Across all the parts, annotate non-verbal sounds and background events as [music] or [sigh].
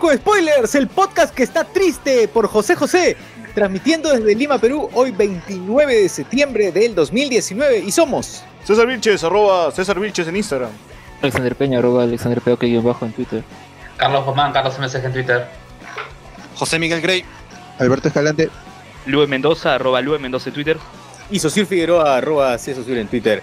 Con Spoilers, el podcast que está triste por José José, transmitiendo desde Lima, Perú, hoy 29 de septiembre del 2019. Y somos César Vilches, arroba César Vilches en Instagram. Alexander Peña, arroba Alexander Peña, bajo en Twitter. Carlos Román, Carlos MSG en Twitter. José Miguel Grey. Alberto Escalante. Lue Mendoza, arroba Lue Mendoza en Twitter. y Sosir Figueroa, arroba. Sosir en Twitter.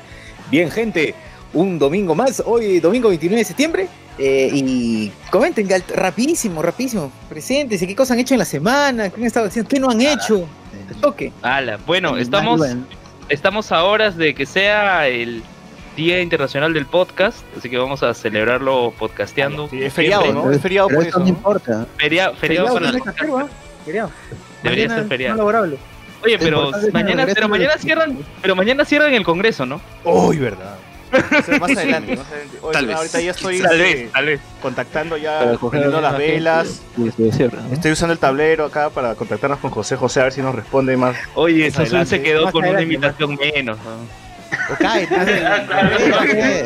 Bien, gente, un domingo más, hoy domingo 29 de septiembre. eh, y comenten rapidísimo, rapidísimo. Presentes, qué cosas han hecho en la semana, qué han estado haciendo, qué no han hecho. Toque. Ala, bueno, estamos, estamos a horas de que sea el Día Internacional del Podcast, así que vamos a celebrarlo podcasteando. Sí, es feriado, ¿no? Es feriado Pero por eso eso, no importa. Feria- feriado para Feriado. Feriado. Debería Mañana ser feriado. No laborable. Oye, pero mañana, pero mañana cierran, pero mañana cierran el Congreso, ¿no? Uy, verdad. Más adelante, más adelante. Oye, Tal vez. Ahorita ya estoy Tal este, vez, tal vez. contactando ya, prendiendo las velas. pues. Estoy usando el tablero acá para contactarnos con José José a ver si nos responde más. Oye, Más se quedó Más con una invitación menos. ¿no?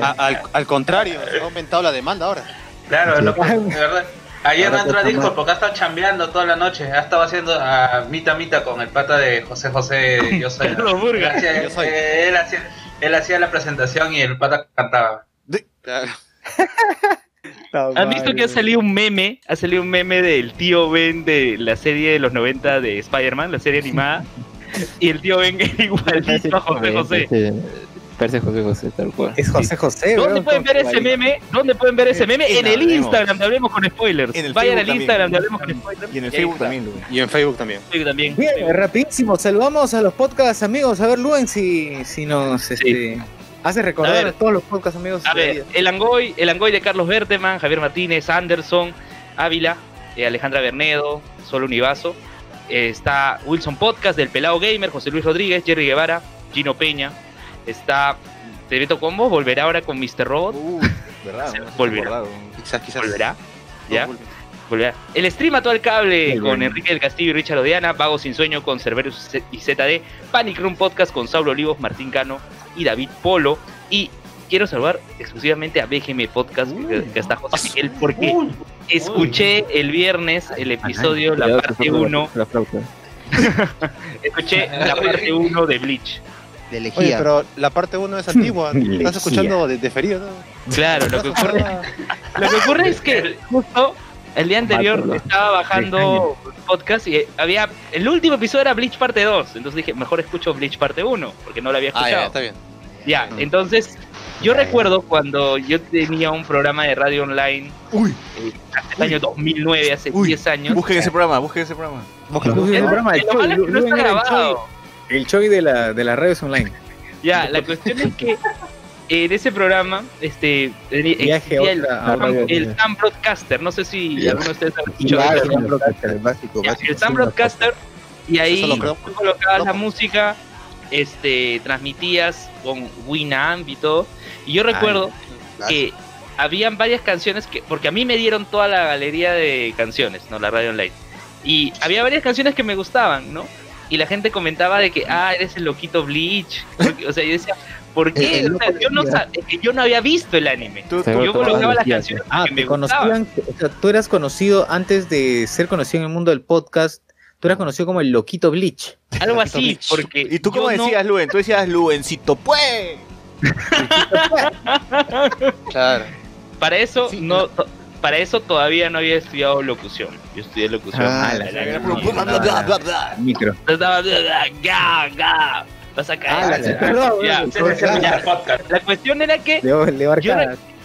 A- al, al contrario, ha aumentado la demanda ahora. Claro, lo que- de verdad. Ayer no entró a Discord porque ha estado chambeando toda la noche. Ha estado haciendo a mita mita con el pata de José José. Yo soy. [laughs] Yo soy. eh, él, hacía, él hacía la presentación y el pata cantaba. Claro. [laughs] ¿Han visto que ha salido un meme? Ha salido un meme del tío Ben de la serie de los 90 de Spider-Man, la serie animada. [laughs] Y el tío Ben era igualito a José José. Parece, parece José José, tal cual. Es José José, ¿Dónde weón, pueden ver ese meme? ¿Dónde pueden ver ese meme? En En el Hablemos. Instagram de Hablemos con Spoilers. En el Vayan Facebook al también. Instagram de Hablemos con Spoilers. Y en el Facebook también, Luis. Y en Facebook también. Facebook también. Bien, rapidísimo, saludamos a los podcast amigos. A ver, Luen, si, si nos este, hace recordar A a, ver. todos los podcast amigos. A ver, el Angoy, el Angoy de Carlos Berteman, Javier Martínez, Anderson, Ávila, eh, Alejandra Bernedo, Solo Univaso. Eh, está Wilson Podcast del Pelado Gamer, José Luis Rodríguez, Jerry Guevara, Gino Peña. Está Tebeto Combo, volverá ahora con Mr. Robot. Uh, verdad. [laughs] No volverá. Quizás, quizás. ¿Volverá? ¿Ya? Volverá. El stream a todo el cable Muy con bien. Enrique del Castillo y Richard Odiana, Vago Sin Sueño con Cerberus y ZD, Panic Room Podcast con Saulo Olivos, Martín Cano y David Polo. Y quiero saludar exclusivamente a BGM Podcast, que, que está José Miguel, porque escuché el viernes el episodio, la parte fue 1, La flauta. escuché la parte 1 de Bleach. De Oye, elegía. pero la parte 1 es [laughs] antigua. Estás escuchando de, de ferido, ¿no? Claro, lo que ocurre, lo que ocurre es que justo el día anterior Mátalo. estaba bajando podcast y había el último episodio era Bleach parte 2, entonces dije, mejor escucho Bleach parte 1, porque no lo había Ah, ya, escuchado. está bien. ya, entonces yo recuerdo cuando yo tenía un programa de radio online Uy, eh, hace el año 2009, hace Uy, 10 años. busquen ese programa, busquen ese programa. El- el programa del lo malo es Choi, que no Luen está era el Choi- grabado. El Choi de, la, de las redes online. Ya, la cuestión es que en ese programa, este, Viaje el, otra- a Sam- otra- el Sam Broadcaster, no sé si alguno de ustedes ha escuchado ese el broadcaster, el básico, Ya, básico. el Sam Broadcaster y ahí tú colocabas la música, este, transmitías con Winamp y todo. Y yo recuerdo Claro. que habían varias canciones que, porque a mí me dieron toda la galería de canciones, no la radio online. Y había varias canciones que me gustaban, ¿no? Y la gente comentaba de que, ah, eres el loquito Bleach. Porque, o sea, yo decía, ¿por qué? El O sea, loco yo, no es que yo no había visto el anime. Tú- Yo colocaba las canciones Ah, que me conocían, o sea, tú eras conocido antes de ser conocido en el mundo del podcast, tú eras conocido como el Loquito Bleach. Algo así, Bleach. porque. ¿Y tú cómo yo no- decías, Luen? Tú decías, Luencito, pues. [laughs] Claro. Para eso Sí, no, para eso todavía no había estudiado locución. Yo estudié locución. Ah, la-. Micro. vas a caer. Ah, la- podcast. La cuestión era que Yo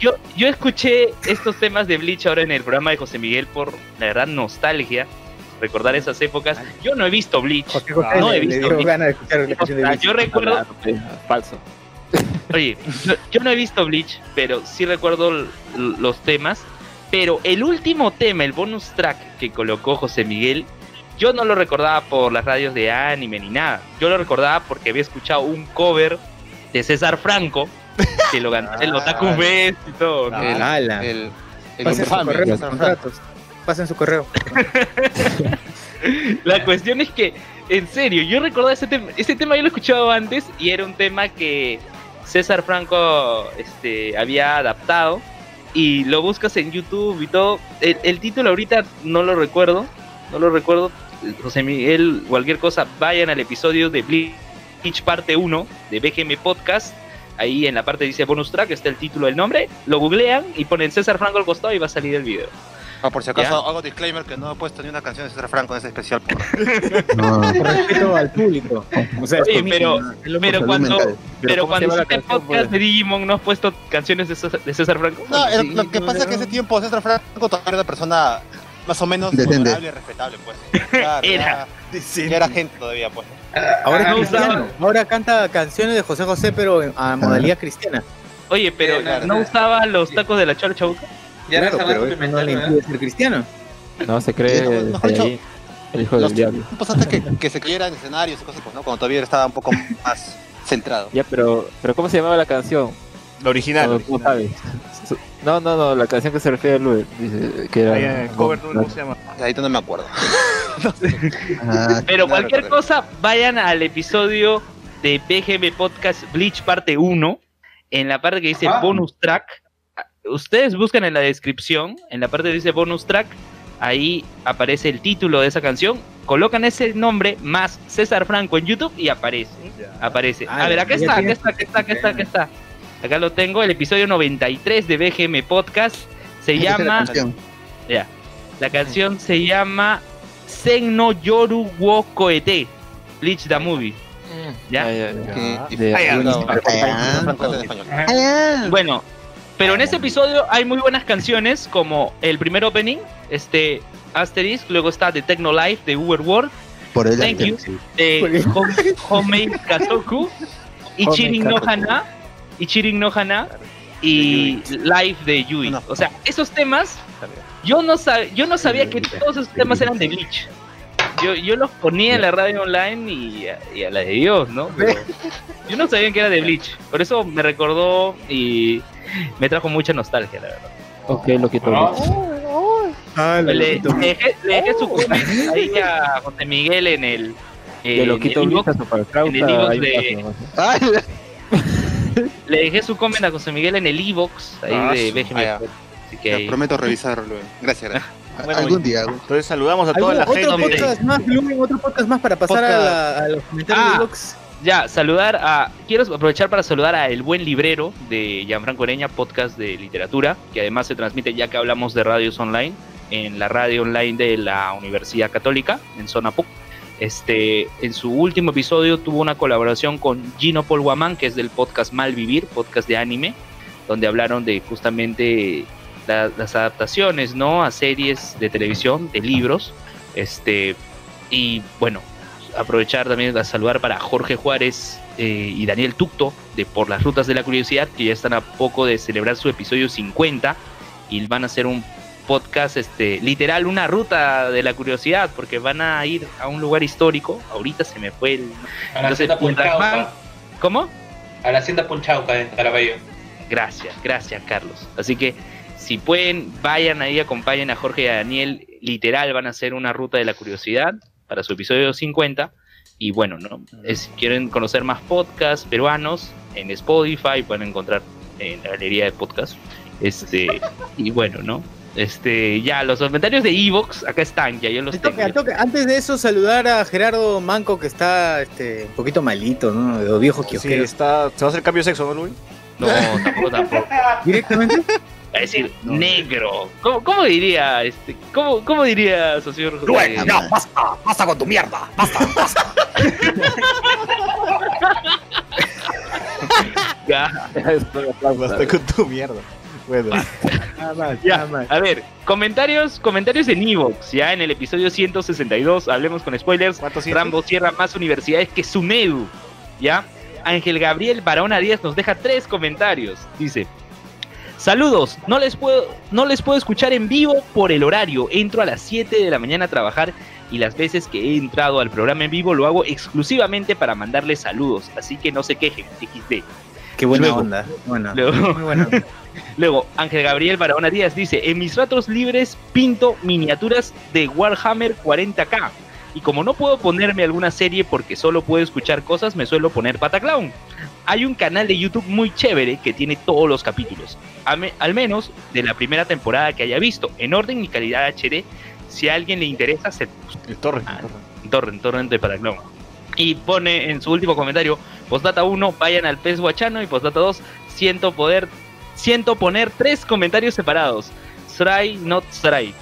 yo, yo escuché estos temas de Bleach ahora en el programa de José Miguel por la verdad nostalgia, recordar esas épocas. Yo no he visto Bleach. José José no le, he visto Bleach. ganas de escuchar la canción de O sea, Bleach. yo recuerdo, Ah, Falso. oye, yo, yo no he visto Bleach, pero sí recuerdo los temas. Pero el último tema, el bonus track que colocó José Miguel, yo no lo recordaba por las radios de anime ni nada. Yo lo recordaba porque había escuchado un cover de César Franco, [laughs] que lo cantó el Otaku Ah. Fest y todo. ¿no? El, ala. el, el Pasen su correo, contratos. Pasen su correo. La cuestión es que, en serio, yo recordaba ese tema, ese tema yo lo he escuchado antes y era un tema que César Franco este, había adaptado y lo buscas en YouTube y todo. El, el título ahorita no lo recuerdo, no lo recuerdo. José Miguel, cualquier cosa, vayan al episodio de Bleach parte 1 de BGM Podcast. Ahí en la parte dice bonus track, está el título del nombre. Lo googlean y ponen César Franco al costado y va a salir el video. Ah, por si acaso Ya. hago disclaimer que no he puesto ni una canción de César Franco en ese especial. Por... [laughs] No, Por respeto al público. O sea, Oye, es pero, pero cuando, pero ¿cómo se cuando hiciste el podcast de Digimon, ¿no has puesto canciones de César, de César Franco? No, el- Sí, lo que pasa es que ese tiempo César Franco todavía era una persona más o menos honorable y respetable, pues. [laughs] Claro, Era. Era gente todavía, pues. Ahora Ah, cristiano. Ahora canta canciones de José José, pero en- a modalidad cristiana. Oye, pero Sí, claro. ¿no usaba los tacos de la Chora Chabuca? Ya claro, no pero eso no le impide ser cristiano. No, se cree no, mejor dicho, ahí, el hijo del diablo. antes que, que se creyera en escenarios y cosas, pues, ¿no? Cuando todavía estaba un poco más centrado. Ya, pero, pero ¿cómo se llamaba la canción? La original. ¿Cómo- cómo sabes? No, no, no, la canción que se refiere a Luis, dice que era... Ahí en el cover, ¿no? ¿cómo se llama? Ahí no me acuerdo. [laughs] Ah, Pero No cualquier recuerdo. cosa, vayan al episodio de BGM Podcast Bleach parte 1, en la parte que dice Ah. bonus track. Ustedes buscan en la descripción, en la parte que dice bonus track, ahí aparece el título de esa canción, colocan ese nombre más César Franco en YouTube y aparece. Aparece. Ah, A ver, acá está, acá está, acá está, acá está, acá está. Acá lo tengo, el episodio 93 de BGM Podcast. Se llama canción. ya. La canción se llama Sen no Yoru wo Koete. Bleach the Movie. ¿Ya? Ya. Bueno, pero en ese episodio hay muy buenas canciones como el primer opening, este Asterisk, luego está The Techno Life de Uber World, Por el Thank you. de Home- Homei Kazoku, Ichirin no. Hana, Ichirin no Hana y Life de Yui. O sea, esos temas, yo no, sab- yo no sabía que todos esos temas eran de Bleach. Yo, yo los ponía en la radio online y a, y a la de Dios, ¿no? Pero [laughs] yo no sabía que era de Bleach. Por eso me recordó y me trajo mucha nostalgia, la verdad. Ok, lo quito. Ah, Le, le dejé, le dejé su comment ahí a José Miguel en el. De en lo el a Supercrauta, en el [laughs] Le dejé su comment a José Miguel en el e-box ahí Ah, de BGM. ah. Así que Te ahí- prometo revisarlo. Gracias, gracias. [laughs] Bueno, algún día. algún- Entonces saludamos a toda ¿Algún- la otro gente. podcast más, Lumen, otro podcast más para pasar a, la- a los comentarios Ah. de Vox. Ya, saludar a. Quiero aprovechar para saludar a El Buen Librero de Gianfranco Oreña, podcast de literatura, que además se transmite ya que hablamos de radios online, en la radio online de la Universidad Católica, en Zona PUC. Este, en su último episodio tuvo una colaboración con Gino Paul Guamán, que es del podcast Malvivir, podcast de anime, donde hablaron de justamente la- las adaptaciones, ¿no? A series de televisión, de libros. Este, y bueno, aprovechar también a saludar para Jorge Juárez eh, y Daniel Tucto de Por las Rutas de la Curiosidad, que ya están a poco de celebrar su episodio 50 y van a hacer un podcast este literal una ruta de la curiosidad porque van a ir a un lugar histórico ahorita se me fue el A la Entonces, Punchauca. ¿cómo? A la hacienda Punchauca en Caraballo. Gracias, gracias Carlos. Así que si pueden, vayan ahí, acompañen a Jorge y a Daniel. Literal, van a hacer una ruta de la curiosidad para su episodio 50. Y bueno, ¿no? Eh, si quieren conocer más podcasts peruanos, en Spotify pueden encontrar en la galería de podcasts. Este, y bueno, ¿no? Este, ya, los comentarios de Evox, acá están, ya yo los tengo. toque. Antes de eso, saludar a Gerardo Manco, que está este, un poquito malito, ¿no? De los viejos Sí, kiosqueros. está, se va a hacer cambio de sexo, ¿no, Luis? No, tampoco, tampoco. [laughs] ¿Directamente? A decir negro. ¿Cómo, cómo diría este? ¿Cómo, cómo diría socio Rubén, eh, no, basta, basta con tu mierda, basta, basta. [laughs] ya, Basta con tu mierda. Bueno, Nada más, ya. nada más. A ver, comentarios, comentarios en Evox. Ya en el episodio 162, hablemos con spoilers. Rambo cierra más universidades que SUNEDU. ¿Ya? Ángel Gabriel Barona Díaz nos deja tres comentarios. Dice: Saludos, no les, puedo, no les puedo escuchar en vivo por el horario. Entro a las 7 de la mañana a trabajar y las veces que he entrado al programa en vivo lo hago exclusivamente para mandarles saludos. Así que no se quejen, XD. Qué buena Luego. onda. Bueno, Luego- muy buena onda. [laughs] Luego, Ángel Gabriel Barahona Díaz dice, en mis ratos libres pinto miniaturas de Warhammer 40k. Y como no puedo ponerme alguna serie porque solo puedo escuchar cosas, me suelo poner Pataclown. Hay un canal de YouTube muy chévere que tiene todos los capítulos. Al menos de la primera temporada que haya visto, en orden y calidad HD. Si a alguien le interesa, se El torre. Ah, torrent, torrent de Pataclón. Y pone en su último comentario, postdata 1, vayan al pez guachano y postdata 2, siento poder, siento poner tres comentarios separados. Sry, not Sry.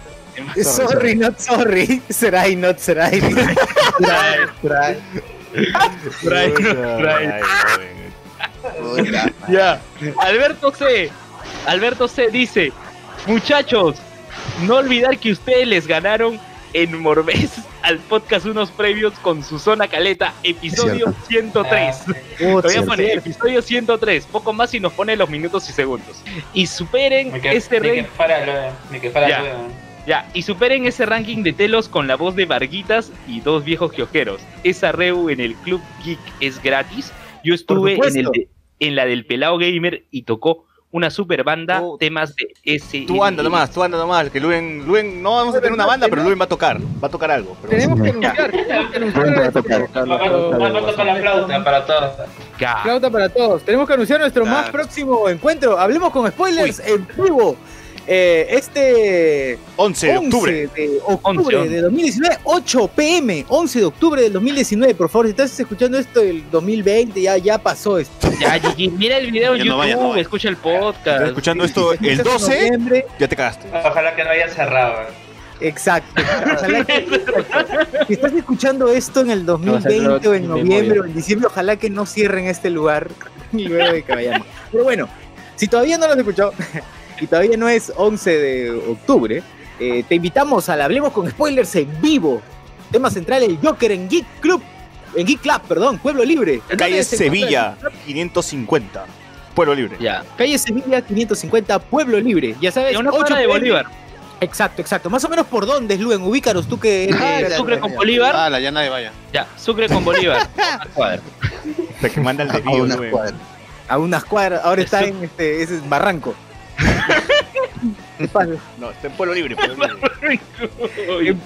Sorry, not sorry. Serai, not serai. Sry, not Sry. [laughs] Ya. Alberto C. Alberto C dice, muchachos, no olvidar que ustedes les ganaron en Morbés [laughs] al podcast unos previos con su zona caleta, episodio 103. Todavía pone episodio 103, poco más y nos pone los minutos y segundos. Y superen que, este ranking. Ya. y superen ese ranking de telos con la voz de Varguitas y dos viejos kiosqueros. Esa reu en el Club Geek es gratis. Yo estuve en, supuesto. el de- en la del Pelado Gamer y tocó una super banda, Tú- temas de ese. Tú anda nomás, tú anda nomás. Que Luen, Luen, no vamos a tener una banda, pero Luen va a tocar. Va a tocar algo. pero- Tenemos que anunciar, tenemos que anunciar flauta para todos. Flauta para todos. Tenemos que anunciar nuestro más próximo encuentro. Hablemos con spoilers en vivo. Eh, este 11 de 11 octubre. de octubre 11. de 2019, 8 pm, 11 de octubre del 2019. Por favor, si estás escuchando esto del 2020, ya, ya pasó esto. Ya, Gigi, mira el video en YouTube, no vaya, no vaya. escucha el Estás podcast. escuchando esto Si el escuchas en 12, noviembre, ya te cagaste. Ojalá que no haya cerrado. Exacto. Ojalá que- [laughs] [laughs] si estás escuchando esto en el va a ser 2020 o en noviembre o en diciembre, ojalá que no cierren este lugar [laughs] luego de que vayamos. Pero bueno, si todavía no lo has escuchado y todavía no es 11 de octubre, eh, te invitamos al Hablemos con Spoilers en vivo. Tema central, el Joker en Geek Club. En Geek Club, perdón, Pueblo Libre. ¿En Calle Sevilla, encuentra? 550. Pueblo Libre. Ya. Calle Sevilla 550, Pueblo Libre. Ya sabes, una 8 cuadra de. Bolívar. Exacto, exacto. Más o menos por dónde es Luen, ubícanos tú que eres. Ah, Sucre con Bolívar. Ah, la ya nadie vaya. Ya, Sucre con Bolívar. [laughs] Una cuadra. Hasta que manda el A desvío, una Luen. cuadra. a unas cuadras, ahora está en este, ese es Barranco. No, está en Pueblo Libre. Pueblo Libre.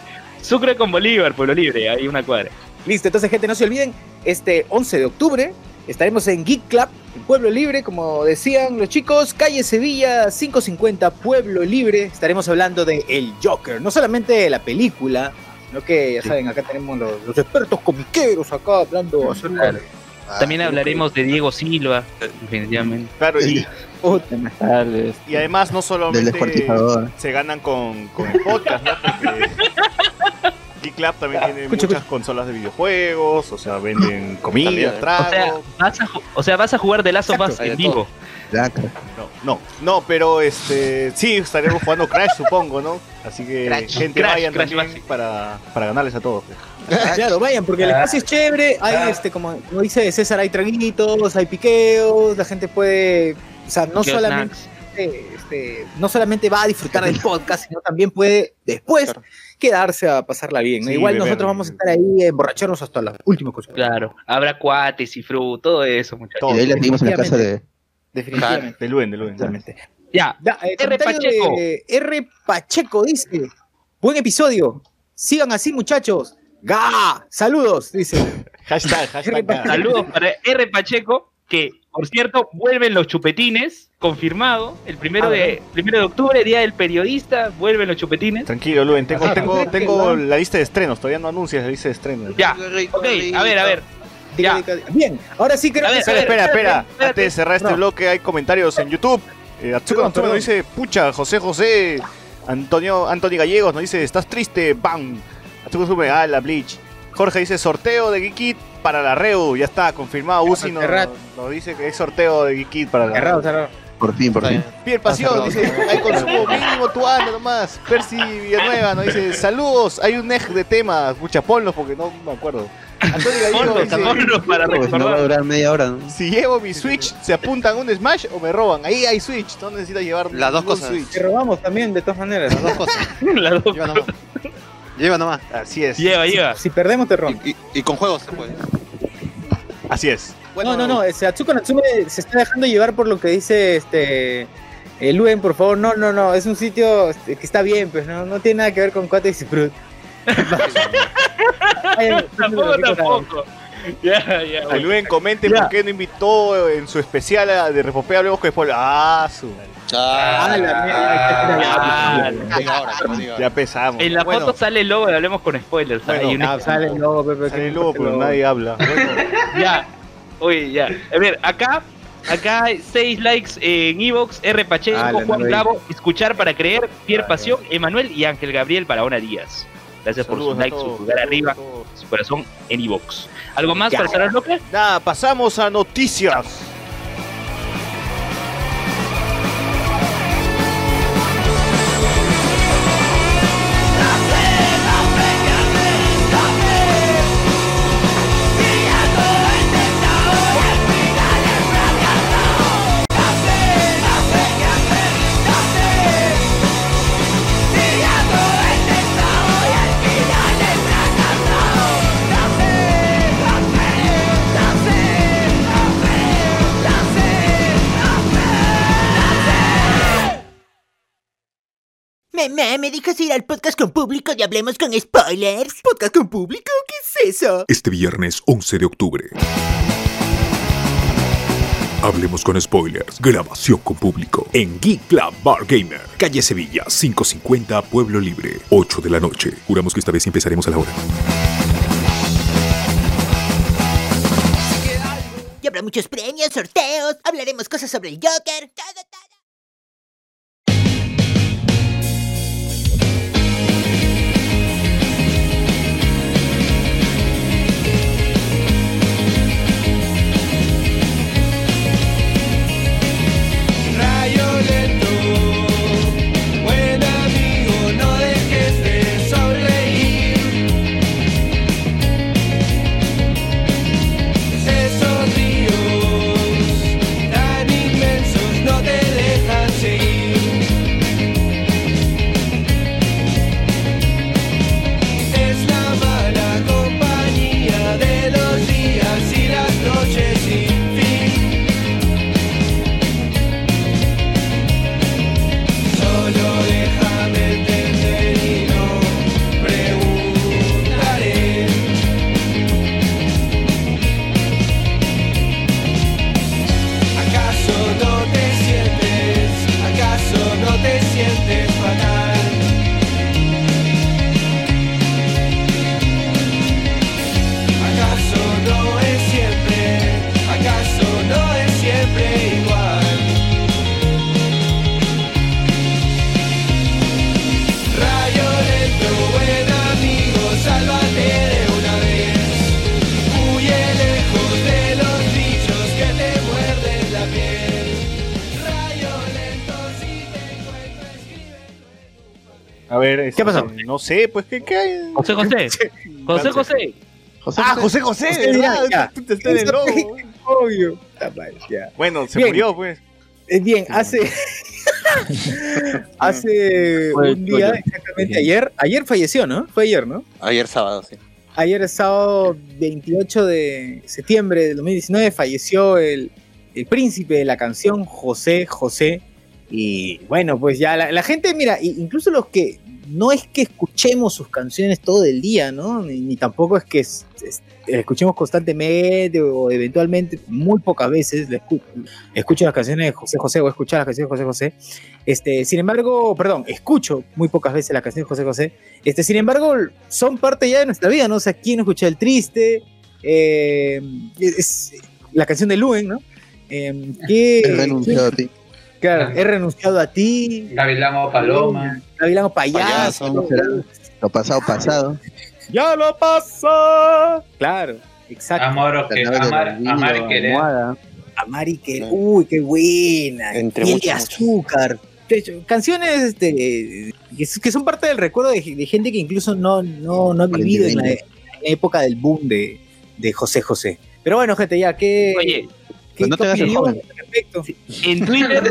Sucre con Bolívar, Pueblo Libre, hay una cuadra. Listo, entonces gente, no se olviden, este 11 de octubre estaremos en Geek Club, en Pueblo Libre, como decían los chicos, calle Sevilla 550, Pueblo Libre. Estaremos hablando de El Joker, no solamente de la película, sino que ya saben, acá tenemos los, los expertos comiqueros acá hablando acerca de... Ah, También hablaremos de Diego Silva, definitivamente. Claro, y, y además no Del solamente se ganan con, con el podcast, ¿no? Porque Geek también tiene Escucha, muchas consolas de videojuegos, o sea, venden comida, También. O trago. sea, vas a, o sea, vas a jugar de Last of Us en vivo. No, no, no, pero este sí estaremos jugando Crash, supongo, ¿no? Así que Crash. gente Crash, vayan Crash también para, para ganarles a todos. [laughs] Claro, vayan, porque el Ah. espacio es chévere, hay Ah. este, como, como dice César, hay traguitos, hay piqueos, la gente puede, o sea, no ¿Qué solamente este, no solamente va a disfrutar del podcast, sino también puede después Claro. quedarse a pasarla bien. ¿no? Sí, Igual nosotros vamos a estar ahí a emborracharnos hasta la última cosa. Claro, habrá cuates y fruto, todo eso, muchachos. Todo. Y de ahí la seguimos en la casa de. Definitivamente. De Luen, de Luen. Totalmente. Ya, Ya, eh, R. comentario Pacheco. de R. Pacheco dice: Buen episodio. Sigan así, muchachos. ¡Ga! Saludos, dice. Hashtag, [laughs] hashtag. Saludos para R. Pacheco, que por cierto, vuelven los chupetines, confirmado, el primero, Ah, de, primero de octubre, Día del Periodista, vuelven los chupetines. Tranquilo, Luen, tengo, Ajá. tengo, tengo la lista de estrenos, todavía no anuncias la lista de estrenos. Ya, ok, a ver, a ver. Ya. Bien, ahora sí creo A que ver, Espera, espera, espera. Antes de cerrar este No. bloque hay comentarios en YouTube. Eh, Atsuko nos dice, pucha, José José. Antonio, Anthony Gallegos nos dice, estás triste, bam. Ah, la Bleach. Jorge dice, sorteo de Geekit para la Reu. Ya está, confirmado. Uzi nos, dice que es sorteo de Geekit para la Reu. cerrado. Por fin, por fin. bien. Pierre Pasión dice, hay consumo mínimo, tú anda nomás. Percy Villanueva nos dice, saludos, hay un eje de temas. Pucha, ponlos porque no me acuerdo. Antonio dice, ponlos para Porque si no va a durar media hora, ¿no? Si llevo mi Switch, ¿se apuntan a un Smash o me roban? Ahí hay Switch, no necesitas llevar Las dos cosas. Switch. Te robamos también, de todas maneras. Las dos cosas. [laughs] Las dos. Nomás. Lleva nomás. Así es. Lleva, lleva. Si perdemos, te robamos. Y, y- y con juegos se puede. Así es. no, no, no. ese Atsuko Natsume se está dejando llevar por lo que dice este. eh, Luen, por favor, no, no, no, es un sitio este, que está bien, pues no, no tiene nada que ver con Cuates y Fruit. Ay, Tampoco, tampoco. Ya, ya. Aluden, comente Ya. por qué no invitó en su especial a- de Repopea Hablemos con Spoiler. Ah, su. Ah, Ah, la Ah, Ya empezamos. En la Bueno, foto sale el logo de Hablemos con Spoilers. Sale el logo, Pepe. Sale el logo, pero nadie habla. Bueno, [laughs] Ya. Oye, ya. A ver, acá. Acá hay 6 likes en Evox, R. Pacheco, Ah, Juan no Bravo, Escuchar para Creer, Pierre Pasión, Emanuel y Ángel Gabriel para Ona Díaz. Gracias por sus likes, su saludos arriba, su corazón en Evox. ¿Algo más Ya. para cerrar bloque? Nada, pasamos a noticias. Mamá, ¿me dejas ir al podcast con público y hablemos con spoilers? ¿Podcast con público? ¿Qué es eso? Este viernes 11 de octubre. Hablemos con spoilers. Grabación con público. En Geek Club Bar Gamer. Calle Sevilla, 550 Pueblo Libre. 8 de la noche. Juramos que esta vez empezaremos a la hora. Y habrá muchos premios, sorteos, hablaremos cosas sobre el Joker, todo, todo. A ver, este, ¿Qué pasó? No sé, pues, ¿qué, qué hay? José José. [laughs] José José. Ah, José José, José, te estás en el logo. Obvio. Ah, ya. Bueno, se Bien. murió, pues. Eh, Bien, hace. [laughs] hace Fue- un día, exactamente ayer. Ayer falleció, ¿no? Fue ayer, ¿no? Ayer sábado, sí. Ayer, es sábado 28 de septiembre del 2019, falleció el, el príncipe de la canción, José José. Y bueno, pues ya la, la gente, mira, incluso los que no es que escuchemos sus canciones todo el día, ¿no? Ni, ni tampoco es que es- es- escuchemos constantemente o eventualmente, muy pocas veces le escu- escucho las canciones de José José o escuchar las canciones de José José. Este, sin embargo, perdón, escucho muy pocas veces las canciones de José José. Este, sin embargo, son parte ya de nuestra vida, ¿no? O sea, ¿quién escucha el triste? Eh, es la canción de Luen, ¿no? Eh, ¿qué- He renunciado a ti. Claro, he renunciado a ti. Gavilán o Paloma. Gavilán payaso. Lo pasado, pasado. Ya lo pasa. Claro, exacto. Amor o que amar, olvido, amar y querer. almohada. Amar y que. Uy, qué buena. Entre Piel de azúcar. De hecho, canciones este, que, que son parte del recuerdo de, de gente que incluso no, no, no ha vivido en la, en la época del boom de, de José José. Pero bueno, gente, ya, ¿qué, Oye, qué, Pues no te qué hagas el joven. en Twitter,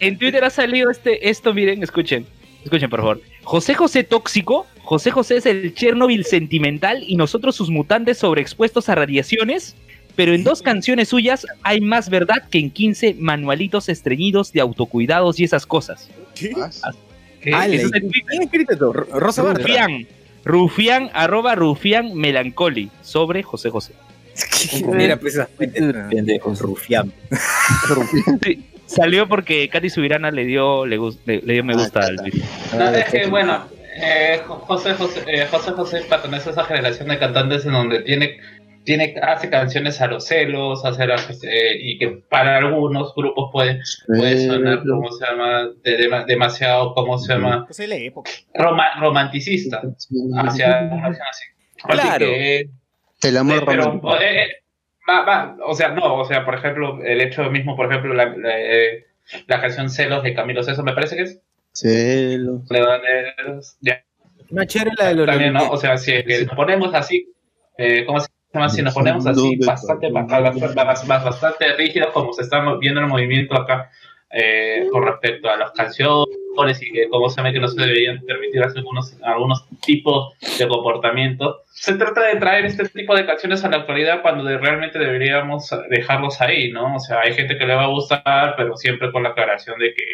en Twitter ha salido este, esto, miren, escuchen, escuchen por favor. José José tóxico, José José es el Chernobyl sentimental y nosotros sus mutantes sobreexpuestos a radiaciones, pero en dos canciones suyas hay más verdad que en 15 manualitos estreñidos de autocuidados y esas cosas. ¿Qué? ¿Qué? Ah, Rosa Bartra. Rufián, Rufián, arroba Rufián Melancoli, sobre José José. Mira, pues Pendejos. Rufián. [laughs] Salió porque Katy Subirana le dio, le, le, le dio me gusta al video. No, es que bueno, eh, Jo- José José, eh, José José pertenece a esa generación de cantantes en donde tiene, tiene hace canciones a los celos, hace eh, y que para algunos grupos puede, puede sonar, ¿cómo se llama? De- de- demasiado, ¿cómo se llama? Pues es la época. Roma- romanticista hacia, hacia así. Así Claro. que, El amor eh, pero, romántico. eh, eh, va- va, o sea, no, o sea, por ejemplo, el hecho mismo, por ejemplo, la, la, eh, la canción Celos de Camilo Seso, me parece que es. Celos. Leoneros, ya. Más chévere la de los También, ¿no? O sea, si es que nos ponemos así, eh, ¿cómo se llama? Si nos ponemos así, bastante, bastante, bastante, bastante rígidos, como se está viendo el movimiento acá, eh, con respecto a las canciones y que, como se ve que no se deberían permitir hacer algunos, algunos tipos de comportamientos. Se trata de traer este tipo de canciones a la actualidad cuando realmente deberíamos dejarlos ahí, ¿no? O sea, hay gente que le va a gustar, pero siempre con la aclaración de que,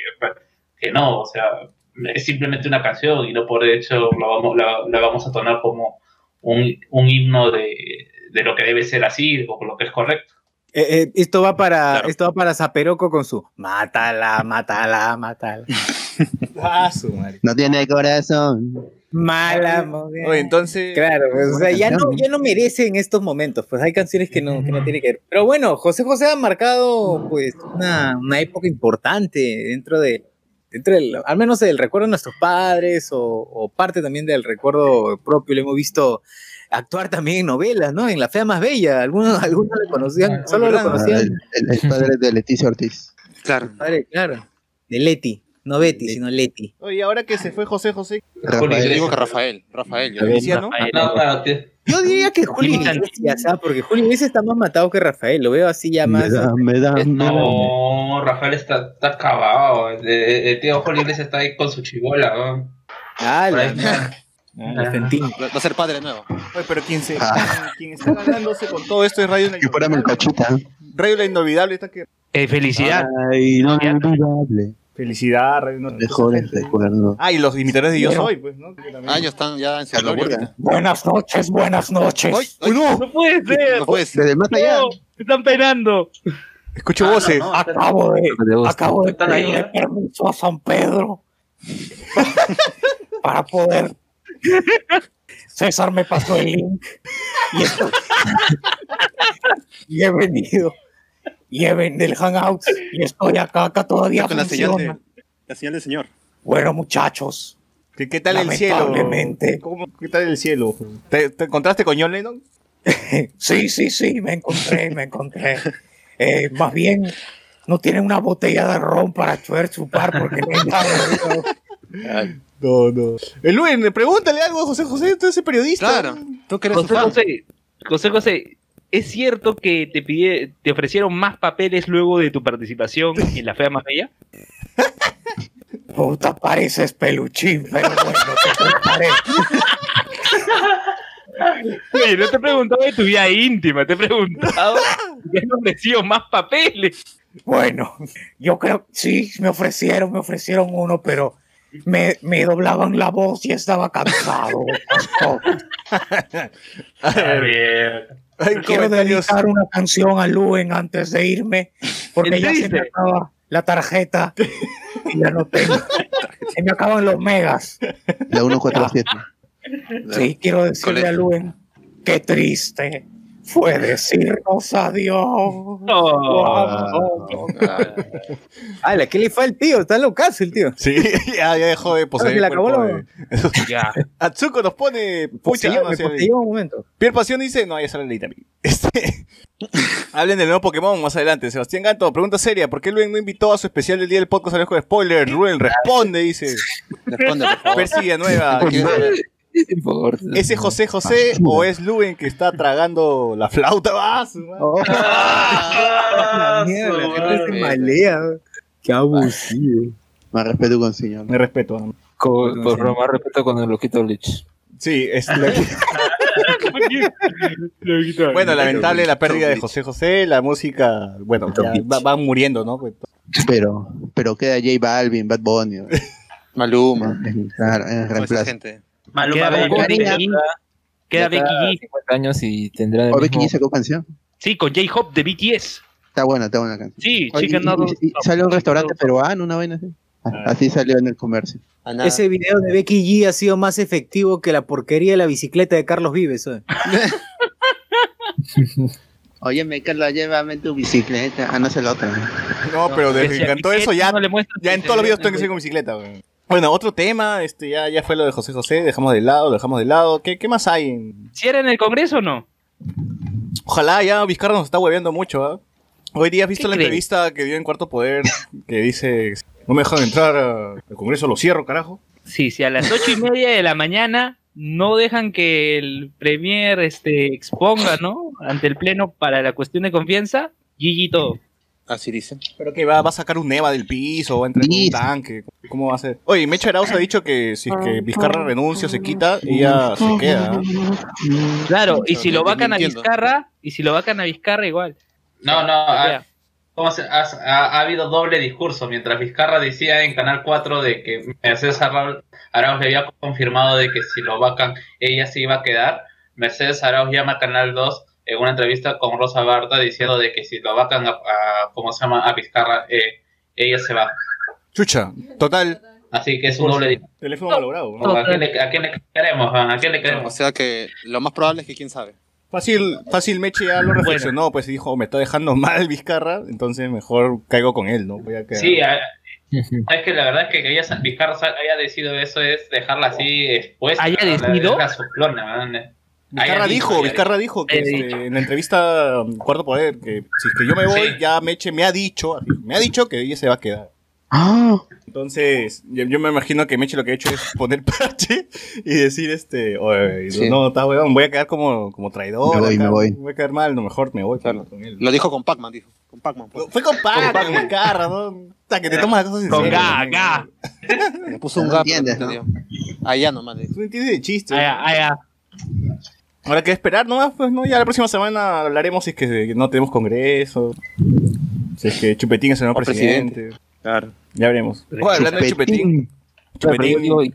que no, o sea, es simplemente una canción y no por hecho la vamos, la, la vamos a tomar como un, un himno de, de lo que debe ser así o lo que es correcto. Eh, eh, esto va para esto va para Zaperoco con su mátala, mátala, mátala. [laughs] Ah, su madre. No tiene corazón. Mala mujer. Oye, entonces. Claro, pues, o sea, ya no, ya no merece en estos momentos, pues hay canciones que no, que no tiene que ver. Pero bueno, José José ha marcado pues una, una época importante dentro de, dentro del, al menos del recuerdo de nuestros padres o, o parte también del recuerdo propio. Lo hemos visto actuar también en novelas, ¿no? En La Fea Más Bella. Algunos, [laughs] algunos le conocían, solo lo Ah, conocían. el, el- el padre de Leticia Ortiz. Claro. Padre, claro. De Leti, no Betty, sino Leti. Oye, ahora que se fue José José. Rafael. Yo digo que Rafael. Rafael. yo Decía, ¿no? No, claro, que- Yo diría que Julio Iglesias, ¿ah? porque Julio Iglesias está más matado que Rafael, lo veo así ya Me más. da, me da, me da. no, Rafael está, está acabado. El, el- el tío Julio Iglesias está ahí con su chibola. ¿no? Ah, Fentín. Va a ser padre nuevo. Oye, pero quien, se, Ah. quien está ganándose con todo esto es Radio La Inolvidable. cachita. Radio La Inolvidable está que. Eh, felicidad. Ay, no olvidable. Felicidad, Radio Inolvidable. Mejores recuerdos. Ah, y los imitadores de Yo Soy, pues, ¿no? Ah, ellos están ya en su gloria. Buenas noches, buenas noches. Ay, ay, No puede ser. No puede ser. Desde más allá. No, me están penando. Escucho Ah, voces. no, no, Acabo de, gusta. acabo de pedirle permiso a San Pedro [laughs] para poder. César me pasó el link y, estoy- y he venido y he venido del Hangout y estoy acá, acá todavía Con la señal, de, la señal del señor. Bueno, muchachos, ¿Qué, qué tal el cielo? ¿Cómo- ¿Qué tal el cielo? ¿Te, te encontraste con John Lennon? [laughs] Sí, sí, sí, me encontré, me encontré. Eh, más bien, no tienen una botella de ron para chuer chupar porque no hay nada. No, no. El Luen, pregúntale algo a José José, tú eres periodista. Claro. Tú que eres José. José, José José, ¿es cierto que te pide, te ofrecieron más papeles luego de tu participación en La Fea Más Bella? [laughs] Puta, pareces peluchín, pero bueno, te. Oye, no te he preguntado de tu vida íntima, te he preguntado si han ofrecido más papeles. Bueno, yo creo, sí, me ofrecieron, me ofrecieron uno, pero me, me doblaban la voz y estaba cansado. [laughs] Quiero comentarios. dedicar una canción a Luen antes de irme, porque ¿En ya se me acaba la tarjeta y ya no tengo. Se me acaban los megas. La 147. Sí, quiero decirle a Luen, qué triste fue decirnos adiós. Ah, [laughs] ¿qué le fue al tío? Está locazo el tío. Sí, [laughs] ya, ya dejó de poseer el cuerpo de- Ya. [laughs] Atsuko nos pone... Pucha, no, un momento. Pierre Pasión dice, no, ya sale la también. Este, hablen del nuevo Pokémon más adelante. Sebastián Ganto, pregunta seria, ¿por qué Luen no invitó a su especial del día del podcast a con spoiler? Luen, responde, dice. Responde, por favor. Persigue nueva. [laughs] ¿Ese José José o es Luen que está tragando la flauta? ¡Ah, su madre! Oh, [laughs] Ah, mierda, la su gente se madre. malea. Qué abusivo. Más respeto con señor. Me respeto. ¿no? Con, por más respeto con el loquito Lich. Sí, es [laughs] bueno, lamentable la pérdida de José José, la música, bueno, va- van muriendo, ¿no? Pues, Pero, pero queda J Balvin, Bad Bunny. Maluma. Claro, en esa reemplazo. gente. Maluma, Queda Becky G. Queda Becky G. 50 años y tendrá el ¿O Becky. G sacó canción? Sí, con J-Hop de BTS. Está buena, está buena la canción. Sí, Chicken Noodles. y- y salió un restaurante peruano, una vaina así. Ah, Así salió en el comercio. Ese video de Becky G ha sido más efectivo que la porquería de la bicicleta de Carlos Vives. ¿eh? [laughs] Oye, me Carla, llévame tu bicicleta. Ah, no es el otro. No, pero desde que cantó eso ya, no le muestras ya en todos los videos tengo que ser con bicicleta. weón. Bueno, otro tema, este ya, ya fue lo de José José, dejamos de lado, lo dejamos de lado. ¿Qué, qué más hay? en- ¿Si era en el Congreso o no? Ojalá ya Vizcarra nos está hueveando mucho, ¿ah? Hoy día has visto ¿Qué la crees? entrevista que dio en Cuarto Poder, que dice, no me dejan entrar al Congreso, lo cierro, carajo. Sí, si a las ocho y media de la mañana no dejan que el Premier este, exponga, ¿no? Ante el Pleno para la cuestión de confianza, GG todo. Así dicen. Pero que va, va a sacar un Neva del piso, va a entrar con un tanque. ¿Cómo va a ser? Oye, Mecha Arauz ha dicho que si es que Vizcarra renuncia o se quita, ella se queda. ¿ah? Claro, y si lo vacan a. Vizcarra, y si lo vacan a Vizcarra igual. No, no, ha, ¿cómo se- ha, ha- ha habido doble discurso. Mientras Vizcarra decía en Canal 4 de que Mercedes Arauz, Arauz le había confirmado de que si lo vacan, ella se iba a quedar. Mercedes Arauz llama a Canal 2 en una entrevista con Rosa Barta diciendo de que si lo vacan a, a- ¿cómo se llama? A Vizcarra, eh, ella se va. Chucha, total, Así que es un doble teléfono malogrado. ¿no? ¿A quién le, a quién le queremos? man? ¿A quién le O queremos? sea que lo más probable es que quién sabe. Fácil, fácil Meche ya lo reflexionó, pues y dijo, me está dejando mal Vizcarra, entonces mejor caigo con él, ¿no? Voy a quedar. Sí, a- es que la verdad es que, que ella, Vizcarra haya decidido eso es dejarla así expuesta. ¿Haya decidido? la man. Vizcarra dijo, Vizcarra dijo que este, en la entrevista um, Cuarto Poder, que si es que yo me voy, Sí. ya Meche me ha dicho, me ha dicho que ella se va a quedar. Ah, Entonces, yo, yo me imagino que Meche lo que ha hecho es poner [laughs] parche y decir, este, oye, Sí. no, está weón, voy a quedar como, como traidor. Me voy, acá, me voy. Voy a quedar mal, lo mejor me voy Claro. con él. Lo dijo con Pac-Man, dijo. Con Pac-Man. pues. Fue con Pac, con Vizcarra, ¿no? Sea, que te tomas las cosas Con serio. ga, ¿no? ga. Le puso un No gato. entiendes, ¿no? entendió. Allá nomás. Tú entiendes de chiste. Ah, ya, Ahora que esperar nomás, pues no, ya la próxima semana hablaremos si es que no tenemos congreso. Si es que Chupetín es el nuevo presidente. Claro. Ya veremos. Hablando de Chupetín, Chupetín.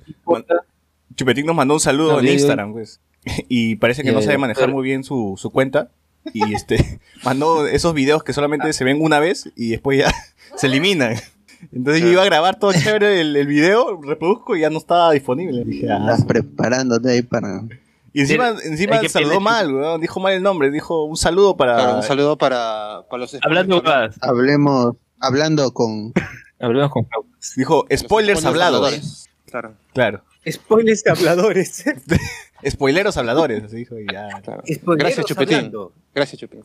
Chupetín nos mandó un saludo No, en Instagram, pues. [laughs] Y parece que no sabe manejar pero- muy bien su, su cuenta. Y [laughs] este mandó esos videos que solamente se ven una vez y después ya [laughs] se eliminan. Entonces yo iba a grabar todo chévere el, el video, reproduzco y ya no estaba disponible. Dije, ah, estás preparándote ahí para. Y encima, encima saludó mal, weón. Dijo mal el nombre. Dijo un saludo para. Claro, un saludo para, para los Hablando. Hablemos, hablando con. Hablemos con. Dijo spoilers hablados. habladores. Claro, Claro. Spoilers habladores. [laughs] Spoileros habladores. Así dijo y ya. claro. Gracias, Chupetín. hablando. Gracias, Chupín.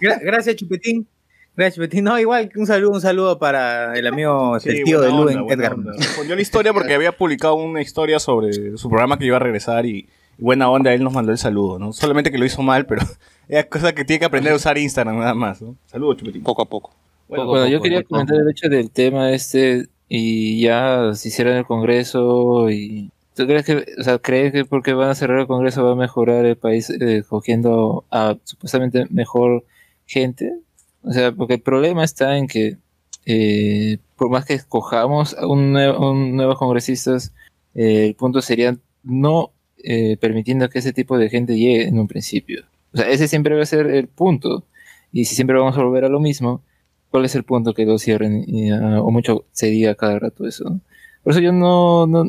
Gra- gracias, Chupetín. Gracias, Chupetín. No, igual que un saludo, un saludo para el amigo, Sí, el tío de Luen, Edgar. Respondió la historia porque había publicado una historia sobre su programa que iba a regresar y buena onda, él nos mandó el saludo, ¿no? Solamente que lo hizo mal, pero [laughs] es cosa que tiene que aprender a usar Instagram nada más, ¿no? Saludos, Chupetín. Poco a poco. Bueno, Bueno, yo quería poco. comentar el hecho del tema este y ya se hiciera en el Congreso y ¿tú crees que, o sea, crees que porque van a cerrar el Congreso va a mejorar el país eh, cogiendo a supuestamente mejor gente? O sea, porque el problema está en que eh, por más que escojamos a un, un nuevos congresistas, eh, el punto sería no eh, permitiendo que ese tipo de gente llegue en un principio. O sea, ese siempre va a ser el punto. Y si siempre vamos a volver a lo mismo, ¿cuál es el punto que lo cierren? Y, ah, o mucho se diga cada rato eso. Por eso yo no, no,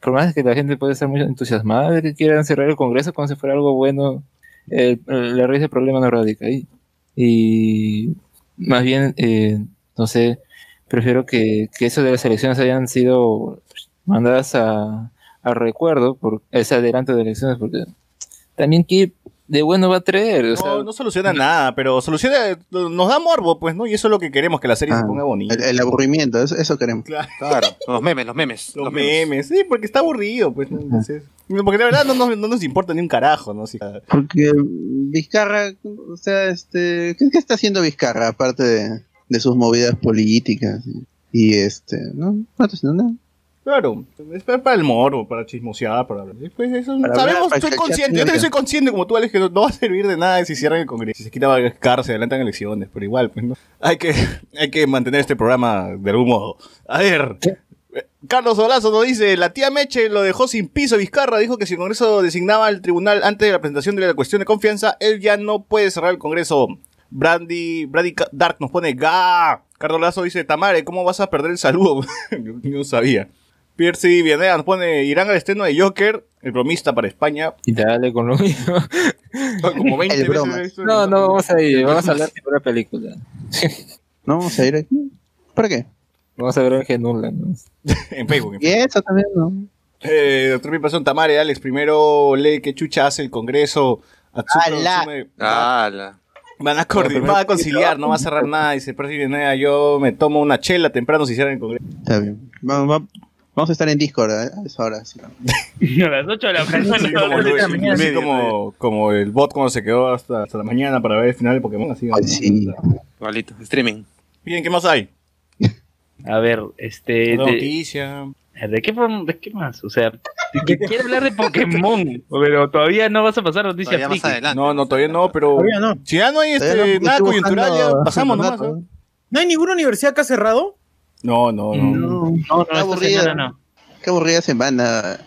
por más que la gente puede estar muy entusiasmada de que quieran cerrar el Congreso como si fuera algo bueno, la raíz del problema no radica ahí. Y más bien, eh, no sé, prefiero que, que eso de las elecciones hayan sido mandadas a, a recuerdo por ese adelanto de elecciones, porque también que de bueno va a traer. O sea, No, no soluciona nada, pero soluciona, nos da morbo, pues, ¿no? Y eso es lo que queremos, que la serie se Ah, ponga bonita. El, el aburrimiento, eso, eso queremos. Claro. Claro. Los memes, los memes. Los memes, sí, porque está aburrido, pues. ¿no? Entonces, porque de verdad no, nos- no nos importa ni un carajo, ¿no? Si- Porque Vizcarra, o sea, este, ¿qué, qué está haciendo Vizcarra aparte de, de sus movidas políticas? Y, y, este, no, no está haciendo nada. Claro, es para el moro, para chismosear, para hablar. Pues eso, Para sabemos, hablar, soy consciente, yo también soy consciente como tú, Alex, que no, no va a servir de nada si cierran el Congreso, si se quita Vizcarra, se adelantan elecciones, pero igual, pues, ¿no? Hay que, hay que mantener este programa de algún modo. A ver, Carlos Olazo nos dice, la tía Meche lo dejó sin piso Vizcarra, dijo que si el Congreso designaba al tribunal antes de la presentación de la cuestión de confianza, él ya no puede cerrar el Congreso. Brandy, Brandy Dark nos pone ga. Carlos Lazo dice, Tamare, ¿cómo vas a perder el saludo? [laughs] Yo no sabía. Piercy Vianea nos pone, irán al estreno de Joker, el bromista para España. Y dale con lo mismo. [laughs] Como 20 El veces broma. No, no, vamos a ir, vamos a hablar de una película. ¿No vamos a ir aquí? ¿Para qué? Vamos a ver en Genula, ¿no? [laughs] en Facebook. en Y eso también, ¿no? Eh, doctor Pipación Tamare, Alex, primero lee qué chucha hace el Congreso. Atsuko ¡Ala! Natsume- ¡Hala! Van a, coordinar, van a conciliar, no va a cerrar nada. Dice, Percy Vianea, yo me tomo una chela temprano si cierran el Congreso. Está bien. Vamos, vamos- vamos a estar en Discord ¿eh? a esa hora. sí. [laughs] A las 8 de la mañana. Así como, [laughs] de la mañana. así como, como el bot cuando se quedó hasta, hasta la mañana para ver el final de Pokémon. Así, Ay, sí. Igualito, streaming. Bien, ¿qué más hay? [laughs] A ver, este. Noticia. ¿de qué, ¿De qué más? O sea, que quiero hablar de Pokémon, pero todavía no vas a pasar noticias más adelante. No, no, todavía no, pero Todavía no. si ya no hay este, no, nada coyuntural, ya pasamos nomás. ¿No hay ninguna universidad que ha cerrado? No, no, no. No, No, No, no, Qué esta aburrido. semana no. qué aburrida semana.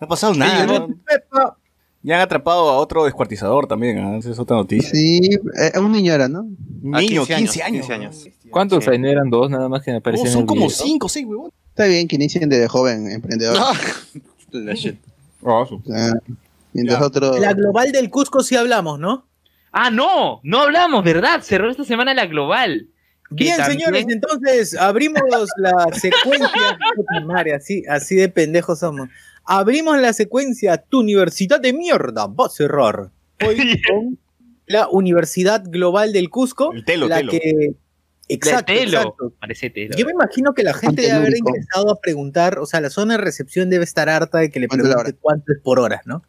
ha [laughs] pasado nada. ¿no? no- Ya han atrapado a otro descuartizador también, ¿ah? esa es otra noticia. Sí, eh, un niño era, ¿no? Un Ah, niño, 15 años. 15 años. ¿Cuántos Sí. hay? ¿No eran dos nada más que me No, aparecían en son el como video? 5 6, huevón. Está bien que inicien de joven emprendedor. No. [laughs] La shit. Ah, mientras Ya. otro. la global del Cusco sí hablamos, ¿no? Ah, no, no hablamos, ¿verdad? Cerró esta semana la global. Bien, también- señores, entonces abrimos [laughs] la secuencia. Madre, así, así de pendejos somos. Abrimos la secuencia. Tu universidad de mierda va a cerrar. Hoy [laughs] con la Universidad Global del Cusco. El telo, la telo. que. Exacto, Telo. exacto. Parece Telo. Yo me imagino que la gente debe haber ingresado a preguntar, o sea, la zona de recepción debe estar harta de que le ¿Cuánto es pregunte cuánto es por hora, ¿no?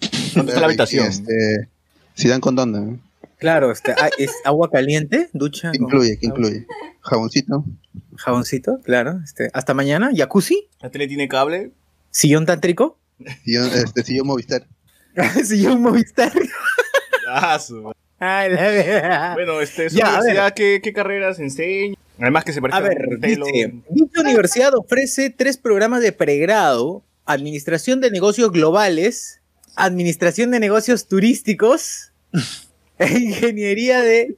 [laughs] ¿Dónde está la habitación? Este, si dan con dónde, ¿no? Claro, este, ah, es agua caliente, ducha, ¿Qué con incluye? ¿Qué incluye? Jaboncito. jaboncito, claro. Este, hasta mañana, jacuzzi, ¿La tele tiene cable? sillón tántrico, Sillón, este, sillón Movistar. [laughs] sillón Movistar. Ah, su- Ay, la verdad. Bueno, este, es Ya, universidad, ¿qué, ¿qué carreras enseña? Además que se parece A ver, un telo. dice, dicha universidad ofrece tres programas de pregrado, Administración de Negocios Globales, Administración de Negocios Turísticos, [laughs] e Ingeniería de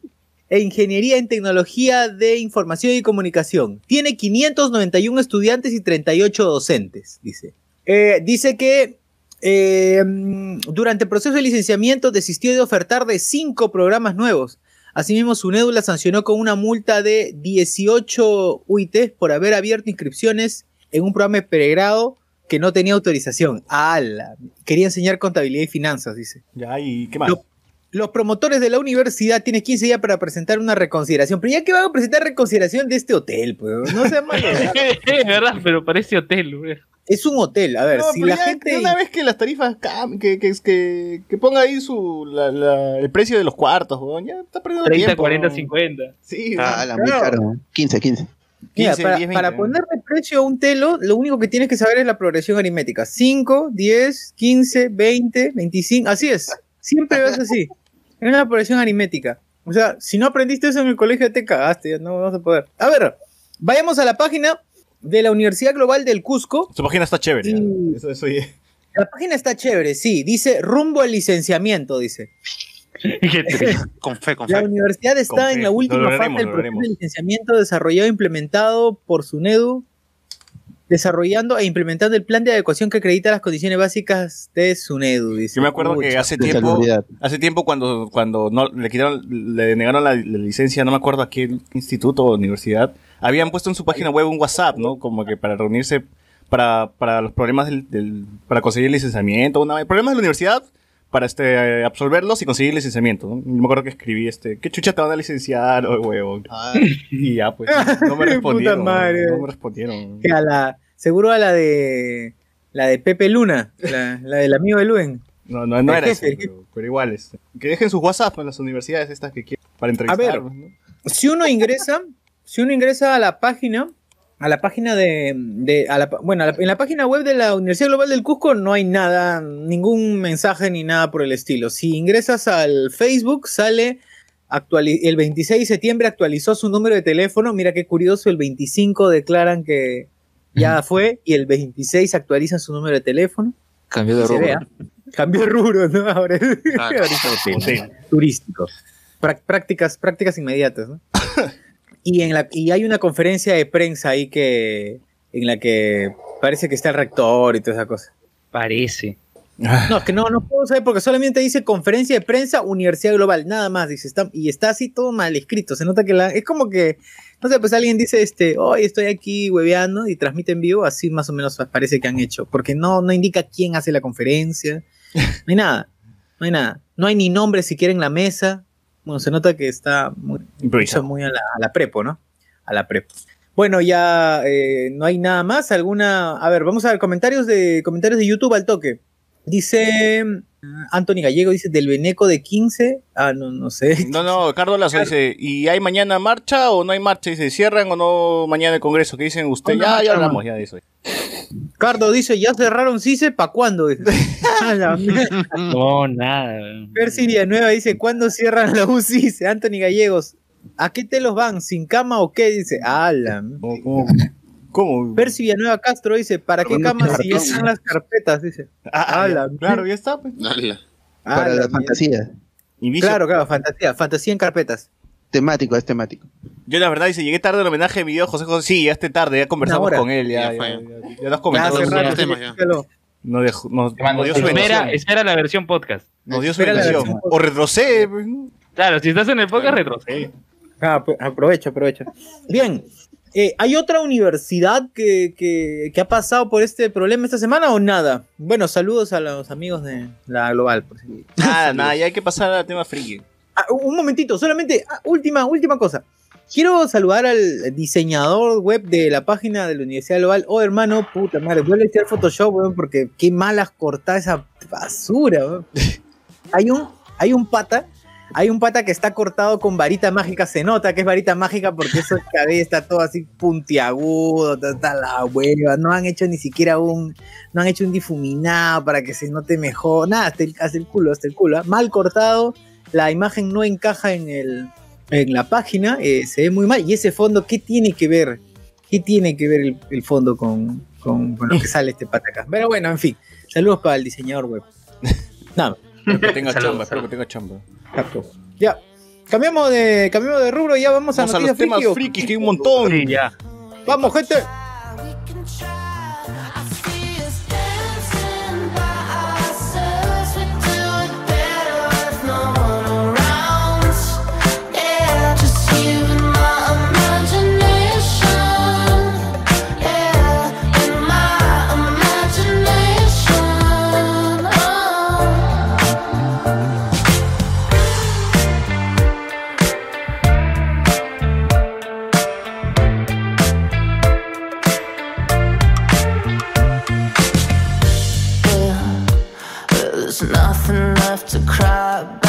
e Ingeniería en Tecnología de Información y Comunicación. Tiene 591 estudiantes y 38 docentes, dice. Eh, dice que eh, durante el proceso de licenciamiento desistió de ofertar de cinco programas nuevos. Asimismo, su nédula sancionó con una multa de 18 UIT por haber abierto inscripciones en un programa de pregrado que no tenía autorización. ¡Hala! Quería enseñar contabilidad y finanzas, dice. Ya, ¿y qué más? Lo- Los promotores de la universidad tienen 15 días para presentar una reconsideración. Pero ya que van a presentar reconsideración de este hotel, pues, no sea malo. [laughs] Es verdad, pero parece hotel, güey. Es un hotel, a ver, No, si la gente... Una vez que las tarifas que, que, que, que ponga ahí su, la, la- el precio de los cuartos, weón, ya está perdiendo 30, tiempo. 40, ¿no? 50. Sí, Ah, la muy claro. caro. 15, 15. Mira, 15, para, 10, 20, para ponerle precio a un telo, lo único que tienes que saber es la progresión aritmética. 5, 10, 15, 20, 25, así es. Siempre ves así. Es la progresión aritmética. O sea, si no aprendiste eso en el colegio, te cagaste, ya no vas a poder. A ver, vayamos a la página de la Universidad Global del Cusco. Su página está chévere. Eso, eso ya- La página está chévere, sí. Dice rumbo al licenciamiento, dice. [laughs] Con fe, con La fe. universidad está Con en fe. la última Lo fase del lo proceso lograremos. de licenciamiento desarrollado e implementado por SUNEDU, desarrollando e implementando el plan de adecuación que acredita las condiciones básicas de SUNEDU. Dice. Yo me acuerdo que hace tiempo, hace tiempo cuando, cuando no, le quitaron, le negaron la, la licencia, no me acuerdo a qué instituto o universidad, habían puesto en su página web un WhatsApp, ¿no? Como que para reunirse para, para los problemas del, del- para conseguir licenciamiento, una, problemas de la universidad, para este absolverlos y conseguir licenciamiento. ¿no? Yo me acuerdo que escribí este, ¿qué chucha te van a licenciar, oh, huevo? Ah, [laughs] Y ya, pues, no me [laughs] Puta respondieron. madre. No me respondieron. A la, seguro a la de la de Pepe Luna, la, la del amigo de Luen. No, no, no era jefe, el pero, pero igual. este, que dejen sus WhatsApp en las universidades estas que quieren para entrevistar. ver. Si uno ingresa, si uno ingresa a la página, a la página de, de- a la, bueno, a la- en la página web de la Universidad Global del Cusco no hay nada, ningún mensaje ni nada por el estilo. Si ingresas al Facebook, sale actuali- el 26 de septiembre actualizó su número de teléfono. Mira qué curioso, el 25 declaran que ya fue y el 26 actualizan su número de teléfono. Cambió de rubro. Cambió de rubro, ¿no? Ahora es [laughs] hotel, Hotel. turístico. Prácticas, prácticas inmediatas, ¿no? [laughs] y, en la, y hay una conferencia de prensa ahí que en la que parece que está el rector y toda esa cosa. Parece. No, es que no, no puedo saber porque solamente dice conferencia de prensa Universidad Global, nada más, dice, está, y está así todo mal escrito, se nota que la, es como que, no sé, pues alguien dice, este, hoy estoy aquí hueveando y transmite en vivo, así más o menos parece que han hecho, porque no, no indica quién hace la conferencia, no hay nada, no hay nada, no hay ni nombre siquiera en la mesa, bueno, se nota que está muy, Improvisado. muy a la, a la prepo, ¿no? A la prepo. Bueno, ya eh, no hay nada más, alguna, a ver, vamos a ver comentarios de, comentarios de YouTube al toque. Dice mm, Anthony Gallego, dice del Beneco de 15. Ah, no, no sé. No, no, Carlos Lazo dice, ¿y hay mañana marcha o no hay marcha? Dice, ¿cierran o no mañana el congreso? ¿Qué dicen ustedes? Ya, marcha, ya hablamos no. ya de eso. Cardo dice, ya cerraron CICE, ¿para cuándo? [laughs] No, nada. Percy Villanueva dice, ¿cuándo cierran la? Dice Anthony Gallegos. ¿A qué te los van? ¿Sin cama o qué? Dice, ala. ¿Cómo? ¿Cómo? Percy Villanueva Castro dice, ¿para qué cama si ya las carpetas? Dice. Ah, ala. ya, claro, ya está. Pues. Para Ala, la fantasía. Claro, claro, fantasía, fantasía en carpetas. Temático, es temático. Yo la verdad dice, llegué tarde al homenaje de mi video José José. Sí, ya esté tarde, ya conversamos con él, ya, Ya ya, fue. ya, ya nos hace los rato, temas, ya. Nos, dejó- nos- nos dio su. Espera, espera la versión podcast. Nos dio su versión. O retrocede. ¿no? Claro, si estás en el podcast, retrocede. Ah, pues, aprovecha, aprovecha. Bien, eh, ¿hay otra universidad que, que- que ha pasado por este problema esta semana o nada? Bueno, saludos a los amigos de la Global. por si- Nada, [laughs] nada, ya hay que pasar al tema friki. Ah, un momentito, solamente, ah, última, última cosa. Quiero saludar al diseñador web de la página de la Universidad Global. Oh, hermano, puta madre, vuelve a echar Photoshop, weón, porque qué malas cortar esa basura, weón. [laughs] Hay un, hay un pata, hay un pata que está cortado con varita mágica, se nota que es varita mágica porque eso cabello está todo así puntiagudo, está, la hueva, no han hecho ni siquiera un, no han hecho un difuminado para que se note mejor, nada, hasta el, hasta el culo, hasta el culo, ¿ah? mal cortado, la imagen no encaja en el, en la página, eh, se ve muy mal, y ese fondo, ¿qué tiene que ver? ¿Qué tiene que ver el, el fondo con, con, con lo que [laughs] sale este pata acá? Pero bueno, en fin, saludos para el diseñador web. [laughs] Nada. Espero que tenga [laughs] chamba, espero que tenga chamba. Ya. Cambiamos de, cambiamos de rubro y ya vamos a Vamos a noticias los temas frikis, que hay un montón. Sí, ya. Vamos, gente. Cry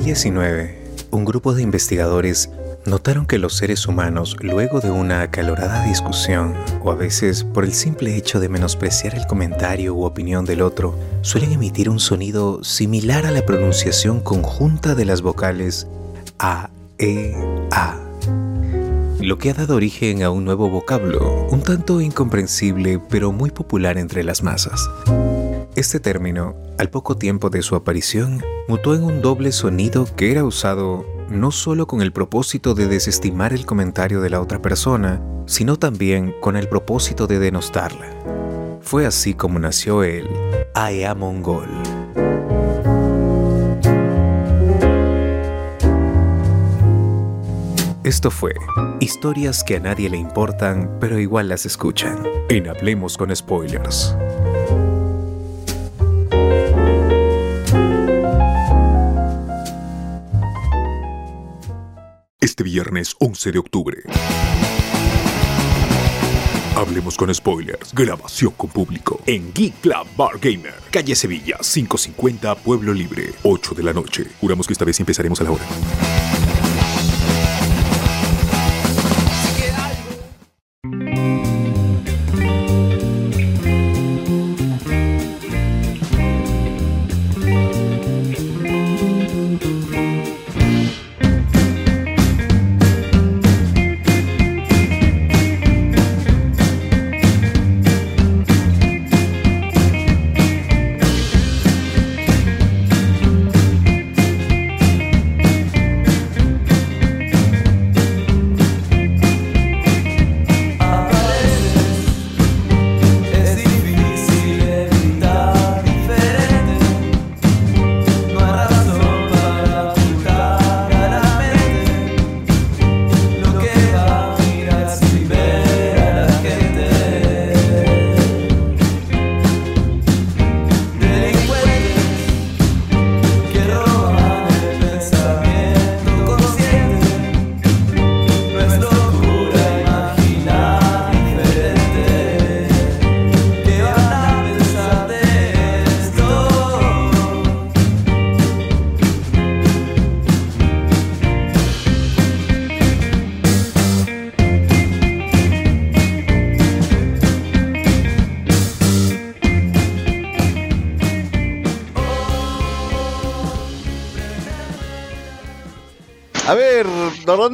2019, un grupo de investigadores notaron que los seres humanos, luego de una acalorada discusión, o a veces por el simple hecho de menospreciar el comentario u opinión del otro, suelen emitir un sonido similar a la pronunciación conjunta de las vocales A, E, A. Lo que ha dado origen a un nuevo vocablo, un tanto incomprensible pero muy popular entre las masas. Este término, al poco tiempo de su aparición, mutó en un doble sonido que era usado no solo con el propósito de desestimar el comentario de la otra persona, sino también con el propósito de denostarla. Fue así como nació el AEA Mongol. Esto fue historias que a nadie le importan, pero igual las escuchan. En Hablemos con Spoilers. Este viernes 11 de octubre. Hablemos con spoilers. Grabación con público. En Geek Club Bar Gamer. Calle Sevilla, 550 Pueblo Libre. 8 de la noche. Juramos que esta vez empezaremos a la hora.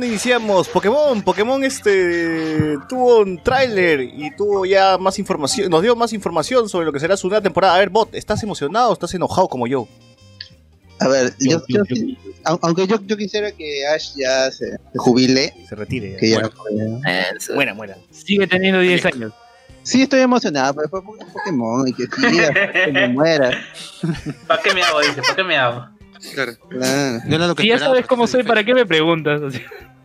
Dónde iniciamos? Pokémon, Pokémon este tuvo un tráiler y tuvo ya más información, nos dio más información sobre lo que será su nueva temporada. A ver, Bot, ¿estás emocionado o estás enojado como yo? A ver, yo, aunque yo, yo quisiera que Ash ya se, se jubile. Se retire. Que ya Muera, muera. Sigue teniendo 10 años. Sí, estoy emocionado, pero fue por Pokémon y que [laughs] me muera. [laughs] ¿Para qué me hago? Dice, ¿para qué me hago? Claro. Si ya sabes cómo soy, ¿para qué me preguntas? O sea,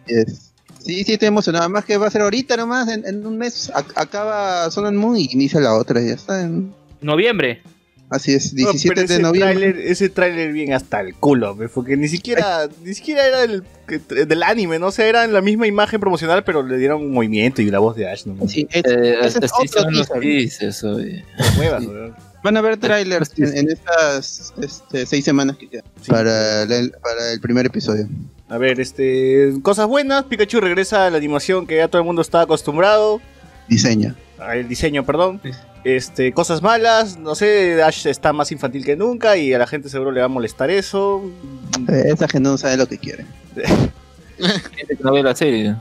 Yes. Sí, sí, estoy emocionado. Además que va a ser ahorita nomás, en, en un mes. ac- acaba Sun and Moon y inicia la otra. Ya está. en- Noviembre. Así es, No, 17 pero de ese noviembre. tráiler- ese tráiler bien hasta el culo, porque ni siquiera, ni siquiera era del, del anime, no o sea, era la misma imagen promocional, pero le dieron un movimiento y la voz de Ash. No, Sí, es- Eh, ese es así otro. Huevas, Sí. Van a haber trailers en, en estas este, seis semanas que quedan para, el, para el primer episodio. A ver, este, cosas buenas, Pikachu regresa a la animación que ya todo el mundo está acostumbrado, Diseño. al diseño, perdón. Este, cosas malas, no sé, Ash está más infantil que nunca y a la gente seguro le va a molestar eso. Eh, Esa gente no sabe lo que quiere. Gente que no ve la serie.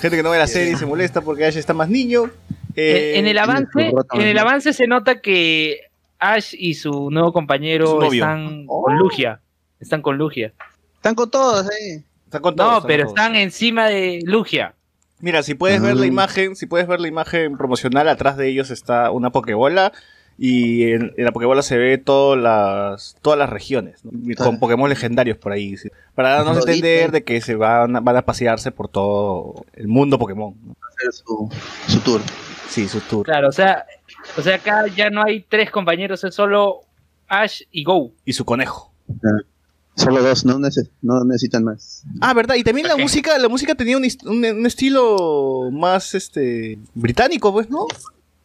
Gente que no ve la serie se molesta porque Ash está más niño. Eh, en, en el avance, en el avance se nota que Ash y su nuevo compañero están con Lugia. Están con Lugia. Están con todos ahí. Está con No, está pero con todos. están encima de Lugia. Mira, si puedes ver la imagen, si puedes ver la imagen promocional, atrás de ellos está una Pokébola y en, en la Pokébola se ve todas las todas las regiones, con Ah. Pokémon legendarios por ahí, sí. para darnos a entender de que se van, a- van a pasearse por todo el mundo Pokémon. ¿no? Hacer su, su tour. Sí, su tour. Claro, o sea, o sea, acá ya no hay tres compañeros, es solo Ash y Go. Y su conejo. Solo dos, no, neces- no necesitan más. Ah, verdad, y también la música, la música tenía un, is- un- un estilo más este británico, pues, ¿no?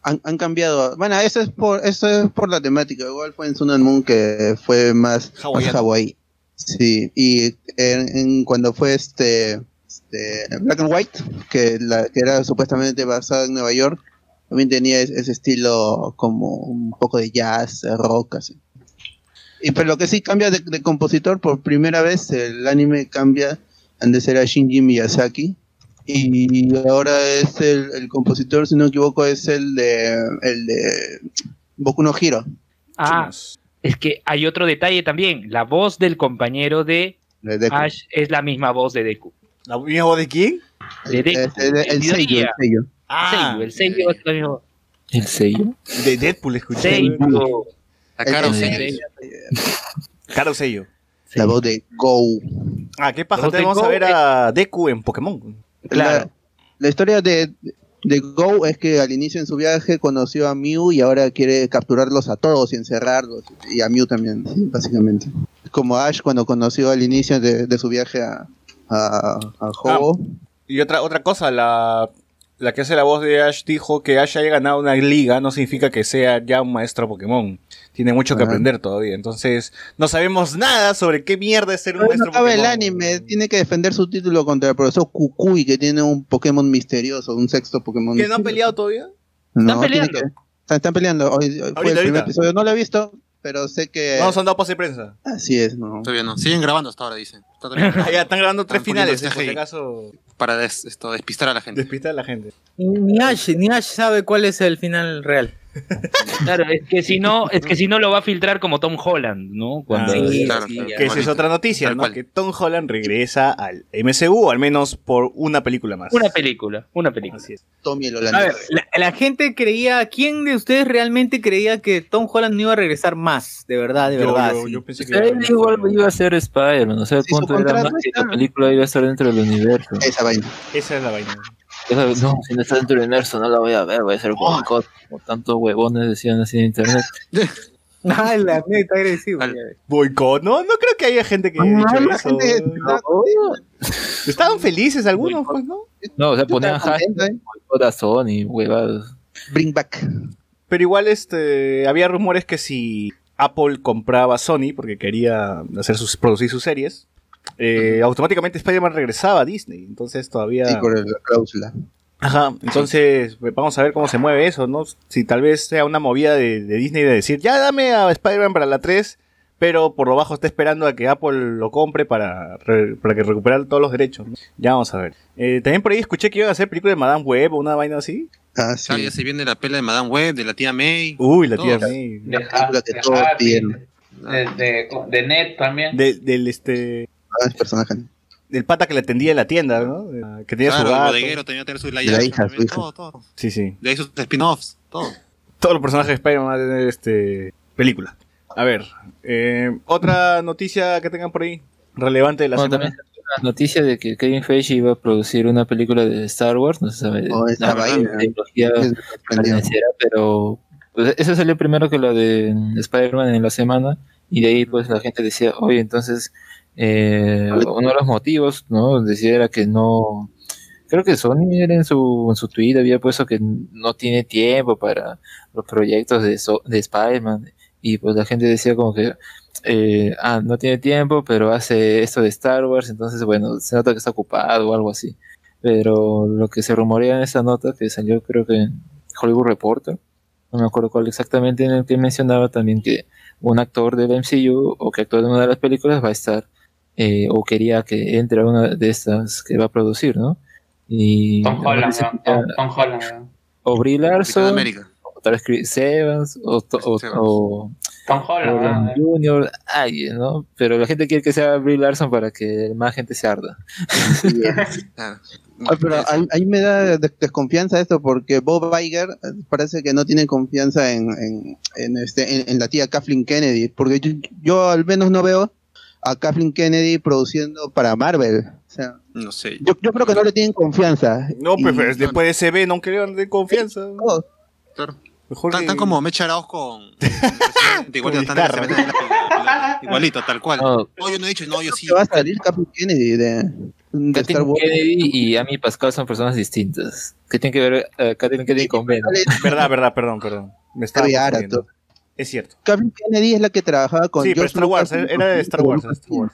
Han, han cambiado. Bueno, eso es por eso es por la temática. Igual fue en Sun and Moon que fue más, más. Hawaii. Sí, y en, en cuando fue este, este Black and White, que, la, que era supuestamente basada en Nueva York, también tenía ese, ese estilo como un poco de jazz, rock, así. Y pero lo que sí cambia de, de compositor, por primera vez el anime cambia, antes era Shinji Miyazaki, y ahora es el, el compositor, si no me equivoco, es el de, el de Boku no Hero. Ah, es que hay otro detalle también. La voz del compañero de de Deku. Ash es la misma voz de Deku. ¿La misma voz de quién? De Deku. El, el sello, el teoría. sello. Ah, Seiyu, el sello es la misma voz. ¿El sello? De Deadpool escuché. Sello. La cara El- sello. el- [laughs] Caro sello. La voz de Go. Ah, qué de Tenemos a ver a Deku en Pokémon. Claro. La, la historia de, de Go es que al inicio en su viaje conoció a Mew y ahora quiere capturarlos a todos y encerrarlos. Y a Mew también, sí, básicamente. Como Ash cuando conoció al inicio de, de su viaje a, a, a Ho-Oh. Y otra, otra cosa, la, la que hace la voz de Ash dijo que Ash haya ganado una liga no significa que sea ya un maestro Pokémon. Tiene mucho que aprender todavía. Entonces, no sabemos nada sobre qué mierda es ser un no maestro acaba el anime, tiene que defender su título contra el profesor Kukui, que tiene un Pokémon misterioso, un sexto Pokémon. ¿Que no han misterioso. peleado todavía? No, ¿Están tiene peleando? que- están, están peleando. Hoy, hoy fue el primer episodio, no lo he visto, pero sé que. No, han dado pase de prensa. Así es, ¿no? Todavía no. Siguen grabando hasta ahora, dicen. Está [laughs] Ah, ya están grabando tres Están finales, si CGI. acaso Para des- esto, despistar a la gente. despistar a la gente. Ni, ni Ash, ni Ash sabe cuál es el final real. Claro, es que si no, es que si no lo va a filtrar como Tom Holland, ¿no? Cuando Ah, Sí, claro, sí, claro. ya. Que esa es otra noticia, Tal ¿no? cual. Que Tom Holland regresa al MCU, al menos por una película más. una película, una película. Así es. Tommy el A ver, la, la gente creía, ¿quién de ustedes realmente creía que Tom Holland no iba a regresar más? De verdad, de Yo- verdad. yo- sí. yo pensé que era- igual iba a ser Spider-Man, o sea, el punto era más que la película iba a estar dentro del universo. Esa vaina. Esa es la vaina. No, si no está dentro del universo no la voy a ver, voy a ser boicot, como tantos huevones decían así en internet. [laughs] Ah, la neta, agresivo. Al- Boicot, no, no creo que haya gente que haya No, dicho la eso. gente- Estaban felices algunos, pues, ¿no? No, o sea, ponían hashtag ¿eh? boicot a Sony, huevadas. Bring back. Pero igual este había rumores que si Apple compraba Sony porque quería hacer sus, producir sus series, eh, automáticamente Spider-Man regresaba a Disney. Entonces todavía. Sí, por la cláusula. Ajá, entonces pues, vamos a ver cómo se mueve eso, ¿no? Si tal vez sea una movida de, de Disney de decir, ya dame a Spider-Man para la 3, pero por lo bajo está esperando a que Apple lo compre para, re- para que recuperar todos los derechos. ¿no? Ya vamos a ver. Eh, también por ahí escuché que iban a hacer película de Madame Web o una vaina así. Ah, sí. ya se viene la pela de Madame Web, de la tía May. Uy, la tía Todos. May. De, que de de, de, de Net también. De- del este Ah, es personaje. del pata que le atendía en la tienda, ¿no? Eh, Que tenía Claro, su el gato. bodeguero tenía que tener su la hija, su también, hija. todo, todo. Sí, sí. De ahí sus spin-offs, todo. Todos los personajes de Spider-Man van a tener este película. A ver, eh, otra noticia que tengan por ahí relevante de la Bueno, semana. la noticia de que Kevin Feige iba a producir una película de Star Wars, no se sabe Oh, esa la vaina. pero pues, eso salió primero que la de Spider-Man en la semana y de ahí pues la gente decía, oye, entonces eh, uno de los motivos, ¿no? Decía era que no, creo que Sony era en su, en su tweet había puesto que no tiene tiempo para los proyectos de, So- de Spider-Man y pues la gente decía como que eh, ah, no tiene tiempo, pero hace esto de Star Wars, entonces bueno, se nota que está ocupado o algo así. Pero lo que se rumorea en esa nota que salió creo que en Hollywood Reporter, no me acuerdo cuál exactamente, en el que mencionaba también que un actor del MCU o que actúa en una de las películas va a estar eh, o quería que entre a una de estas que va a producir, ¿no? Y Tom Holland, Tom, Tom Holland. o Brie Larson, o tal vez Chris Evans, o, to- o- o Tom Holland. ¿no? Junior, alguien, ¿no? Pero la gente quiere que sea Brie Larson para que más gente se arda. [laughs] Ah, pero ahí, ahí me da de- desconfianza esto porque Bob Iger eh, parece que no tiene confianza en, en, en este, en, en la tía Kathleen Kennedy, porque yo, yo al menos no veo a Kathleen Kennedy produciendo para Marvel. O sea, No sé. yo, yo creo que no le tienen confianza. No, Y- pues pero después de CB no crean de confianza. No, Claro. Mejor Están, que- están como Mecha Arauz con. con [laughs] Igualito, en la la [laughs] tal cual. No, No, yo no he dicho, no, yo sí. que va a salir Kathleen Kennedy de, de Star Kathleen Wars. Kennedy y Amy Pascal son personas distintas. ¿Qué tiene que ver eh, Kathleen Kennedy con Venom? Verdad, verdad, perdón, perdón. Me estaba Todo. Es cierto. Kathleen Kennedy es la que trabajaba con Sí, pero George Star Wars, Lucas era de Star Wars, era de Star Wars.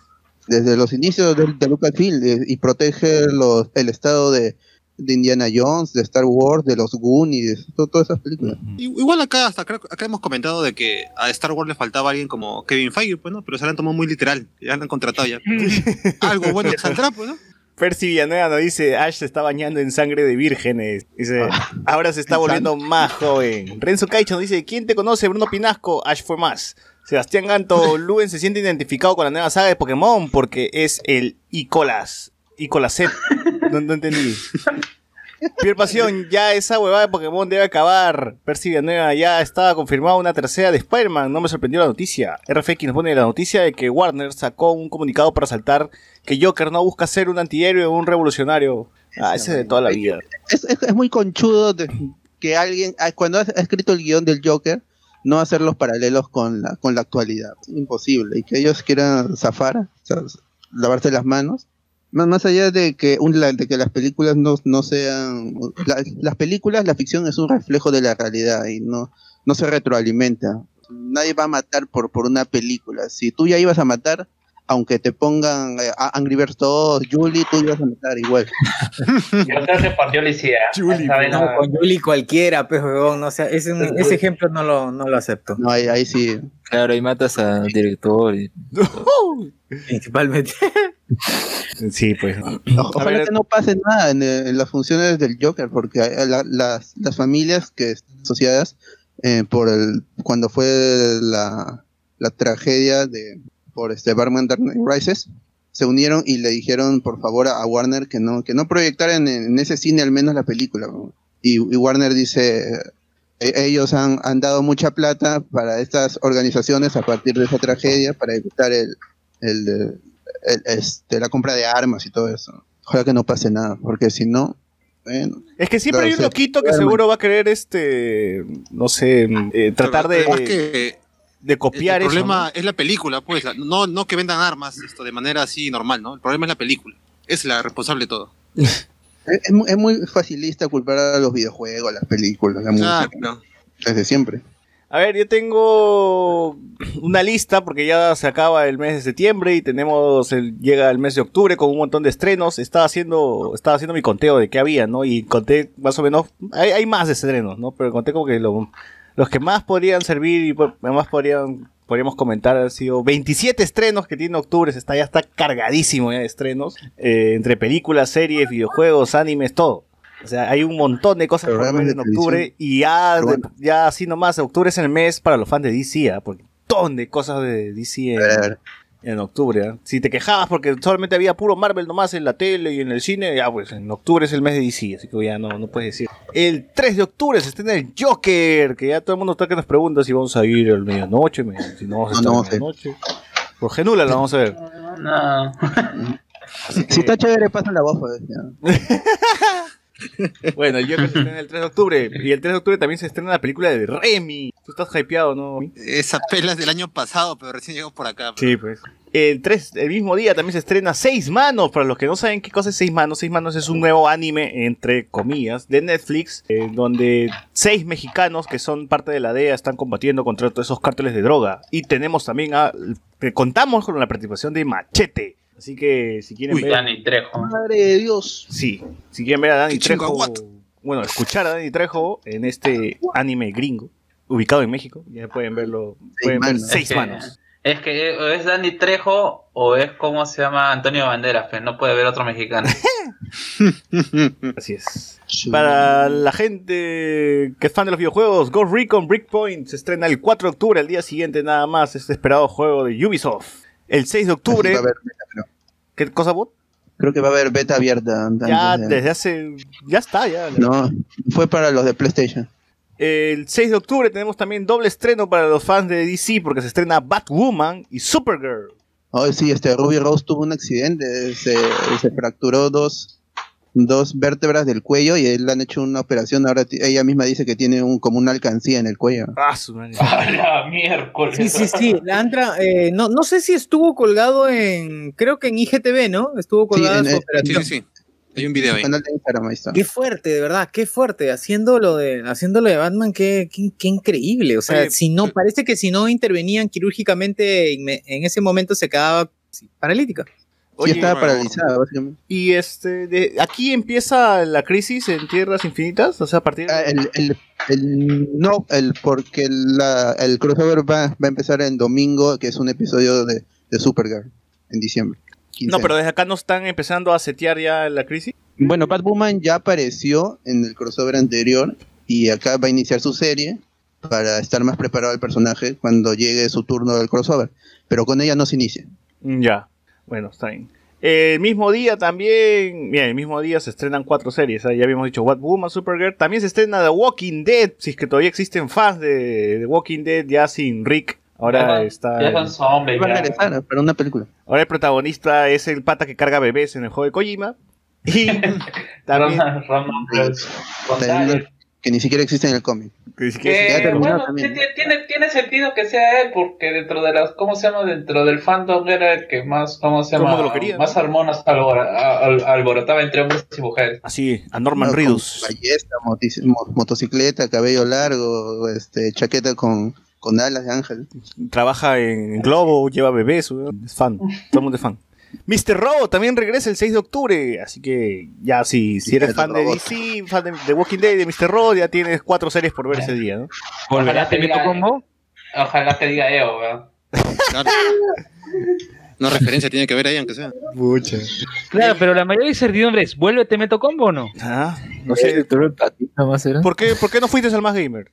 desde los inicios de, de Lucasfilm eh, y protege los, el estado de, de Indiana Jones, de Star Wars, de los Goonies, to- todas esas películas. Igual acá, hasta creo, acá hemos comentado de que a Star Wars le faltaba alguien como Kevin Feige, pues, ¿no? Pero se la han tomado muy literal. Ya lo han contratado ya. [laughs] Algo bueno saldrá, pues, ¿no? Percy Villanueva nos dice, Ash se está bañando en sangre de vírgenes. Dice, ahora se está [laughs] volviendo más joven. Renzo Caicho nos dice, ¿quién te conoce? Bruno Pinasco, Ash fue más. Sebastián Ganto, [laughs] Luen se siente identificado con la nueva saga de Pokémon porque es el Icolas. Icolasep. No, no entendí. [laughs] Pierre Pasión, ya esa huevada de Pokémon debe acabar. Percy Villanueva ya estaba confirmada una tercera de Spider-Man. No me sorprendió la noticia. RFX nos pone la noticia de que Warner sacó un comunicado para saltar que Joker no busca ser un antihéroe o un revolucionario. Ah, ese es de toda la vida. Es, es- es muy conchudo de- que alguien, ah, cuando ha escrito el guion del Joker, no hacer los paralelos con la, con la actualidad. Imposible. Y que ellos quieran zafar, o sea, lavarse las manos. Más, más allá de que, un, de que las películas no, no sean... la- las películas, la ficción es un reflejo de la realidad y no, no se retroalimenta. Nadie va a matar por, por una película. Si tú ya ibas a matar, aunque te pongan eh, a- Angry Birds 2, Julie, tú ibas a matar igual. [laughs] Yo creo que por Julie sí, ¿eh? Esa vaina- No, con Yuli cualquiera, pues, huevón, no, o sea, ese, ese ejemplo no lo, no lo acepto. No, ahí, ahí sí. Claro, y matas al director. Y... [laughs] Principalmente. [laughs] Sí, pues. O- Ojalá que no pase nada en, eh, en las funciones del Joker, porque eh, la- las, las familias que están asociadas eh, por el cuando fue la, la tragedia de por este Batman Dark Knight Rises se unieron y le dijeron por favor a, Warner que no que no proyectaran en, en ese cine al menos la película y, y Warner dice eh, ellos han, han dado mucha plata para estas organizaciones a partir de esa tragedia para evitar el, el, el- este, la compra de armas y todo eso. Ojalá que no pase nada, porque si no, bueno. Es que siempre Claro, hay un loquito que seguro va a querer, este, no sé, eh, tratar de, que de copiar el eso. problema es la película, pues. la- no, no que vendan armas esto de manera así normal, ¿no? El problema es la película. Es la responsable de todo. [laughs] Es, es muy- facilista culpar a los videojuegos, a las películas, la música, Claro. desde siempre. A ver, yo tengo [clears throat] una lista porque ya se acaba el mes de septiembre y tenemos el, llega el mes de octubre con un montón de estrenos. Estaba haciendo, estaba haciendo mi conteo de qué había, ¿no? Y conté más o menos, hay, hay más de estrenos, ¿no? Pero conté como que lo- los que más podrían servir y más podrían, podríamos comentar han sido 27 estrenos que tiene octubre. Está, ya está cargadísimo ya de estrenos. eh, entre películas, series, videojuegos, animes, todo. O sea, hay un montón de cosas por ver en octubre y ya, de- ya así nomás, octubre es el mes para los fans de DC, ¿ah? porque un montón de cosas de DC en, en octubre. ¿ah? Si te quejabas porque solamente había puro Marvel nomás en la tele y en el cine, ya pues en octubre es el mes de DC, así que ya no, no puedes decir. El 3 de octubre se estrena el Joker, que ya todo el mundo está que nos pregunta si vamos a ir la medianoche, me- si no vamos a No, estar no a vamos a ir. medianoche. Por Genula lo vamos a ver. No. Si está chévere, pasa la voz. [laughs] Bueno, el Joker se estrena el 3 de octubre. Y el 3 de octubre también se estrena la película de Remy. Tú estás hypeado, ¿no? Esa pela es del año pasado, pero recién llegó por acá. Sí, pues. El, 3, el mismo día también se estrena Seis Manos. Para los que no saben qué cosa es Seis Manos, Seis Manos es un nuevo anime, entre comillas, de Netflix, eh, donde seis mexicanos que son parte de la DEA están combatiendo contra todos esos cárteles de droga. Y tenemos también a. que contamos con la participación de Machete. Así que si quieren Uy, ver. Dani Trejo. Madre de Dios. Sí, si quieren ver a Dani Trejo. Bueno, escuchar a Dani Trejo en este anime gringo, ubicado en México. Ya pueden verlo. Pueden ver seis Es que- manos. Es que o es Dani Trejo o es como se llama Antonio Banderas, pero no puede haber otro mexicano. [laughs] Así es. Para la gente que es fan de los videojuegos, Ghost Recon Breakpoint se estrena el 4 de octubre, el día siguiente nada más, este esperado juego de Ubisoft. El 6 de octubre, Va a haber beta, creo. ¿qué cosa bot? Creo que va a haber beta abierta. antes Ya de- desde hace, ya está, ya. No, fue para los de PlayStation. El 6 de octubre tenemos también doble estreno para los fans de DC porque se estrena Batwoman y Supergirl. Oh, sí, este Ruby Rose tuvo un accidente, se, se fracturó dos, dos vértebras del cuello y le han hecho una operación. Ahora ella misma dice que tiene un, como una alcancía en el cuello. Ah, su madre. ¡A la miércoles! Sí, sí, sí. La Antra, eh, no, no sé si estuvo colgado en, creo que en IGTV, ¿no? Estuvo colgada en- su en- Sí, operación. sí, sí. Hay un video ahí. canal de Instagram, ahí está. Qué fuerte, de verdad, qué fuerte. Haciendo lo de, haciendo lo de Batman, qué, qué, qué increíble. O sea, Oye, si no, parece que si no intervenían quirúrgicamente inme- en ese momento se quedaba sí, Sí, Oye, estaba paralizada, básicamente. y este, de, aquí empieza la crisis en Tierras Infinitas, o sea, a partir de... Ah, el, el- el- no, el, porque la- el crossover va, va a empezar en domingo, que es un episodio de, de Supergirl, en diciembre. No, 15. pero desde acá no están empezando a setear ya la crisis. Bueno, Batwoman ya apareció en el crossover anterior y acá va a iniciar su serie para estar más preparado el personaje cuando llegue su turno del crossover. Pero con ella no se inicia. Ya, bueno, está bien. El mismo día también, mira, el mismo día se estrenan cuatro series. ¿ah? Ya habíamos dicho What Woman, Supergirl. También se estrena The Walking Dead. Si es que todavía existen fans de The Walking Dead, ya sin Rick. Ahora Ya- está. ya son zombies, Va a ya. regresar para una película. Ahora el protagonista es el pata que carga bebés en el juego de Kojima. Y [laughs] también. Roman- Roman Reigns. Que ni siquiera existe en el cómic. Terminó bueno, ti- tiene, tiene sentido que sea él, porque dentro de las, ¿cómo se llama? Dentro del fandom era el que más, ¿cómo se llama? mundo lo quería, Más hormonas albora- al- alborotaba entre hombres y mujeres. Así, a Norman No, Reedus. Ballesta, motocicleta, cabello largo, este, chaqueta con, con alas de ángel. Trabaja en Globo, lleva bebés, es fan. Todo el mundo es fan. Mr. Robo también regresa el 6 de octubre, así que ya si, si eres fan de. DC, fan de, de Walking Dead, de Mr. Robo, ya tienes cuatro series por ver ese día, ¿no? ¿Volverá Ojalá te Temeto diga- Combo? Ojalá te diga Eo, weón. Claro. Una referencia tiene que ver ahí, aunque sea. Pucha. Claro, pero la mayor incertidumbre es, ¿vuelve Temeto Combo o no? Ah, no No sé. era. ¿Por qué, ¿Por qué no fuiste al más gamer?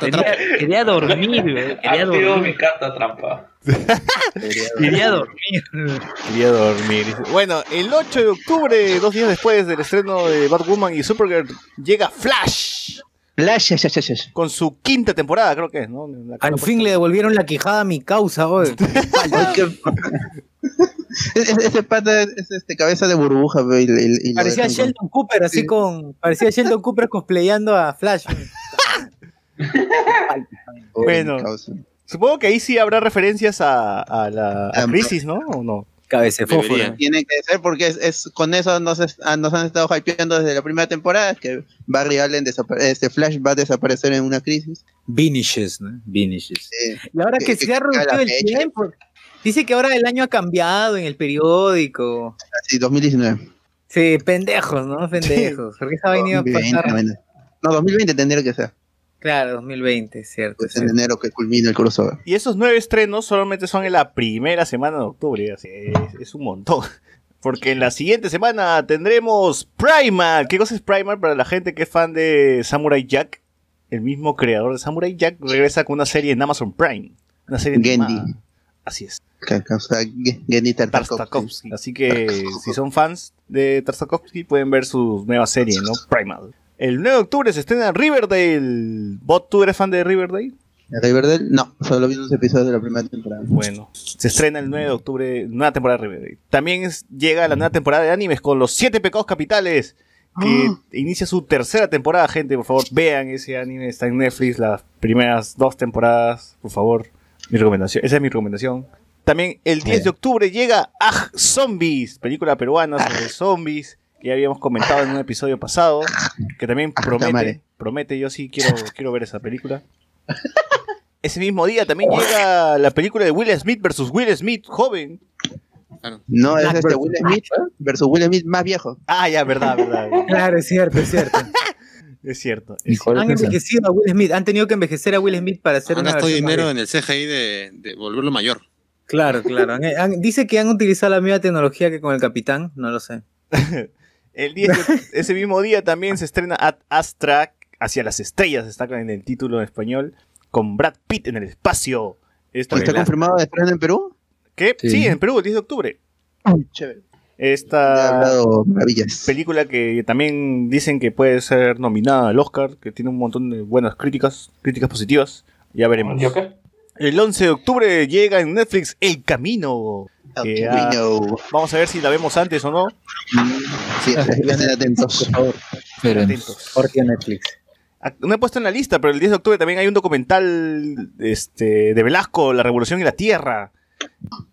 Quería, quería dormir, güey. Quería dormir. mi carta trampa. Quería dormir. Quería dormir. Bueno, el 8 de octubre, dos días después del estreno de Batwoman y Supergirl, llega Flash Flash, con su quinta temporada, creo que es, ¿no? La Al fin le devolvieron la quijada a mi causa, [laughs] [laughs] es- Ese pata es este, cabeza de burbuja, y, y- y lo Parecía Sheldon Cooper, así Sí. con. Parecía Sheldon Cooper cosplayando a Flash. [laughs] Bueno. Supongo que ahí sí habrá referencias a, a la a Crisis, ¿no? ¿O no? Cabeza de fósforo. Debería. Tiene que ser porque es, es- con eso nos, es- ah, nos han estado hypeando desde la primera temporada que Barry Allen este Flash va a desaparecer en una crisis. Finishes, ¿no? Finishes. Eh, Y ahora Que- que, que se ha reducido el fecha. tiempo. Dice que ahora el año ha cambiado en el periódico. así, 2019. Sí, pendejos, ¿no? Pendejos. Porque esa vaina iba a 2020, pasar. No, 2020 tendría que ser. Claro, 2020, cierto. Pues en cierto. enero que culmina el crossover. Y esos nueve estrenos solamente son en la primera semana de octubre, así es, es un montón. [laughs] Porque en la siguiente semana tendremos Primal. ¿Qué cosa es Primal para la gente que es fan de Samurai Jack? El mismo creador de Samurai Jack regresa con una serie en Amazon Prime. Una serie animada. Así es. Tartakovsky. Así que si son fans de Tartakovsky pueden ver su nueva serie, ¿no? Primal. El 9 de octubre se estrena Riverdale. ¿Bot, tú eres fan de Riverdale? Riverdale, no, solo vi unos episodios de la primera temporada. Bueno, se estrena el 9 de octubre, nueva temporada de Riverdale. También es- llega la nueva temporada de animes con los 7 pecados capitales, que inicia su tercera temporada, gente, por favor, vean ese anime, está en Netflix, las primeras dos temporadas, por favor, mi recomendación, esa es mi recomendación. También el 10 de octubre llega Aj Zombies, película peruana sobre zombies, que ya habíamos comentado en un episodio pasado, que también promete, tamare. promete, yo sí quiero, quiero ver esa película. Ese mismo día también llega la película de Will Smith versus Will Smith, joven. No, es Black este Will Smith versus Will Smith más viejo. Ah, ya, verdad, verdad. Claro, es cierto, es cierto. [laughs] Es cierto. ¿Y es cuál Han envejecido a Will Smith. Han tenido que envejecer a Will Smith para hacer Han una gastado dinero en el CGI de, de volverlo mayor. Claro, claro. Han- han- dice que han utilizado la misma tecnología que con el Capitán. No lo sé. [laughs] El 10 de- [laughs] ese mismo día también se estrena Ad Astra hacia las estrellas, está en el título en español, con Brad Pitt en el espacio. Esta ¿Está confirmado de estreno en Perú? ¿Qué? Sí. Sí, en Perú, el 10 de octubre. Chévere. Esta hablado maravillas. película que también dicen que puede ser nominada al Oscar, que tiene un montón de buenas críticas, críticas positivas. Ya veremos. ¿Yo qué? El 11 de octubre llega en Netflix El Camino. Ya-. Vamos a ver si la vemos antes o no. Sí, estén atentos. Pero Atentos. Porque Netflix. Ah, No he puesto en la lista, pero el 10 de octubre también hay un documental este, de Velasco, La Revolución y la Tierra.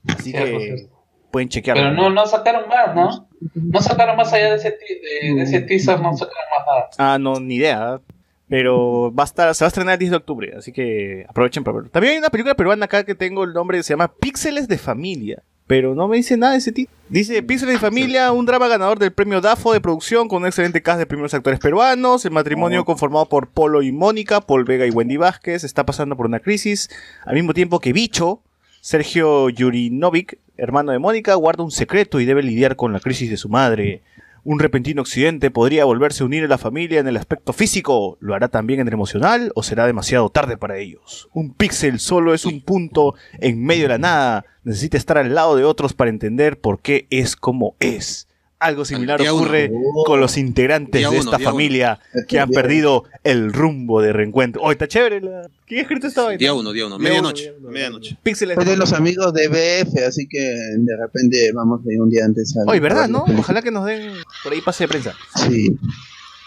Así que pueden chequearlo. Pero no, no sacaron más, ¿no? No sacaron más allá de ese, de, de ese teaser, no sacaron más nada. Ah, no, ni idea. Pero va a estar, se va a estrenar el 10 de octubre, así que aprovechen para verlo. También hay una película peruana acá que tengo el nombre, se llama Píxeles de Familia. Pero no me dice nada de ese título. Dice Píxeles de Familia, un drama ganador del premio DAFO de producción con un excelente cast de primeros actores peruanos. El matrimonio conformado por Polo y Mónica, Paul Vega y Wendy Vázquez, está pasando por una crisis. Al mismo tiempo que Bicho, Sergio Yurinovic, hermano de Mónica, guarda un secreto y debe lidiar con la crisis de su madre. Un repentino accidente podría volverse a unir a la familia en el aspecto físico. ¿Lo hará también en el emocional o será demasiado tarde para ellos? Un píxel solo es un punto en medio de la nada. Necesita estar al lado de otros para entender por qué es como es. Algo similar Día ocurre con los integrantes de esta familia que han perdido el rumbo de reencuentro. Oh, está chévere. La... ¿Quién ha escrito esta vaina? Día uno, día uno, medianoche. Medianoche. Píxeles. Es de los amigos de BF, así que de repente vamos a ir un día antes a Oye, ¿verdad, no? Ojalá que nos den por ahí pase de prensa. Sí.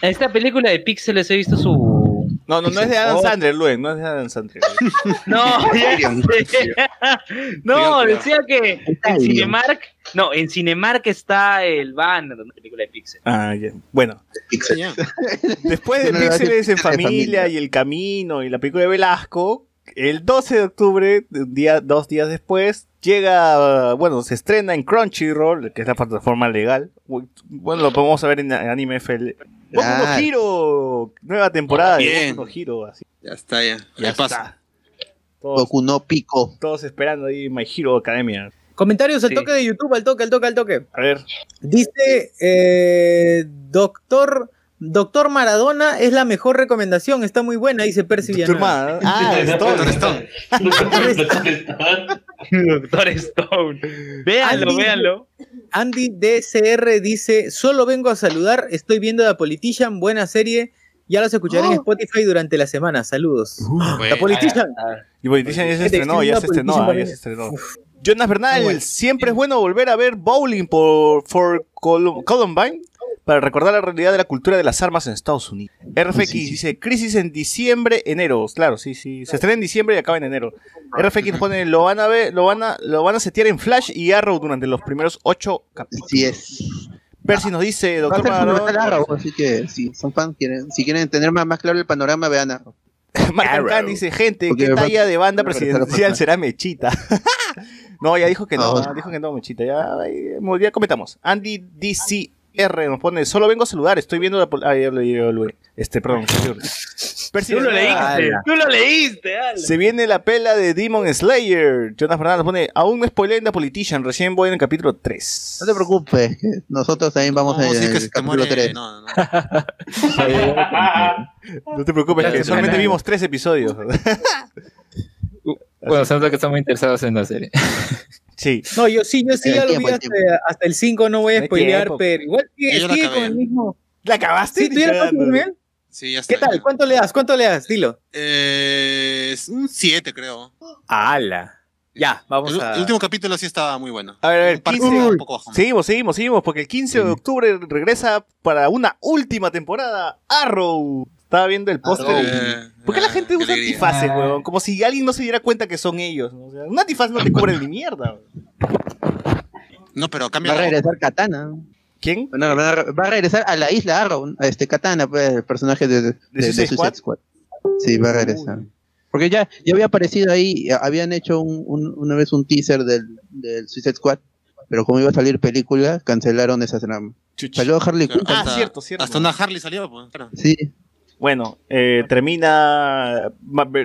En esta película de Pixeles he visto su. No, no, no es de Adam Oh. Sandler, Luen, no es de Adam Sandler. [laughs] No, ya sé. [laughs] no, decía que en. Cinemark. No, en Cinemark está el banner de una película de Pixel. Ah, ya. Bueno, Pixel. Después de No, Píxeles en de familia, familia. y El Camino y la película de Velasco, el 12 de octubre, un día, dos días después, llega, bueno, se estrena en Crunchyroll, que es la plataforma legal. Bueno, lo podemos ver en Anime FL. Boku no Claro. Hero, nueva temporada de Bien. Boku no Hero, así. Ya está, ya. Ya Ya pasa. está. Todos, Goku no Pico. todos esperando ahí My Hero Academia. Comentarios al Sí. toque de YouTube, al toque, al toque, al toque. A ver, Dice, eh, doctor, doctor Maradona es la mejor recomendación, está muy buena, dice Percy Villanueva. hermana. [laughs] Ah, Doctor Stone. Stone. Doctor Stone. Véanlo, Andy- véanlo. Andy DCR dice, solo vengo a saludar, estoy viendo The Politician, buena serie, ya los escucharé en Spotify durante la semana, saludos. Uh. The Politician. Y Politician ya se Gente, estrenó, ya se estrenó, ah, ya se estrenó. Jonas Bernal, Bueno. siempre es bueno volver a ver Bowling por for Col- Columbine para recordar la realidad de la cultura de las armas en Estados Unidos. RFX Sí, sí. dice, crisis en diciembre, enero. Claro, sí, sí. Se estrena en diciembre y acaba en enero. RFX pone, lo van a ver, lo van a, lo van a setear en Flash y Arrow durante los primeros ocho capítulos. Así es. Percy nos dice, doctor Maradona- Arrow, así que si son fans, quieren, si quieren tener más, más claro el panorama, vean Arrow. [laughs] Ancan dice, gente, ¿qué talla de banda presidencial será Mechita? [laughs] no, ya dijo que no, No. dijo que no, Mechita, ya, ya comentamos. Andy DCR nos pone, solo vengo a saludar, estoy viendo la... Ah, ya lo leí. Este, perdón. [laughs] Percy Tú lo leíste, tú lo leíste, Alan. Se viene la pela de Demon Slayer. Jonas Fernández pone, aún no spoileen The Politician, recién voy en el capítulo 3. No te preocupes, nosotros también vamos No, en si es que el capítulo muere. 3. No, no, no. [laughs] No te preocupes, que solamente vimos tres episodios. [laughs] Bueno, se nota que están muy interesados en la serie. Sí. No, yo sí, yo sí ya lo vi hasta, el 5, no voy a spoilear, pero igual sigue, la sigue con el mismo... ¿La acabaste? Sí, ¿tú ya acabaste, Miguel? Sí, ya está. ¿Qué tal? ¿Cuánto le das? ¿Cuánto le das? Dilo. Eh, es un 7, creo. ¡Hala! Ya, vamos El, a... el último capítulo sí estaba muy bueno. A ver, a ver, El parte 15. iba un poco. Seguimos, seguimos, seguimos, porque el 15 de octubre regresa para una última temporada Arrow. Estaba viendo el póster. Arrow. y- ¿Por qué la ah, gente usa alegría. antifaces, weón? Como si alguien no se diera cuenta que son ellos. ¿no? O sea, un antifaz no te cubre ni mierda. weón. No, pero Va cambia. a regresar Katana. ¿Quién? Bueno, va a va a regresar a la isla Arrow, a este Katana, pues, el personaje de, de, de Suicide Suicide Squad. Sí, va a regresar. Porque ya, ya había aparecido ahí, habían hecho un, un- una vez un teaser del, del Suicide Squad, pero como iba a salir película, cancelaron esa trama. Salió Harley Quinn. Ah, hasta, cierto, cierto. Hasta una Harley salió, pues. claro. Sí, Bueno, eh, termina.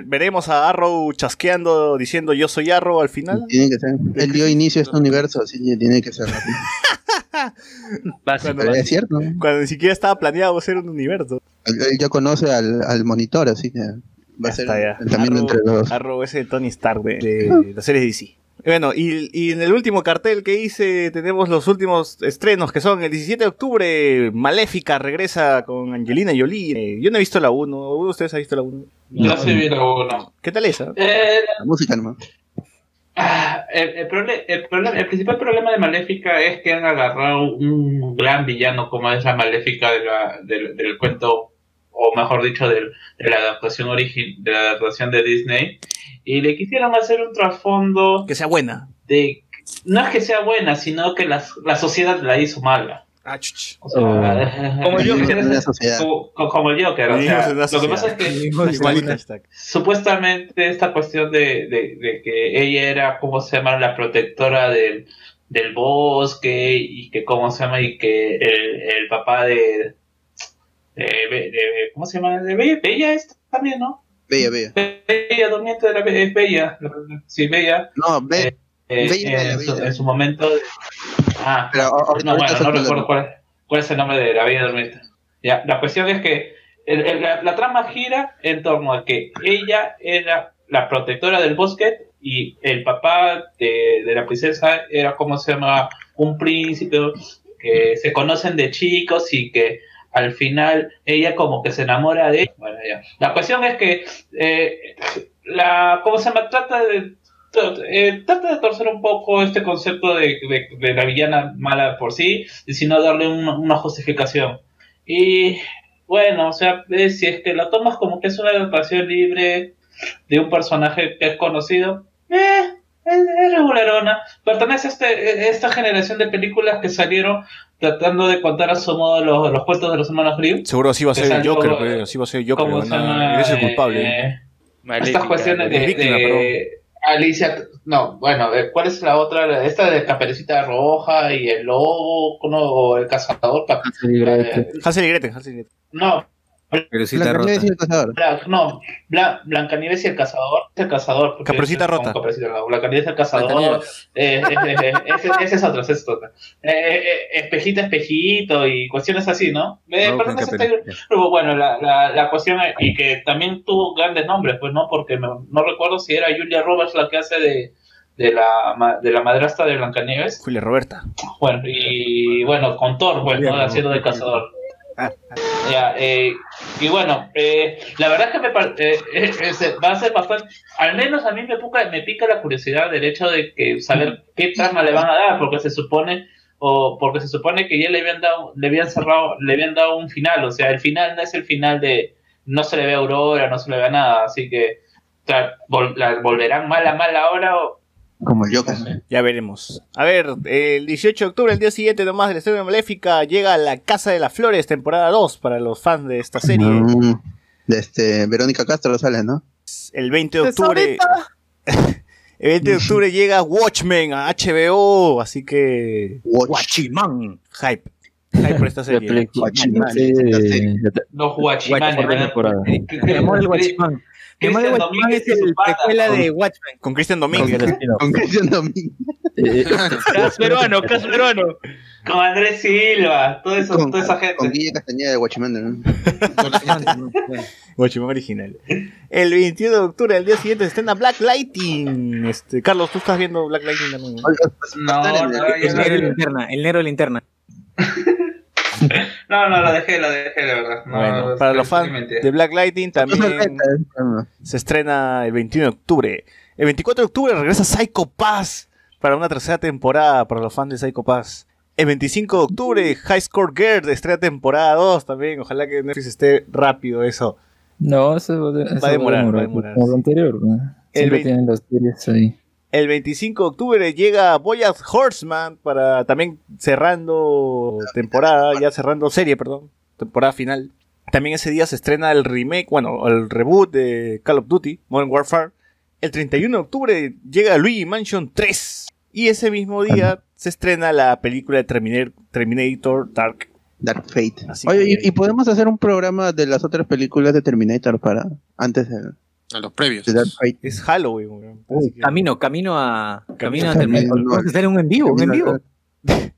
Veremos a Arrow chasqueando diciendo yo soy Arrow al final. tiene que ser. Él dio inicio a este universo, así que tiene que ser. [laughs] Básico. Pero es cierto. Cuando ni siquiera estaba planeado ser un universo. Él, ya conoce al, al monitor, así que va Ya a ser el camino Arrow- entre los dos. Arrow es el Tony Stark de, de la serie DC. Bueno, y, y en el último cartel que hice tenemos los últimos estrenos que son el 17 de octubre, Maléfica regresa con Angelina Jolie. Eh, yo no he visto la 1, ¿Uno de ustedes ha visto la 1? Yo sí vi la uno. ¿Qué tal esa? Eh, La música nomás. ah, el, el, prole- el problema- el principal problema de Maléfica es que han agarrado un gran villano como es la Maléfica de la- del, del cuento, o mejor dicho, del- de la adaptación origi- de la adaptación de Disney, y le quisieron hacer un trasfondo Que sea buena. de no es que sea buena, sino que las- la sociedad la hizo mala. Ah. O sea, Como que en una [laughs] sociedad. como, como el Joker. o sea, lo que pasa es que supuestamente esta cuestión de, de- de que ella era, ¿cómo se llama?, la protectora del, del bosque y que, ¿cómo se llama?, y que el, el papá de, de, de- de- ¿cómo se llama?, de Bella, Bella es también, ¿no? Bella, bella. Bella, durmiente de la Be- es Bella, sí, Bella, No, ve, eh, Bella de la en, su, vida. en su momento... Ah, pero ahorita, no, bueno, no recuerdo cuál es. cuál es el nombre de la Bella Durmiente. Ya, la cuestión es que el- el- la, la trama gira en torno a que ella era la protectora del bosque y el papá de, de la princesa era como se llama un príncipe que se conocen de chicos y que al final ella como que se enamora de él. Bueno, ya. La cuestión es que eh, la ¿cómo se llama? trata de eh, de torcer un poco este concepto de, de- la villana mala por sí, y sino darle una, una justificación. Y bueno, o sea, eh, si es que la tomas como que es una adaptación libre de un personaje que es conocido, es regularona. Pertenece a este, a esta generación de películas que salieron tratando de contar a su modo los, los cuentos de los hermanos Grimm. Seguro así va a ser el Joker, eh, pues, así va a ser el Joker. ¿Cómo van se a- llama? Eres el culpable. Eh, Maléfica, estas cuestiones de, Víctima, de Alicia, no, bueno, eh, ¿cuál es la otra? Esta de Caperucita Roja y el lobo, ¿no? o el cazador. pa- eh, Hansel y Gretel, Hansel y Gretel. no, Caperucita Blancanieves y el cazador. Bla- no, Bla- Blancanieves y el cazador, el cazador. porque Caperucita es como Rota. Caperucita Rota, Blancanieves y el cazador. Blancanieves. eh, eh, eh, ese, ese es otro, ese es otro. Eh, eh, eh, espejito, espejito y cuestiones así, ¿no? Eh, Caperucita. está- pero bueno, la, la, la cuestión es- y que también tuvo grandes nombres, pues, ¿no? Porque no, no recuerdo si era Julia Roberts la que hace de, de, la, ma- de la madrastra de Blancanieves. Julia Roberta. Bueno, y bueno, con Thor, pues, ¿no? Haciendo de cazador. Eh, y bueno, eh, la verdad es que me eh, eh, va a ser bastante, al menos a mí me pica, me pica la curiosidad del hecho de que saber qué trama le van a dar, porque se supone, o porque se supone que ya le habían dado, le habían cerrado, le habían dado un final, o sea, el final no es el final de, no se le ve a Aurora, no se le ve a nada, así que o sea, vol- la volverán mala, mala ahora o Como el Joker. Ya veremos. A ver, el 18 de octubre, el día siguiente nomás del estreno de Maléfica, llega La Casa de las Flores, temporada 2, para los fans de esta serie. Mm, de este, Verónica Castro sale, ¿no? El 20 de octubre. [laughs] el 20 de octubre llega Watchmen a HBO, así que. Watchman. Hype. Hype por esta [laughs] La serie. serie. los amor el Watchman. Cristian Watchman Domínguez es el precuela de Watchmen. Con Christian [laughs] Domínguez. Con Cristian Domínguez. [laughs] Cas peruano, cas peruano. Con Andrés Silva, todo eso, Con, toda esa gente. con Guille Castañeda de Watchmen, ¿no? Watchmen original. El 21 de octubre, el día siguiente, se estrena Black Lighting. Este, Carlos, tú estás viendo Black Lighting también. No, no, el- negro linterna. El negro linterna. [laughs] no, no, lo dejé, lo dejé, la verdad. No, Bueno, no, para los fans de Black Lighting también se estrena el 21 de octubre. El 24 de octubre regresa Psycho Pass para una tercera temporada para los fans de Psycho Pass. El 25 de octubre, High Score Girl estrena temporada 2 también. Ojalá que Netflix esté rápido eso. No, eso va, a demorar, va a demorar, Como lo anterior, ¿no? Siempre tienen las series ahí. El 25 de octubre llega Boyack Horseman para también cerrando temporada, ya cerrando serie, perdón, temporada final. También ese día se estrena el remake, bueno, el reboot de Call of Duty, Modern Warfare. El 31 de octubre llega Luigi Mansion 3. Y ese mismo día se estrena la película de Terminator, Terminator Dark. Dark Fate. Así Oye, que- y, y podemos hacer un programa de las otras películas de Terminator para antes de, A los previos. Es Halloween, weón. Camino, camino a. Camino a terminar. no. Vamos a hacer un en vivo, un en vivo. [laughs]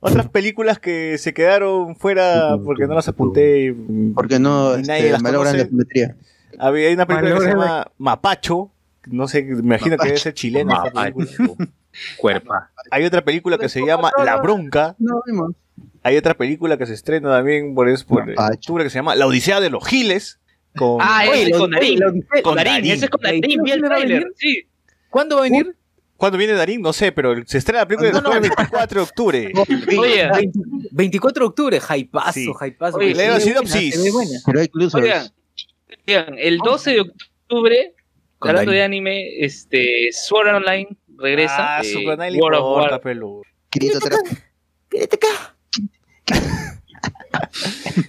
Otras películas que se quedaron fuera porque no las apunté. Porque no Y nadie este, las malogran conoce. la simetría. Había hay una película que se llama Mapacho. No sé, me imagino que debe ser chilena. esa película. [laughs] Cuerpa. Hay otra película que se llama La Bronca. No vimos. Hay otra película que se estrena también por, eso, por Mapacho. octubre que se llama La Odisea de los Giles. Con, Ah, ese Oye, es con Darín. Con Darín, Darín. ese es con Darín. ¿Darín Vi el trailer. Sí. ¿Cuándo va a venir? ¿Cuándo viene Darín? No sé, pero se estrena la película No, no. el 24 de octubre. [laughs] Oye, 20 24 de octubre, hypazo, Sí. Oye, leo sinopsis. Pero hay oigan, el 12 de octubre, Con hablando de anime, este, Sword Online regresa. Ah, eh, su canal le World of importa, War pelu. Kirito Terapia. Quédate acá.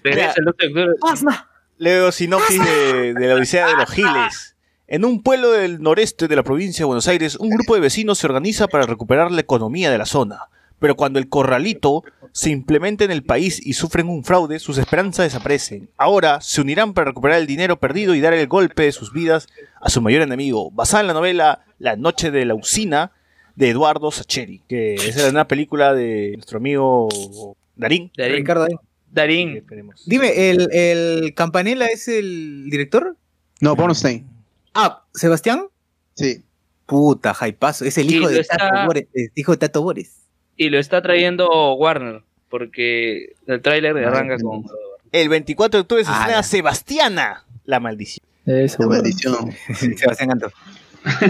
regresa el 12 de octubre. Asma. Leo sinopsis de, de la Odisea de los Giles. En un pueblo del noreste de la provincia de Buenos Aires, un grupo de vecinos se organiza para recuperar la economía de la zona. Pero cuando el corralito se implementa en el país y sufren un fraude, sus esperanzas desaparecen. Ahora se unirán para recuperar el dinero perdido y dar el golpe de sus vidas a su mayor enemigo. Basada en la novela La Noche de la Usina de Eduardo Sacheri, que es una película de nuestro amigo Darín. Darín. Ricardo Darín. Darín. Dime, ¿el, ¿el Campanella es el director? No, Bornstein. Ah, ¿Sebastián? Sí. Puta, jaipazo. Es el hijo de está- Tato Bores. el hijo de Tato Bores. Y lo está trayendo Warner, porque el tráiler arranca con... El 24 de octubre se Ah, estrena. Sebastiana. La maldición. Eso, La maldición. [laughs] Sebastián Canto. [laughs]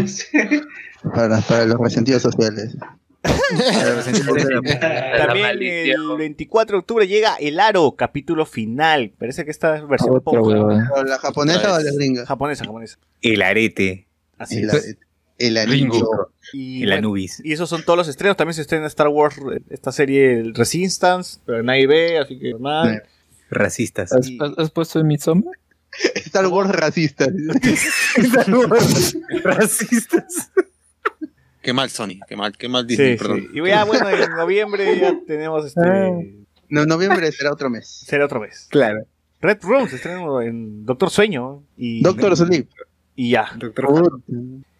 Para, para los resentidos sociales. [laughs] También el 24 de octubre llega El Aro, capítulo final. Parece que esta es versión Otra poco. huevada. ¿Pero ¿La japonesa o la gringa? Japonesa, japonesa. El arete. Así El, es. el anillo. Y, El Anubis. y esos son todos los estrenos. También se estrena Star Wars, eh, esta serie el Resistance, pero nadie ve, así que normal. Racistas. ¿Has, puesto en Midsommar? Star Wars racista. [laughs] Racistas. Qué mal, Sony. Qué mal, qué mal Disney, sí. perdón. Y ya, bueno, en noviembre ya [laughs] tenemos este. No, noviembre será otro mes. Será otra vez. Claro. Red Room se en Doctor Sueño. Y, Doctor Sleep. Y ya. Doctor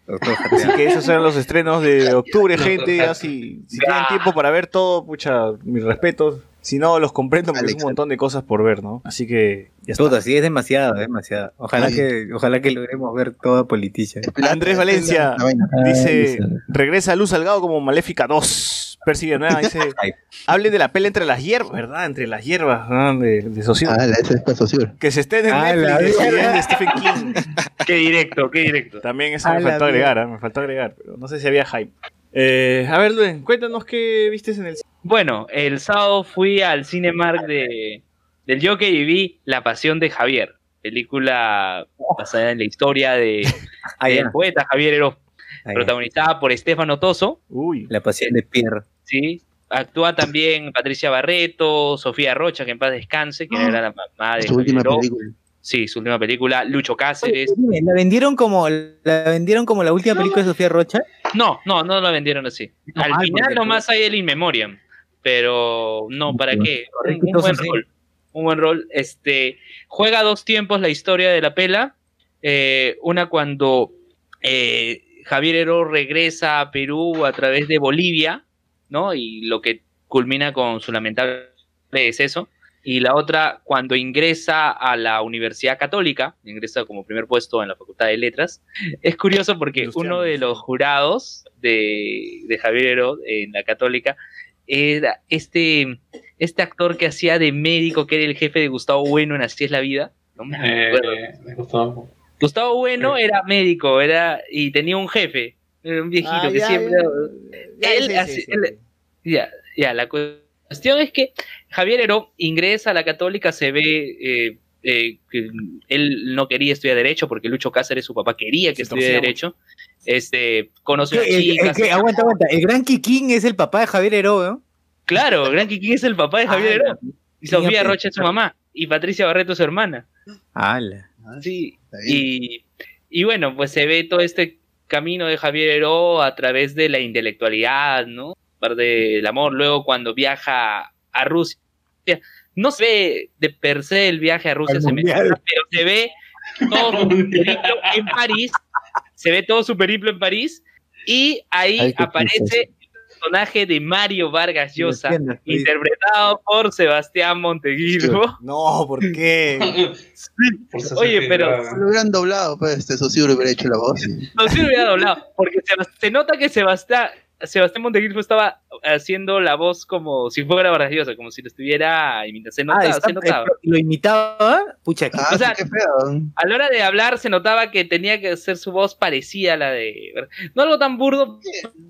Doctor Así que esos eran los estrenos de octubre, gente. Ya si, si tienen Ah. tiempo para ver todo, pucha, mis respetos. Si no, los comprendo porque es un montón de cosas por ver, ¿no? Así que ya está. Puta, sí, es demasiado, es demasiado. Ojalá que, ojalá que logremos ver toda Politicia. Andrés Valencia La vaina. dice: Ah, Regresa Luz Salgado como Maléfica 2. Percy Villanueva dice. [laughs] Hable de la pela entre las hierbas, ¿verdad? Entre las hierbas ¿no? de, de Socio. Ah, la esa es sur. Que se esté en Ah, la Netflix, de, de Stephen King. [laughs] Qué directo, qué directo. También eso A me la faltó agregar, ¿ah? me faltó agregar, pero no sé si había hype. Eh, a ver, Luen, cuéntanos qué viste en el Bueno, el sábado fui al Cinemark de, del Jockey y vi La Pasión de Javier, película basada en la historia de, [laughs] Ah, del poeta Javier Ah, ya. protagonizada por Estefano Toso, Uy, La pasión de Pierre. ¿sí? Actúa también Patricia Barreto, Sofía Rocha, que en paz descanse, que era la mamá de Su última película. Sí, su última película, Lucho Oye, Cáceres. dime, ¿La vendieron como la vendieron como la última película de Sofía Rocha? No, no, no la vendieron así. No, Al final nomás hay el In Memoriam, pero no, ¿para qué? Un, buen rol. Un buen rol. Este, juega dos tiempos la historia de la pela. Eh, una cuando eh, Javier Heró regresa a Perú a través de Bolivia, ¿no? Y lo que culmina con su lamentable deceso. Y la otra cuando ingresa a la Universidad Católica, ingresa como primer puesto en la Facultad de Letras. Es curioso porque uno de los jurados de, de Javier Heró en la Católica era este, este actor que hacía de médico, que era el jefe de Gustavo Bueno en Así es la vida. No me acuerdo. Eh, me gustó. Gustavo Bueno era médico era y tenía un jefe, era un viejito Ah, que ya, siempre... ya, Él sí, sí, hace- sí. él- ya, ya, la cuestión es que Javier Heró ingresa a la católica, se ve eh, eh, que él no quería estudiar Derecho porque Lucho Cáceres, su papá, quería que estudiara Derecho. Este, conoce a El- el aguanta, aguanta. El gran Kikín es el papá de Javier Heró, ¿no? Claro, Gran Kikín es el papá de Javier Ah, Heró. Y Sofía Rocha es su mamá. Y Patricia Barreto es su hermana. Ala. Sí. Está bien. Y, y bueno, pues se ve todo este camino de Javier Heró a través de la intelectualidad, ¿no? Parte del amor. Luego cuando viaja a Rusia, no se ve de per se el viaje a Rusia, se [laughs] pero se ve todo en París. Se ve todo su periplo en París. Y ahí aparece el personaje de Mario Vargas Llosa, Entiendo, sí. interpretado por Sebastián Monteguillo. No, ¿por qué? [laughs] Oye, pero-. Lo hubieran doblado, pues, este Sosur hubiera hecho la voz. No, sí lo hubiera doblado, porque se, se nota que Sebastián, Sebastián Monteguillo estaba haciendo la voz como si fuera Llosa, como si lo estuviera imitando. Se notaba, Ah, está- se notaba. lo imitaba. Pucha. Ah, O sea- sí, qué feo. A la hora de hablar se notaba que tenía que hacer su voz parecida a la de... No algo tan burdo,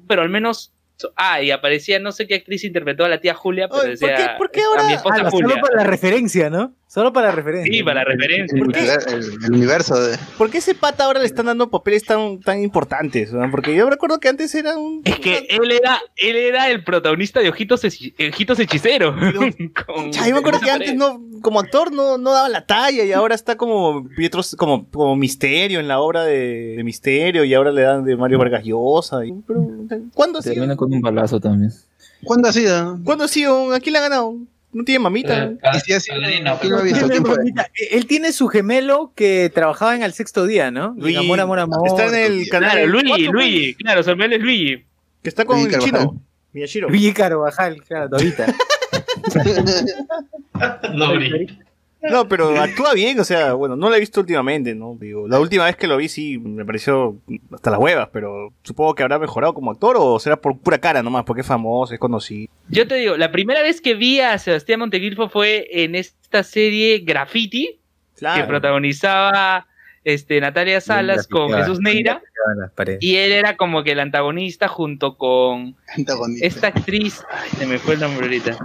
pero al menos... Ah, y aparecía, no sé qué actriz interpretó a la tía Julia, pero Oye, ¿por decía... qué- por qué a ahora- mi esposa Ala, Julia. solo para la referencia, ¿no? Solo para referencia. Sí, para referencia. El, ¿Por qué? el- el universo de. ¿Por qué ese pata ahora le están dando papeles tan, tan importantes? ¿no? Porque yo recuerdo que antes era un... Es que él era, él era el protagonista de Ojitos, Hechi- Ojitos Hechicero. [laughs] [laughs] Con- Cha, yo me acuerdo que antes no, como actor no, no daba la talla y ahora está como Pietro, como, como Misterio en la obra de, de Misterio y ahora le dan de Mario Vargas Llosa. y- pero, ¿Cuándo ha sido? Termina con un balazo también. ¿Cuándo ha sido? ¿Cuándo ha sido? ¿A quién le ha ganado? ¿No tiene mamita? Eh, ah, Y si ha sido- Adelina, ¿quién lo ha pero- visto? ¿Quién fue? Él tiene su gemelo que trabajaba en el sexto día, ¿no? Luigi. Amor, amor, amor. Está en el canal. Claro, Luigi, Luigi, claro, su hermano es Luigi. Que está con Luigi el chino. Miyashiro. Luigi Carvajal, claro, todavita. [laughs] No. No, pero actúa bien, o sea, bueno, no lo he visto últimamente, ¿no? Digo, la última vez que lo vi sí me pareció hasta las huevas, pero supongo que habrá mejorado como actor o será por pura cara nomás, porque es famoso, es conocido. Yo te digo, la primera vez que vi a Sebastián Montequilfo fue en esta serie Graffiti, que protagonizaba este, Natalia Salas con Jesús Neira. Y él era como que el antagonista junto con esta actriz. Ay, se me fue el nombre ahorita.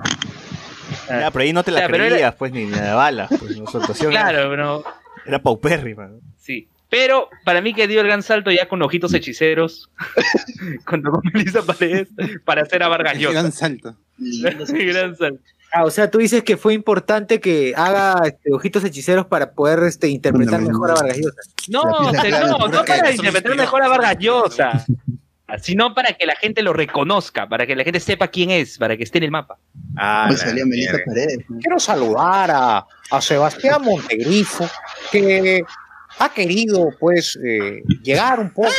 Ya, pero ahí no te la era- creías, pues, ni, ni de balas, pues, no, su actuación era- Claro, pero era paupérrima. sí. Pero para mí que dio el gran salto ya con ojitos hechiceros, [laughs] junto con Melissa Paredes, para hacer a Vargas Llosa. Gran salto. gran salto. Ah, o sea, tú dices que fue importante que haga este, ojitos hechiceros para poder este, interpretar mejor a Vargas Llosa. No, La o sea, no, no para interpretar mejor a Vargas Llosa, sino para que la gente lo reconozca, para que la gente sepa quién es, para que esté en el mapa. Ah, Pues salía Melissa Paredes. Quiero saludar a, a Sebastián Montegrifo, que ha querido, pues, eh, llegar un poco,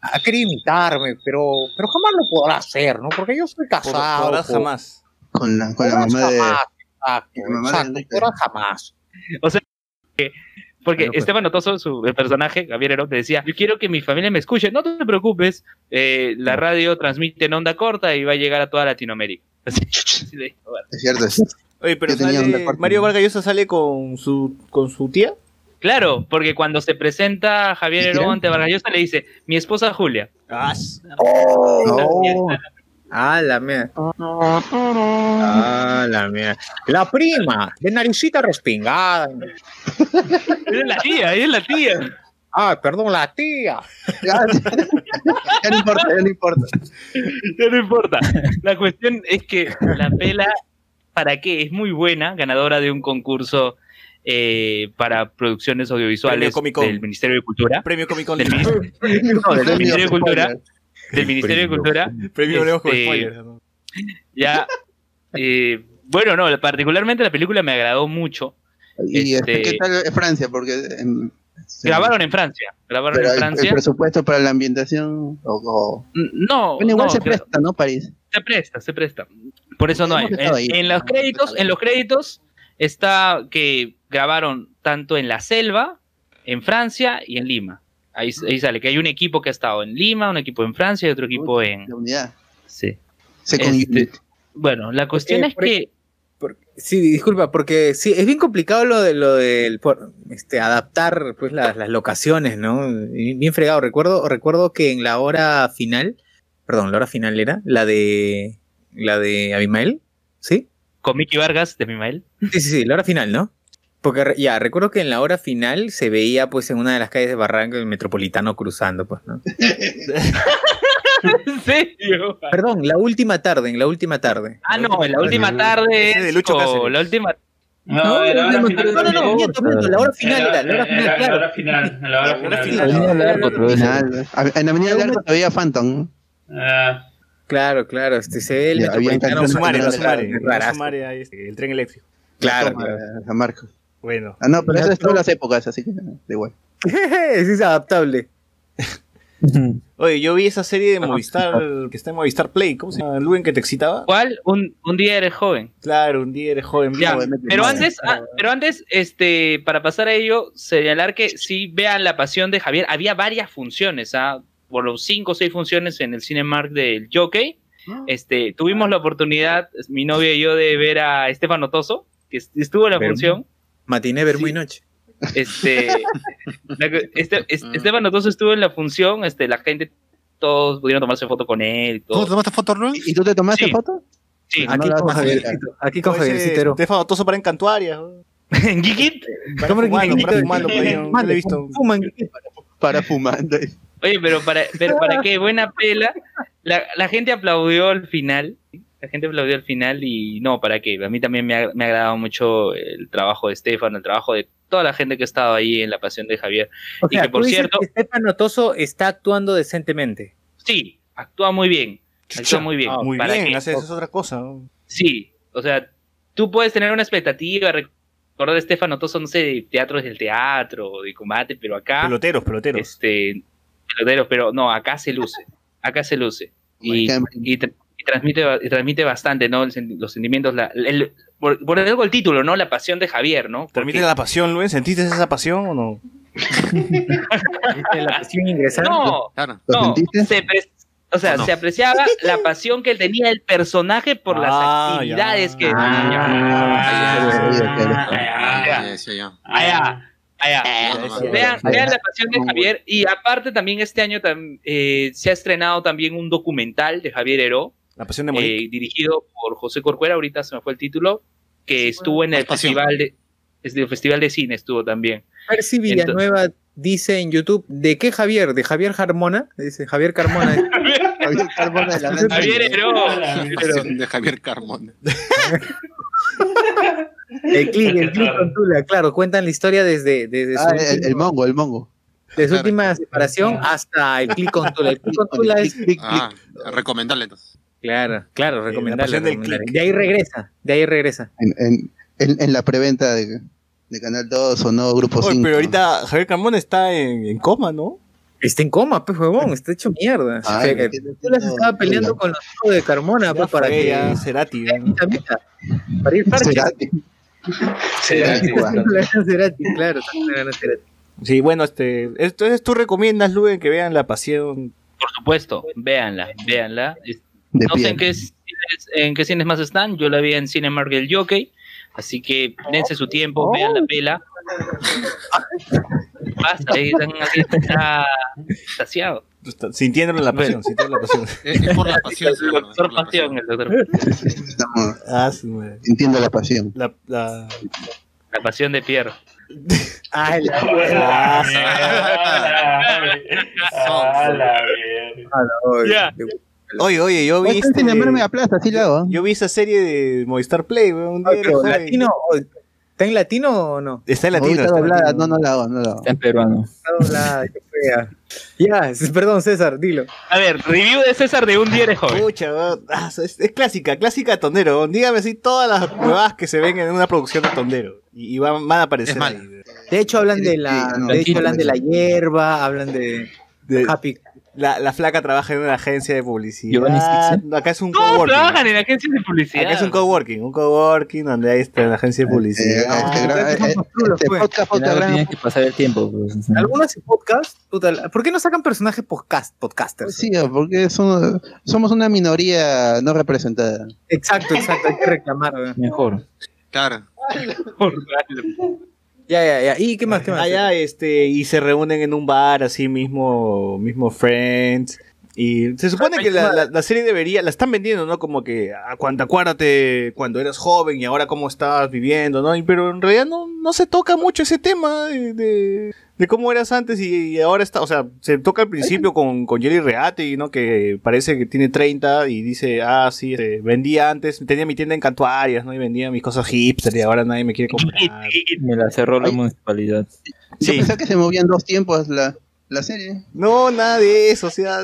ha querido imitarme, pero, pero jamás lo podrá hacer, ¿no? Porque yo soy casado. jamás. Con la, con la mamá de. jamás, exacto, la mamá de exacto, jamás. O sea, que- porque Esteban Otoso, su el personaje, Javier Herón, te decía, yo quiero que mi familia me escuche, no te preocupes, eh, la radio transmite en onda corta y va a llegar a toda Latinoamérica. Así, así de- bueno. Es cierto. es- Oye, pero sale-. Mario Vargas Llosa sale con su, con su tía. Claro, porque cuando se presenta Javier ¿Sí, Herón ante Vargas Llosa le dice, mi esposa Julia. Oh. Ah, la mía. Ah, la mía. La prima, de naricita respingada. [laughs] Es la tía, es la tía. Ah, perdón, la tía. Ya, ya no importa, ya no importa. Ya no importa. La cuestión es que la pela, ¿para qué? Es muy buena, ganadora de un concurso eh, para producciones audiovisuales del Ministerio de Cultura. Premio Comic Con. Del, [laughs] no, del Ministerio de Cultura. Del Ministerio de Cultura. Premio Leo Este. Ya. eh, bueno, no, particularmente la película me agradó mucho. ¿Y este, Este, qué tal es Francia? Porque em, Grabaron en Francia. Grabaron pero en el- Francia. El, presupuesto para la ambientación. O, o- No, Bueno, igual no, se presta, ¿no? París. Se presta, se presta. Por eso no hay. En, ahí. en los créditos, en los créditos está que grabaron tanto en la selva, en Francia y en Lima. Ahí, ahí sale que hay un equipo que ha estado en Lima, un equipo en Francia y otro equipo en. La unidad. Sí. Este, bueno, la cuestión Eh, es por- que. Sí, disculpa, porque sí, es bien complicado lo de lo del por- este, adaptar pues las, las locaciones, ¿no? Bien fregado. Recuerdo, recuerdo que en la hora final, perdón, la hora final era la de la de Abimael, ¿sí? Con Mickey Vargas de Mimael. Sí, sí, sí, la hora final, ¿no? Porque ya, recuerdo que en la hora final se veía pues en una de las calles de Barranco el metropolitano cruzando, pues, ¿no? [laughs] [laughs] ¿En serio? Perdón, la última tarde, en la última tarde. Ah, no, en la última tarde. Ese de es Lucho Cáceres. la última. No, en la hora final. no, no, no, miento, miento, la hora final era, la hora En final, la- en la claro. hora final. En la hora La final. En Avenida del Arco todavía Phantom. ¿no? Ah, Claro, claro, este se ve el Ya, habían metropolitano canciones No sumare, no cruzando, sumare. es No rarazo. sumare a este, el tren eléctrico. Claro, claro. San Marcos. Bueno. Ah, no, pero eso es todas las épocas, así que da igual. [laughs] es adaptable. [laughs] Oye, yo vi esa serie de Movistar que está en Movistar Play. ¿Cómo se llama? ¿Luen que te excitaba? ¿Cuál? Un, un día eres joven. Claro, un día eres joven. Ya, pero antes, ah, pero antes, este, para pasar a ello, señalar que si vean la pasión de Javier, había varias funciones, ¿ah? por los cinco o seis funciones en el Cinemark del Jockey. Este, tuvimos la oportunidad, mi novia y yo, de ver a Estefano Toso, que est- estuvo en la función. Matiné, ver muy noche. Este, [laughs] este, es- Estefano Toso estuvo en la función, este, la gente, todos pudieron tomarse foto con él. y todo. ¿Cómo te tomaste foto, Rubén? ¿Y tú te tomaste Sí. foto? Sí. Ah, no Aquí la con Javiercito, aquí con Oye, ese Javiercito. Estefano Toso para encantuarias. ¿no? ¿En Geekit? Para Cámara fumando, para fumando. no he visto. fuman. Para fumando. Oye, pero para, pero para qué buena pela. La, la gente aplaudió al final. La gente aplaudió al final y no, ¿para qué? A mí también me ha, me ha agradado mucho el trabajo de Estefan, el trabajo de toda la gente que ha estado ahí en la pasión de Javier. O y sea, que por tú dices cierto, que Estefano Toso está actuando decentemente. sí, actúa muy bien. Actúa muy bien. Muy ¿Para bien, hace- es otra cosa. ¿no? Sí, o sea, tú puedes tener una expectativa, recordar a Estefano Toso, no sé, de teatro desde el teatro, o de combate, pero acá... Peloteros, peloteros. Este, peloteros, pero no, acá se luce. Acá se luce. Y, transmite, y transmite bastante, ¿no? Los sentimientos, la, el- por, por algo el título, ¿no? La pasión de Javier, ¿no? ¿Transmite la pasión, Luis? ¿Sentiste esa pasión o no? La pasión ingresar. No, Claro. ¿Lo no, sentiste? se pre- o sea, ¿O no? se apreciaba la pasión que tenía el personaje por las Ah, actividades ya. que Ah, sí, ya. sí, ya. Allá, allá. Vean, vean la pasión de Javier y aparte también este año tam- eh, se ha estrenado también un documental de Javier Heró, La pasión de Monique. eh, dirigido por José Corcuera, ahorita se me fue el título, que estuvo en el pasión. festival de es del festival de cine estuvo también. Percy Villanueva dice en YouTube, ¿de qué Javier? ¿De Javier Carmona? Dice Javier Carmona. [laughs] Javier Carmona de la Javier Serie. Heró. Pasión de Javier Carmona. el click, el click con Tula, claro, cuentan la historia desde, desde su, Ah, el, último- el mongo, el mongo. de su claro. última separación hasta el click con Tula. El click con Tula es... Clic, clic, Ah, recomendable entonces. Claro, claro, recomendable. click. De ahí regresa, de ahí regresa. En, en, en, en la preventa de, de Canal 2 o no, Grupo Oye, 5. pero ahorita Javier Carmona está en, en coma, ¿no? Está en coma, pues, huevón, está hecho mierda. Ah, O sea, que- que Tula se estaba peleando con los hijos de Carmona, pues, para que... ya Cerati. Vitamita, Para ir parche. Cerati. Cerati. Cerati, [laughs] claro, Cerati. Sí, bueno, este, entonces tú recomiendas, Luen, que vean La Pasión. Por supuesto, véanla, véanla. De No sé en qué, cines, en qué cines más están. Yo la vi en Cinemark el Jockey. Así que dense su tiempo, vean la pela. Basta, ahí están aquí está saciado. Sintiendo la pasión, sintiendo la pasión. [laughs] Es, por la pasión, El doctor pasión. El doctor. Ah, sintiendo la pasión. La, la... La pasión de Pierre. [laughs] Ah, la Ah, [laughs] Ya. Oye, oye, yo vi este, a plaza, así lo hago. yo vi esa serie de Movistar Play, un día Ay, pero latino, ¿está en latino o no? Está en latino. Está doblada, latino. no, no la hago, no la hago. Está en peruano. Está doblada, qué fea. Ya, perdón, César, dilo. A ver, review de César de un día eres joven. Pucha. Ah, es, es clásica, clásica tondero. Dígame así todas las huevadas que se ven en una producción de tondero. Y, y van, van a aparecer ahí. De hecho, hablan de la, de hecho, hablan de la hierba, hablan de De- Happy. La, la flaca trabaja en una agencia de publicidad. Acá es un Todos coworking. trabajan en agencias de publicidad. Acá es un coworking, un coworking donde ahí está la agencia de Eh, publicidad. este, gra- eh, este pues. podcast, Claro, podcast gran- tienen que pasar el tiempo. Pues. Algunos podcast, puta, ¿por qué no sacan personajes podcast, podcasters? Sí, porque son- somos una minoría no representada. Exacto, exacto, hay que reclamar. weón. Mejor. Claro. [laughs] Ya, ya, ya. ¿Y qué más? ¿Qué más? Allá, este, y se reúnen en un bar, así mismo, mismo Friends. Y se supone que la, la- la serie debería, la están vendiendo, ¿no? Como que, ah, cuando, acuérdate cuando eras joven y ahora cómo estabas viviendo, ¿no? Y, pero en realidad no, no se toca mucho ese tema de, de, de cómo eras antes y, y ahora está, o sea, se toca al principio con, con Jelly Reati, ¿no? Que parece que tiene 30 y dice, ah, sí, este, vendía antes, tenía mi tienda en Cantuarias, ¿no? Y vendía mis cosas hipster y ahora nadie me quiere comprar. Me la cerró la municipalidad. Yo Sí. pensaba que se movían dos tiempos la, la serie. No, nada de eso, o sea,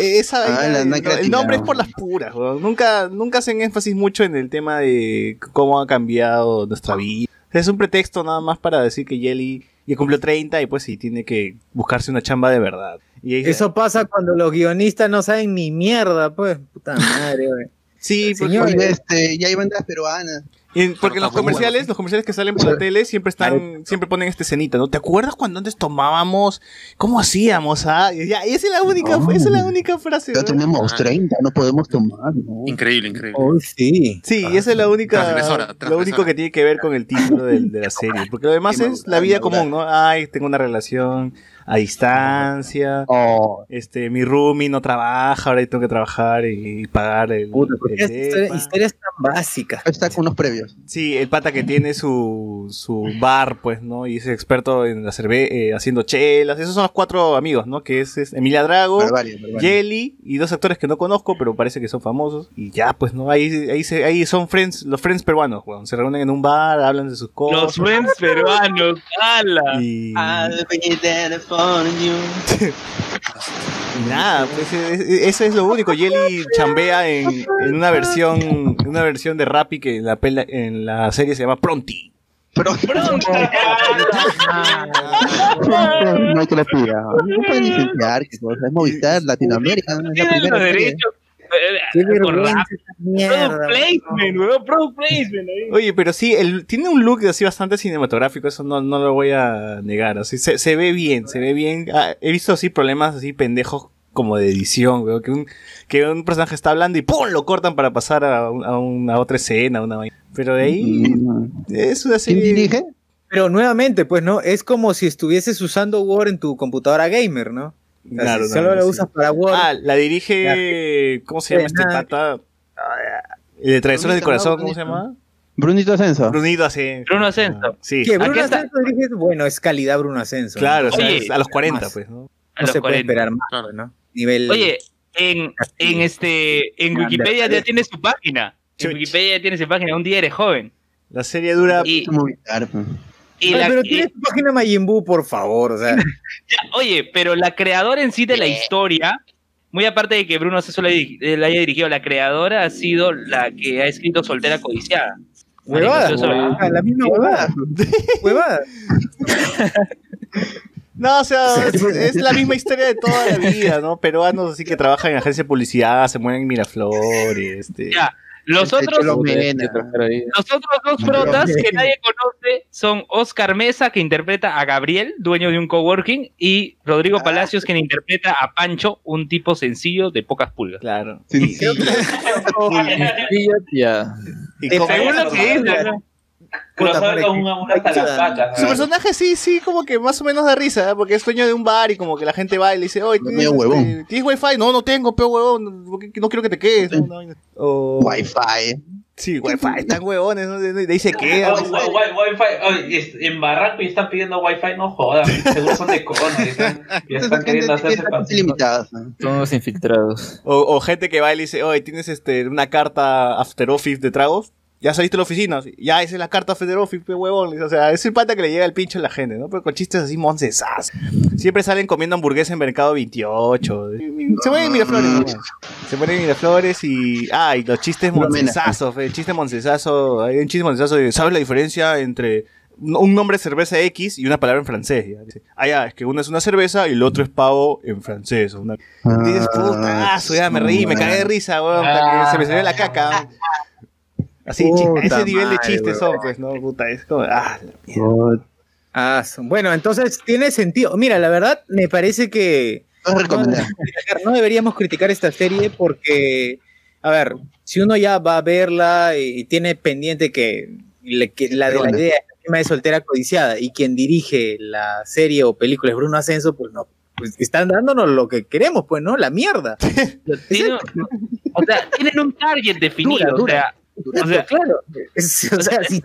esa, Ah, la- el nombre es por las puras, weón. nunca, nunca hacen énfasis mucho en el tema de cómo ha cambiado nuestra vida. O sea, es un pretexto nada más para decir que Jelly ya cumplió 30 y pues sí, tiene que buscarse una chamba de verdad. Y ahí- Eso pasa cuando los guionistas no saben ni mierda, pues. Puta madre, [laughs] güey. sí, porque, Señor, este, ya hay bandas peruanas. Y- porque los comerciales, bueno. los comerciales que salen por la tele siempre están, siempre ponen esta escenita, ¿no? ¿Te acuerdas cuando antes tomábamos? ¿Cómo hacíamos? Ah? Y ya, y esa es la única, No. esa es la única frase. Ya tenemos Ah. 30, no podemos tomar. ¿no? Increíble, increíble. Sí. Sí, y esa es la única, Transgresora, lo único que tiene que ver con el título del- de, la [laughs] serie, porque lo demás es la vida común, ¿no? Ay, tengo una relación a distancia, Oh, este, mi roomie no trabaja, ahora tengo que trabajar y, y pagar el, Puta, ¿por el qué estas historias, tan básicas? ahí está con unos previos. Sí, el pata que tiene su, su bar, pues, ¿no? Y es experto en la cerve eh, haciendo chelas, esos son los cuatro amigos, ¿no? Que es, es Emilia Drago. Jelly y dos actores que no conozco, pero parece que son famosos. Y ya, pues, ¿no? Ahí, ahí, se, ahí son friends, los friends peruanos, weón. Se reúnen en un bar, hablan de sus cosas. Los friends peruanos, ala. Y, [laughs] nada, pues e- e- eso es lo único. Jelly chambea en, en una versión en una versión de Rappi que en la, pela- en la serie se llama Pronti. Pero [laughs] [laughs] no hay creatividad. No pueden licenciar, que. Es Movistar, Latinoamérica, no es la Tienen primera los derechos. Qué. Product placement, weón, product placement. ahí. Oye, pero sí, el, tiene un look así bastante cinematográfico, eso no, no lo voy a negar. Así, se, se ve bien, se ve bien. Ah, he visto así problemas así pendejos como de edición, weón, que un, que un personaje está hablando y ¡pum! lo cortan para pasar a, un- a una otra escena, una. Pero de ahí es una ¿Quién serie... dirige? Pero nuevamente, pues, ¿no? Es como si estuvieses usando Word en tu computadora gamer, ¿no? O sea, Claro, si no, solo lo sí. usas para Word. Ah, la dirige... ¿Cómo se llama Sí, este pata? Ah, El de Travesuras del Corazón, ¿cómo se llama? Brunito Ascenso. Brunito Ascenso. Bruno Ascenso. Sí, ¿Qué? Bruno. Ascenso dirige? Bueno, es calidad Bruno Ascenso. ¿no? claro, o sea, Oye, es a los 40, más. pues, ¿no? A No se puede 40. esperar más. Nivel... Oye, en, en este en. Wikipedia ya tiene su página. Chuch. En Wikipedia ya tiene su página. Un día eres joven. La serie dura... Y. y Ay, la- pero tiene tu página Majin Buu, por favor, o sea... [laughs] ya, oye, pero la creadora en sí de la historia, muy aparte de que Bruno Ceso la, eh, la haya dirigido, la creadora ha sido la que ha escrito Soltera Codiciada. Huevada, la misma huevada. Huevada. [laughs] [laughs] No, o sea, es, es la misma historia de toda la vida, ¿no? Peruanos así que trabajan en agencia de publicidad, se mueven en Miraflores, este... Ya, los otros, los otros dos protas que nadie conoce son Oscar Mesa, que interpreta a Gabriel, dueño de un coworking, y Rodrigo Palacios, quien interpreta a Pancho, un tipo sencillo de pocas pulgas. Claro. Sencillo. [laughs] Según lo que dice, ¿no? Crossover con un amor hasta las patas. su ¿no? personaje sí, sí, como que más o menos da risa, ¿eh? porque es dueño de un bar y como que la gente va y le dice, oye, ¿tienes, huevón. este, ¿tienes wifi? No, no tengo, peo huevón, no quiero que te quedes. ¿no? Una vaina. O- Wi-Fi. Sí, wifi, están huevones, ¿no? De, ahí se Oh, Wi-Fi, oye, es- en Barranco y están pidiendo Wi-Fi, no jodan, seguro son de cono y están, queriendo hacerse ¿no? Son los infiltrados. O, o gente que va y le dice, oye, ¿tienes este, una carta After Office de tragos? ¿Ya saliste de la oficina? Ya, esa es la carta pe huevón. O sea, es el pata que le llega el pincho a la gente, ¿no? Pero con chistes así moncesas. Siempre salen comiendo hamburguesa en Mercado 28. Se mueven en Miraflores, nomás. Se mueren en Miraflores y... Ah, y los chistes moncesazos, el chiste moncesazo. Hay un chiste moncesazo de, ¿sabes la diferencia entre un nombre de cerveza X y una palabra en francés? Ya, ah, ya, es que uno es una cerveza y el otro es pavo en francés. Una... Dices, putazo, ya me reí, me cagué de risa, weón, hasta que se me salió la caca. Así, Puta ese nivel de chistes son, pues, ¿no? Puta, es como, ah, la mierda. Ah, son- bueno, entonces tiene sentido. Mira, la verdad me parece que no, deberíamos criticar- no deberíamos criticar esta serie porque, a ver, si uno ya va a verla y, tiene pendiente que, le- que la de la idea el tema de soltera codiciada y quien dirige la serie o película es Bruno Ascenso, pues no, pues están dándonos lo que queremos, pues, ¿no? La mierda. [laughs] Tiene- o sea, tienen un target definido. Dura, O dura. Sea, O sea, [laughs] claro. [laughs] Es- o sea, si-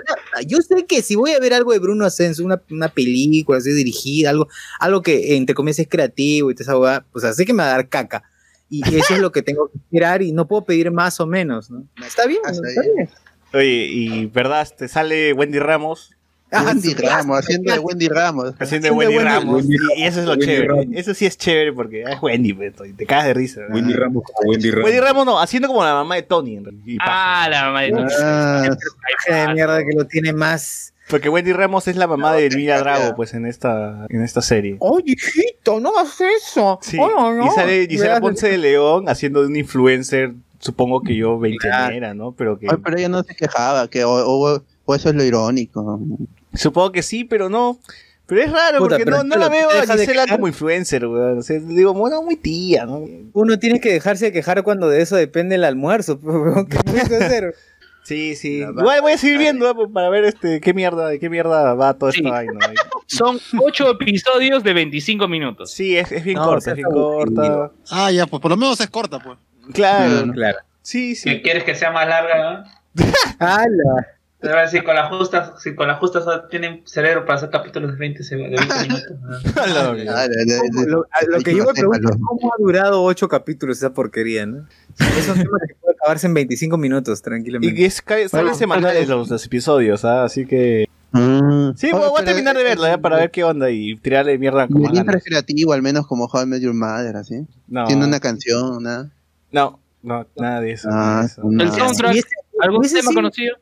yo sé que si voy a ver algo de Bruno Ascenso, una, una película así dirigida, algo, algo que entre comillas es creativo y toda esa hueá, pues así que me va a dar caca. Y [laughs] eso es lo que tengo que esperar y no puedo pedir más o menos, ¿no? Está bien, Ah, está está bien. Oye, y verdad, te sale Wendy Ramos Ah, Wendy sí, Ramos, haciendo de Wendy Ramos. haciendo de Wendy Wendy- Ramos. Wendy Y, y eso es lo Wendy chévere. Ramos. Eso sí es chévere porque es Wendy, y te cagas de risa. ¿no? Wendy Ramos como Wendy Ramos. Wendy Ramos no, haciendo como la mamá de Tony. en realidad. Y ah, la mamá de Ah, de mierda que lo tiene más. Porque Wendy Ramos es la mamá de Elvira Drago, pues, en esta, en esta serie. Oye, hijito, no hagas eso. Sí, Oh, no. y sale Gisela Ponce de León haciendo de un influencer, supongo que yo veinteañera, ¿no? Pero que ay, pero ella no se quejaba, que o, o- o eso es lo irónico. Supongo que sí, pero no. Pero es raro, Puta, porque no, la veo ¿te a Gisela como influencer, weón. O sea, digo, bueno, muy tía, ¿no? Uno tiene que dejarse de quejar cuando de eso depende el almuerzo. pues, ¿Qué puedes hacer? Sí, sí. Igual voy a seguir viendo ¿eh? para ver este qué mierda, de qué mierda va toda esta Sí. vaina. Son ocho episodios de 25 minutos. Sí, es, es bien No, corta, es bien corta. Ah, ya, pues por lo menos es corta, pues. Claro. Claro. Sí, sí. ¿Qué quieres que sea más larga? ¿no? [laughs] ¡Hala! Si con las justas, si con las justas tienen cerebro para hacer capítulos de 20, se- de 20 [laughs] minutos. [laughs] la Ah, Lo, que yo me pregunto es cómo ha durado ocho capítulos esa porquería, ¿no? Es un tema que puede acabarse en 25 minutos, tranquilamente. Y es, ca- salen Bueno, semanales los, los episodios, ¿ah? así que... Mm. Sí, Oye, voy, voy a terminar de es- verla ya para ver qué onda y tirarle mierda como es creativo, al menos como How I Met Your Mother, así. No, Tiene una canción, nada. no, no, nada de eso. Ah, nada de eso. no. El soundtrack, ¿algún tema sí- conocido?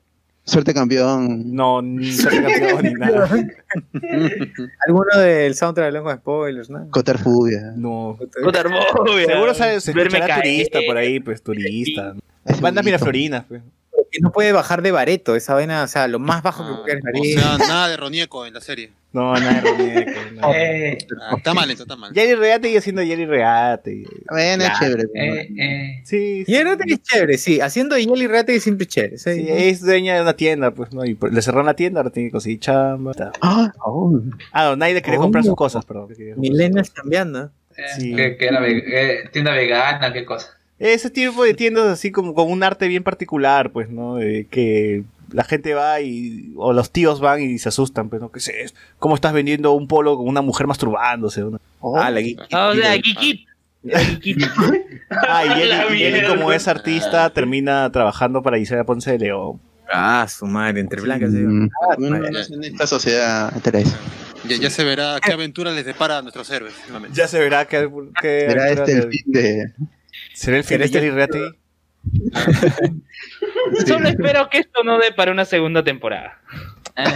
Suerte campeón. No, ni suerte campeón ni nada. [laughs] Alguno del soundtrack de lengua de spoilers, ¿no? Cotar Fubia. No. Cotarmovia. Seguro se, escuchará turista por ahí, pues turista. Bandas miraflorinas, pues. Que no puede bajar de bareto, esa vaina, o sea, lo más bajo que puede O sea, [laughs] nada de Ronieco en la serie. No, nada de Ronieco, [laughs] no. Eh, Ah, está mal, esto está mal. Jerry Reate y haciendo Jerry Reate. Bueno, es chévere. eh, eh. Sí, Y era es chévere, sí. Haciendo Rate es siempre chévere. sí. Sí, es dueña de una tienda, pues, ¿no? Y por- le cerraron la tienda, ahora tiene que conseguir chamba. Ah, oh. Ah, no, nadie le quería Oh. comprar sus cosas, perdón. Millennials cambiando. Eh, Sí. que, que era ve- eh, tienda vegana, qué cosa. Ese tipo de tiendas así como con un arte bien particular, pues, ¿no? De que la gente va y, o los tíos van y se asustan, pues, ¿no? ¿Qué esto? ¿Cómo estás vendiendo un polo con una mujer masturbándose? Una- Ah, la geek. Ah, Kiki. [laughs] Ah, y él, La y él como es artista termina trabajando para Isabel Ponce de León. Ah, su madre, entre blancas. sí. Mm, Ah, bueno, madre. en esta sociedad, Teresa. Ya, ya se verá qué aventura les depara a nuestros héroes. finalmente. Ya se verá que, que Será este el fin de. ¿Será el fin ¿Será de este Jerry? [laughs] Solo espero que esto no dé para una segunda temporada.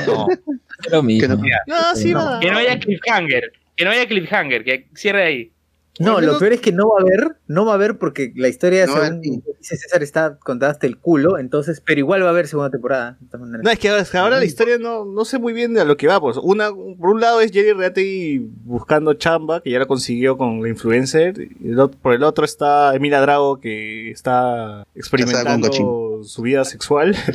No, [laughs] es lo mismo. Que no- No, sí va. Que no haya cliffhanger. Que no haya cliffhanger. Que cierre ahí. No, lo peor es que no va a haber, no va a haber porque la historia, No según dice César, está contada hasta el culo, entonces, pero igual va a haber segunda temporada. de. No, es que ahora, es que ahora la historia no, no sé muy bien a lo que va. Pues. Una, por un lado es Jerry Reate buscando chamba, que ya la consiguió con la influencer. Y el por el otro está Emilia Drago, que está experimentando su vida sexual. [laughs]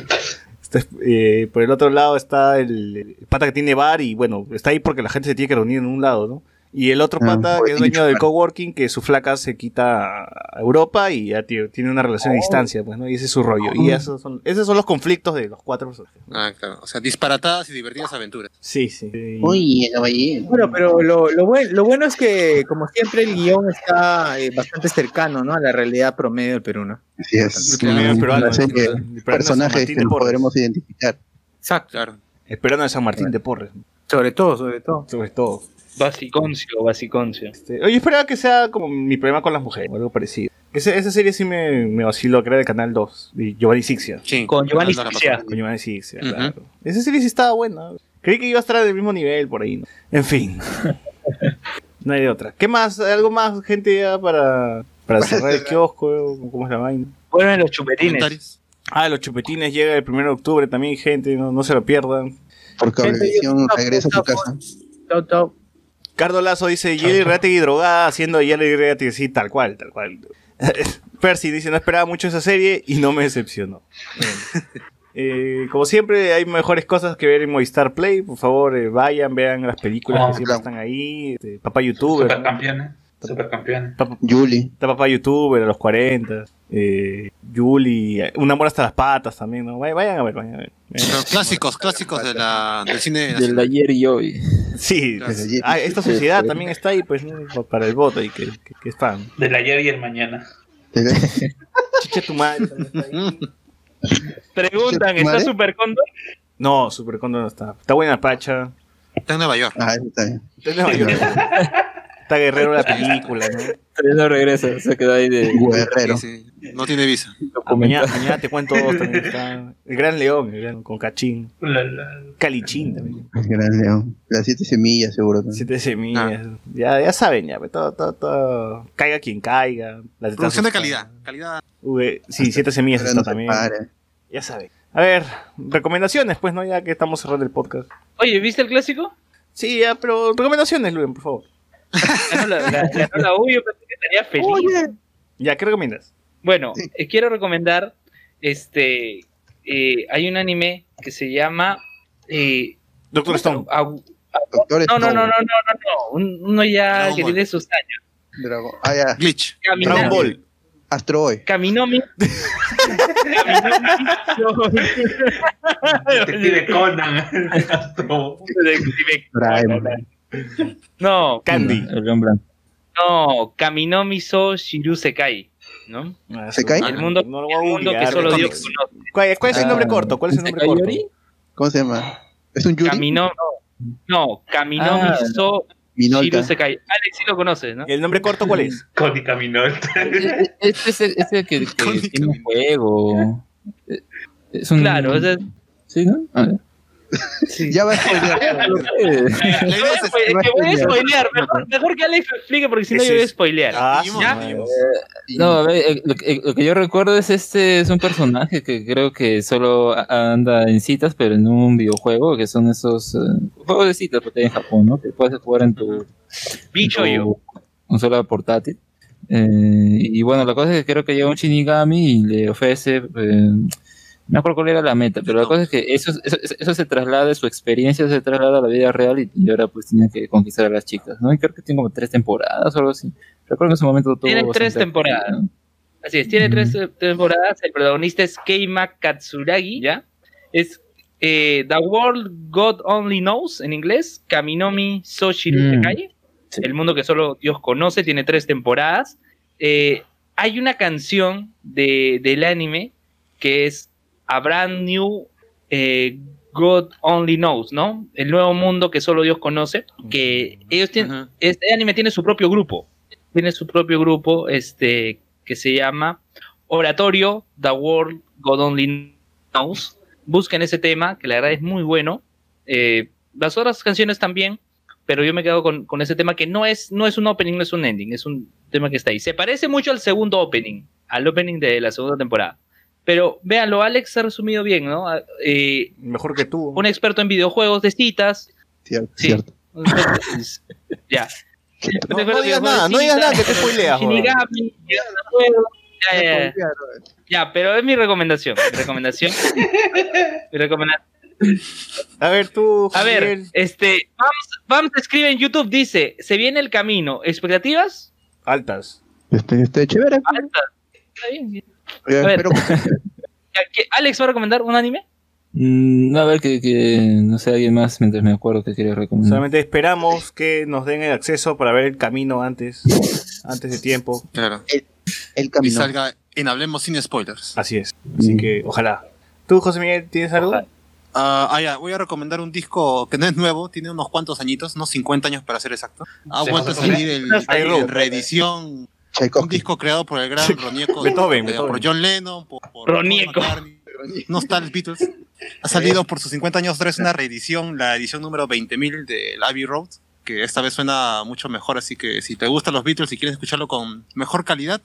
Este, eh, por el otro lado está el, el pata que tiene bar y bueno, está ahí porque la gente se tiene que reunir en un lado, ¿no? Y el otro Ah, pata que es dueño del claro. coworking, que su flaca se quita a Europa y ya tío, tiene una relación a distancia, pues, ¿no? Y ese es su rollo. Y esos son, esos son los conflictos de los cuatro personajes. Ah, claro. O sea, disparatadas y divertidas aventuras. Sí, sí. Oye, caballero. Bueno, pero lo, lo, buen- lo bueno es que, como siempre, el guion está eh, bastante cercano ¿no? a la realidad promedio del Perú, ¿no? Así es. El promedio peruano, así el que San personajes que podremos identificar. Exacto. Claro. El peruano de San Martín de Porres, Sobre todo, sobre todo. sobre todo. Basiconcio, basiconcio. Este, oye, esperaba que sea como mi problema con las mujeres, o algo parecido. Ese- esa serie sí me, me vaciló, que era de Canal 2, de Giovanni Sixia. Sí. Con Giovanni la Sixia. Con Giovanni Sixia, claro. Esa serie sí estaba buena. Creí que iba a estar del mismo nivel por ahí, ¿no? En fin. [laughs] no hay de otra. ¿Qué más? ¿Algo más, gente, ya para, para cerrar el kiosco? ¿Cómo es la vaina? Bueno, en los chupetines. Ah, los chupetines llega el 1 de octubre también, gente, no, no se lo pierdan. Por cablevisión regresa a su casa. Chau, chau. Cardo Lazo dice, Jelly Reategui drogada haciendo Jelly Reategui, sí, tal cual, tal cual. [laughs] Percy dice, no esperaba mucho esa serie y no me decepcionó. [laughs] Eh, como siempre, hay mejores cosas que ver en Movistar Play. Por favor, eh, vayan, vean las películas que siempre claro. están ahí. Este, papá YouTuber. Supercampeones. Supercampeones. Papá, Julie. está papá YouTuber a los 40. Eh, Yuli, eh, Un amor hasta las patas también, ¿no? Vay- Vayan a ver, vayan a ver. Vayan a ver. Pero clásicos, clásicos de la, del cine Del nacional. ayer y hoy. Sí, ah, esta sociedad también está ahí, pues, para el voto y que, que, que es fan. Del ayer y el mañana. [laughs] Chicha tu madre. está ahí. [laughs] Preguntan, ¿está. Super Condor? No, Super Condor no está. Está buena Pacha. Está en Nueva York. Ah, está bien. Está en Nueva York. [laughs] Está Guerrero la película, ¿no? Pero no regresa, se quedó ahí de Guerrero. Sí, sí. No tiene visa. Ah, mañana, mañana te cuento dos también. Está el Gran León, el gran- con Cachín. La- la- Calichín también. Gran León. Las siete semillas, seguro. también. Siete semillas. Ya, ya saben, ya. pues, Todo, todo, todo. Caiga quien caiga. La Producción de calidad. Calidad. V- sí, siete semillas está no también. pare. Ya saben. A ver, recomendaciones, pues, ¿no? Ya que estamos cerrando el podcast. Oye, ¿viste el clásico? Sí, ya, pero recomendaciones, Luen, por favor. Ganó la, la, ganó la U, yo pensé que estaría feliz. Ya, ¿qué recomiendas? Bueno, eh, quiero recomendar, este, eh, hay un anime que se llama... Eh, Doctor Stone. Doctor no, no, no, no, no, no, no, un- uno ya Dragon que Ball. tiene sus años. Dragon- Ah, ya. Glitch. Dragon Ball. Astro Boy. Kaminomi. [laughs] Detective Conan. Detective. Conan. No, Candy. El Blanco. no, Kaminomi so Shirusekai, ¿no? Ah, ¿Se eso- cae? ah, El mundo, no lo el voy a mundo que solo Dios conoce. ¿Cuál, cuál es el nombre Ah. corto? ¿Cuál es el nombre corto? ¿Cómo se llama? ¿Es un Yuri? No, Kaminomi Ah, so Minolta. Shirusekai. Alex sí lo conoces, ¿no? ¿Y el nombre corto cuál es? [laughs] Cody Caminol. Este es el, es el que, tiene un juego. Es un, Claro, ese es Sí, ¿no? A ver. Ya va a spoilear. [laughs] Voy a spoilear. Mejor, mejor que Alex lo explique porque si no yo voy a spoilear. Ah, ¿Ya? No, a ver, eh, lo, que- lo que yo recuerdo es este, es un personaje que creo que solo anda en citas, pero en un videojuego, que son esos eh, juegos de citas porque hay en Japón, ¿no? Que puedes jugar en tu, Bicho yo. consola portátil. Eh, y bueno, la cosa es que creo que llega un Shinigami y le ofrece, eh, me acuerdo cuál era la meta, pero la cosa es que eso, eso, eso se traslada, su experiencia se traslada a la vida real y, y ahora pues tiene que conquistar a las chicas, ¿no? Y creo que tiene como tres temporadas o algo así. Recuerdo que en ese momento todo Tiene tres temporadas. Así es, tiene tres eh, temporadas. El protagonista es Keima Katsuragi, ¿ya? Es eh, The World God Only Knows en inglés, Kaminomi Soshiri Mm. El mundo que solo Dios conoce, tiene tres temporadas. Eh, hay una canción de, del anime que es A Brand New eh, God Only Knows, ¿no? El nuevo mundo que solo Dios conoce, que ellos tienen, este anime tiene su propio grupo, tiene su propio grupo, este, que se llama Oratorio, The World God Only Knows. Busquen ese tema, que la verdad es muy bueno. Eh, las otras canciones también, pero yo me quedo con, con ese tema que no es, no es un opening, no es un ending, es un tema que está ahí. Se parece mucho al segundo opening, al opening de la segunda temporada. Pero véanlo, Alex ha resumido bien, ¿no? Ah, eh, Mejor que tú. un experto en videojuegos de citas. Cierto, Sí. cierto. [laughs] ya. No, no digas nada, no digas nada que te spoileas. Shinigami, ya, ya, ya. Ya, pero es mi recomendación. Mi recomendación. mi recomendación. A ver, tú. A ver, Javier. este, vamos, vamos escribe en YouTube, dice, se viene el camino. ¿Expectativas? Altas. Este, este chévere. Altas. Está bien. Eh, A ver. [laughs] ¿qué- ¿Alex va a recomendar un anime? Mm, a ver, que, que no sé, alguien más mientras me acuerdo que quería recomendar. Solamente esperamos que nos den el acceso para ver el camino antes, antes de tiempo. Claro. El Y camino. salga en Hablemos sin spoilers. Así es. Así que ojalá. ¿Tú, José Miguel, tienes algo? Ah, ya, voy a recomendar un disco que no es nuevo, tiene unos cuantos añitos, unos 50 años para ser exacto. Ha vuelto a salir el, Ru. reedición. Un disco creado por el gran Ronieco, Beethoven, eh, Beethoven. por John Lennon, por, por Ronieco. No está los Beatles. Ha salido por sus 50 años vez una reedición, la edición número 20.000 del Abbey Road, que esta vez suena mucho mejor, así que si te gustan los Beatles y quieres escucharlo con mejor calidad,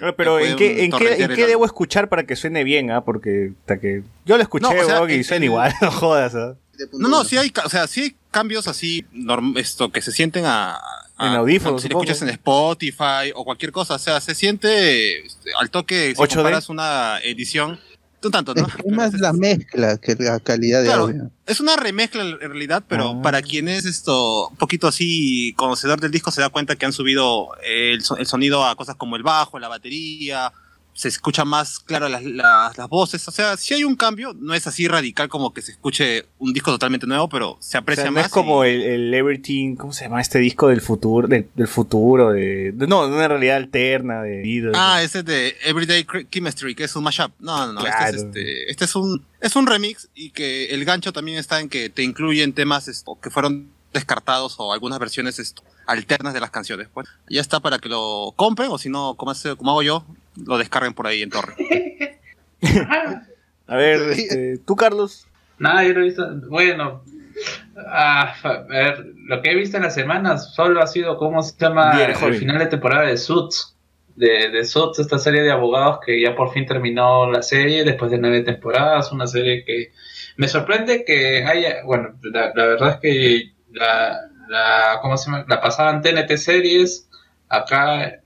Eh, Pero ¿en qué, en qué, en el debo escuchar para que suene bien? Ah, porque hasta que yo lo escuché No, o sea, weón, y el- suena el- igual, [laughs] no jodas. ah. No, no, sí hay, o sea, sí hay cambios así, norm- esto, que se sienten a... En audífonos, Si le supongo. escuchas en Spotify o cualquier cosa, o sea, se siente este, al toque si 8D. comparas una edición, un tanto, ¿no? Es más la mezcla que la calidad de Claro, audio. es una remezcla en realidad, pero Ah. para quien es esto un poquito así conocedor del disco se da cuenta que han subido el sonido a cosas como el bajo, la batería, se escucha más claro las, las, las voces, o sea, si hay un cambio, no es así radical como que se escuche un disco totalmente nuevo, pero se O aprecia sea, no más. es como el, el Everything, ¿cómo se llama este disco del futuro? Del, del futuro, de, de- No, de una realidad alterna, de. Ah, ese de Everyday Chemistry, que es un mashup. No, no, no. Este, es, Claro. este, este es un es un remix y que el gancho también está en que te incluyen temas esto, que fueron descartados o algunas versiones esto, alternas de las canciones. Pues ya está para que lo compren o si no, como, hace- como hago yo, lo descarguen por ahí en torre. [laughs] A ver, este, tú, Carlos. Nada, yo no he visto. Bueno, ah, a ver, lo que he visto en las semanas solo ha sido cómo se llama Bien, el joven. final de temporada de Suits. De, de Suits, esta serie de abogados que ya por fin terminó la serie después de nueve temporadas. Una serie que me sorprende que haya. Bueno, la, la verdad es que la, la, ¿cómo se llama? la pasaban TNT series. Acá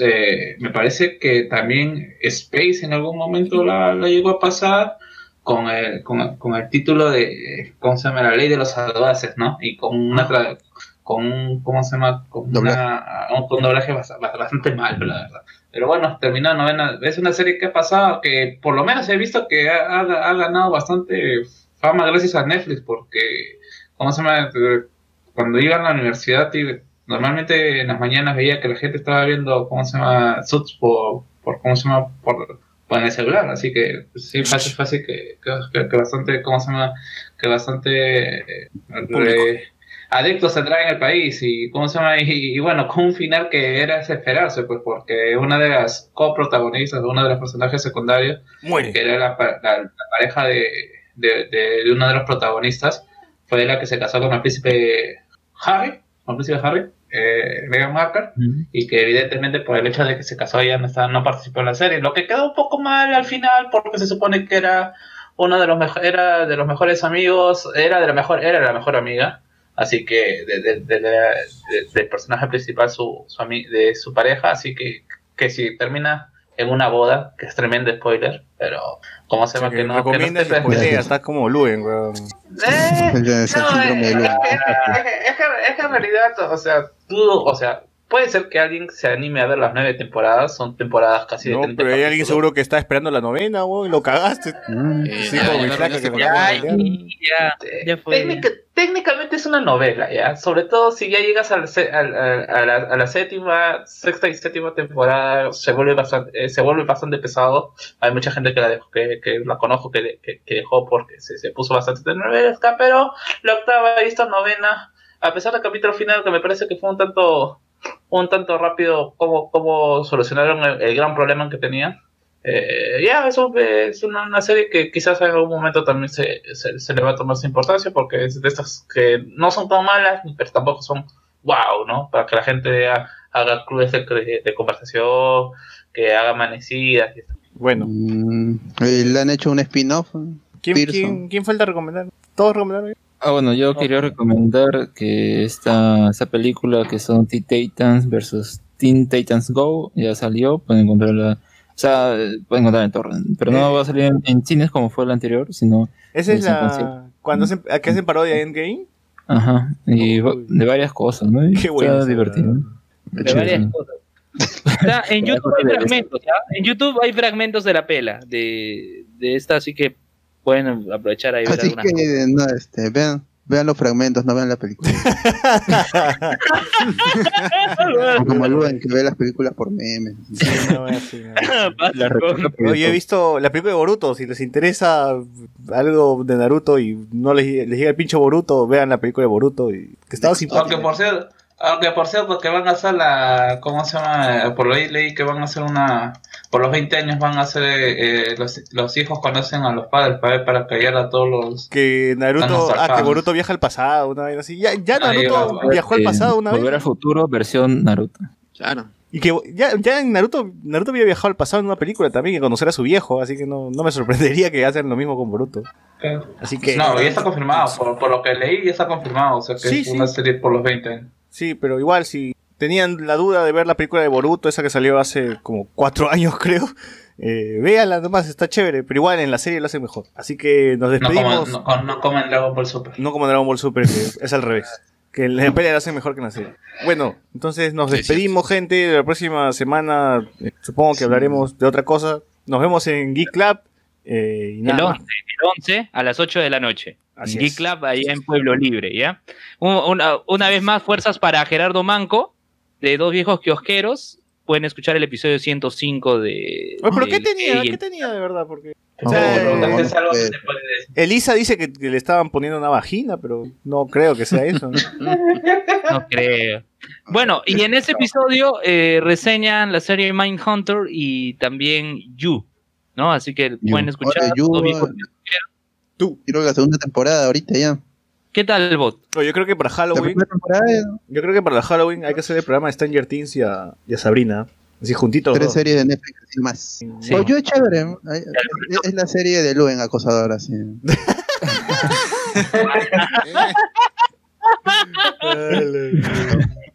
eh, me parece que también Space en algún momento la, la llegó a pasar con el, con, con el título de ¿cómo se llama? la ley de los audaces, ¿no? Y con una tra- con un, ¿cómo se llama? Con, una, un, con un doblaje bast- bast- bastante mal, la verdad. Pero bueno, terminó novena. Es una serie que ha pasado que por lo menos he visto que ha, ha- ha ganado bastante fama gracias a Netflix porque, ¿cómo se llama? Cuando iba a la universidad, normalmente en las mañanas veía que la gente estaba viendo, ¿cómo se llama? Suits por, por ¿cómo se llama? Por, por el celular, así que sí, fácil, fácil que, que, que bastante, ¿cómo se llama? Que bastante eh, re- adictos en el país y, ¿cómo se llama? [laughs] Y, y bueno, con un final que era de esperarse, pues porque una de las coprotagonistas, uno de los personajes secundarios, Muere. que era la- la pareja de, de, de- de uno de los protagonistas fue la que se casó con el príncipe Harry, con el príncipe Harry, eh, Meghan Markle, y que evidentemente por el hecho de que se casó ella no, estaba- no participó en la serie, lo que quedó un poco mal al final porque se supone que era uno de los mejores, era de los mejores amigos, era de la mejor, era la mejor amiga, así que de, de- de la- de- del personaje principal su, su de su pareja, así que que si termina en una boda, que es tremendo spoiler, pero como se va que no, que no spoilea, estás como Luen, weón. Eh, [laughs] que- es que en realidad, o sea, dudo, o sea, puede ser que alguien se anime a ver las nueve temporadas, son temporadas casi de No, 30 pero hay alguien capítulos. seguro que está esperando la novena, weón, y lo cagaste. Sí, ya, como mi flaca que me ya, acaba de ya, pelear. Ya, ya fue. Técnica- técnicamente es una novela, ¿ya? Sobre todo si ya llegas al se- al- al- a, la, a la séptima, sexta y séptima temporada, se vuelve bastante, eh, se vuelve bastante pesado. Hay mucha gente que la dejó, que, que la conozco que, que, que dejó porque se, se puso bastante telenovelesca, pero la octava y esta novena, a pesar del capítulo final que me parece que fue un tanto un tanto rápido cómo, cómo solucionaron el, el gran problema que tenían. Eh, ya, eso es una, una serie que quizás en algún momento también se, se, se le va a tomar su importancia porque es de estas que no son tan malas, pero tampoco son wow, ¿no? Para que la gente ha- haga clubes de, de conversación, que haga amanecidas. y- Bueno. Mm, y le han hecho un spin-off. ¿Quién, quién, quién falta recomendar? ¿Todos recomendaron? Ah, bueno, yo quería recomendar que esta, esta película que son Teen Titans versus Teen Titans Go ya salió, pueden encontrarla, o sea, pueden encontrarla en torrent, pero no Eh. va a salir en, en cines como fue la anterior, sino Esa es la... Cuando hacen, ¿a qué hacen parodia de Endgame? Ajá, y de varias cosas, ¿no? Y Qué bueno Está divertido. De varias cosas. En [laughs] YouTube hay fragmentos, ¿ya? En YouTube hay fragmentos de la pela de, de esta, así que pueden aprovechar ahí ver Así algunas que, no, este, vean, vean los fragmentos, no vean la película. [laughs] Como Luen, que ve las películas por memes. [laughs] Oye, he visto la película de Boruto. Si les interesa algo de Naruto y no les, les llega el pinche Boruto, vean la película de Boruto. Y, que estaba Aunque simpática. por cierto, aunque por cierto que van a hacer la, ¿cómo se llama? Por ahí leí que van a hacer una, por los 20 años van a hacer, eh, los, los hijos conocen a los padres para, para callar a todos los... Que Naruto, ah, que. Boruto viaja al pasado, una vez así. Ya, ya Naruto viajó al Eh, pasado una vez. Volver al futuro, versión Naruto. Claro. Y que ya, ya en Naruto, Naruto había viajado al pasado en una película también, que conocer a su viejo, así que no, no me sorprendería que hacen lo mismo con Boruto. Así que. No, ya está confirmado, por, por lo que leí ya está confirmado, o sea que Sí, es sí. una serie por los 20 años. Sí, pero igual, si tenían la duda de ver la película de Boruto, esa que salió hace como cuatro [laughs] años, creo, eh, véanla nomás, está chévere, pero igual en la serie lo hacen mejor. Así que nos No despedimos. no, en Dragon Ball Super. No como Dragon Ball Super, que es al revés. Que en la pelea lo hacen mejor que en la serie. Bueno, entonces nos despedimos, gente. La próxima semana eh, supongo que hablaremos de otra cosa. Nos vemos en Geek Club. eh, y El nada 11, más. el 11 a las 8 de la noche. Así en Geek es. Club, allá en Pueblo Libre, ¿ya? Un- Una, una vez más, fuerzas para Gerardo Manco, de Dos Viejos Kiosqueros. Pueden escuchar el episodio 105 de... Oye, ¿Pero qué tenía? ¿Qué tenía de verdad? Porque. No, o sea, no, no, eh, es algo que se puede decir. Elisa dice que, que le estaban poniendo una vagina, pero no creo que sea eso. ¿no? [laughs] No creo. Bueno, y en ese episodio eh, reseñan la serie Mindhunter y también You, ¿no? Así que pueden escuchar... Ahora, You, Tú. Quiero la segunda temporada ahorita ya. ¿Qué tal el bot? Yo creo que para Halloween. ya. Yo creo que para Halloween hay que hacer el programa de Stranger Things y a, y a Sabrina. Así juntitos. Tres dos. series de Netflix y más. Sí. Oh, yo es chévere. ¿no? Ay, Es, es la serie de Luen acosadora, sí. Como,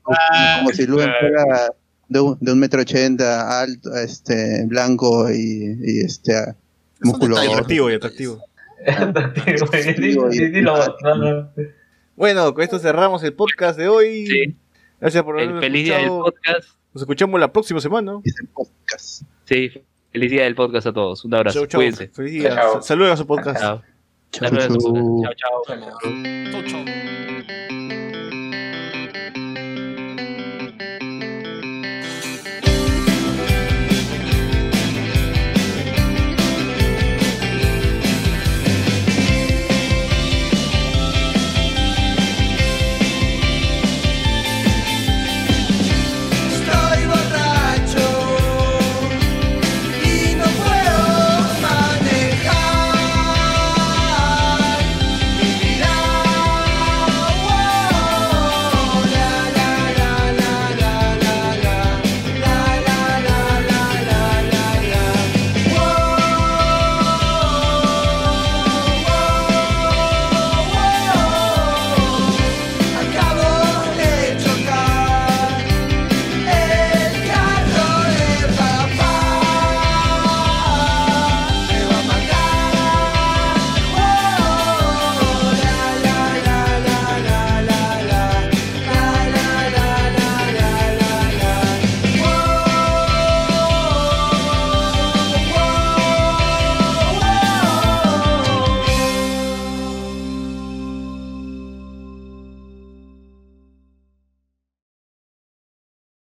[laughs] como si Luen fuera de un, de un metro ochenta, alto, este, blanco y, y este musculoso. Atractivo y atractivo. Bueno, con esto cerramos el podcast de hoy. Gracias por El habernos feliz día del escuchado. podcast. Nos escuchamos la próxima semana. Sí, feliz día del podcast a todos. Un abrazo. Chau, chau. Cuídense. Feliz día. Saludos a su podcast. Chao.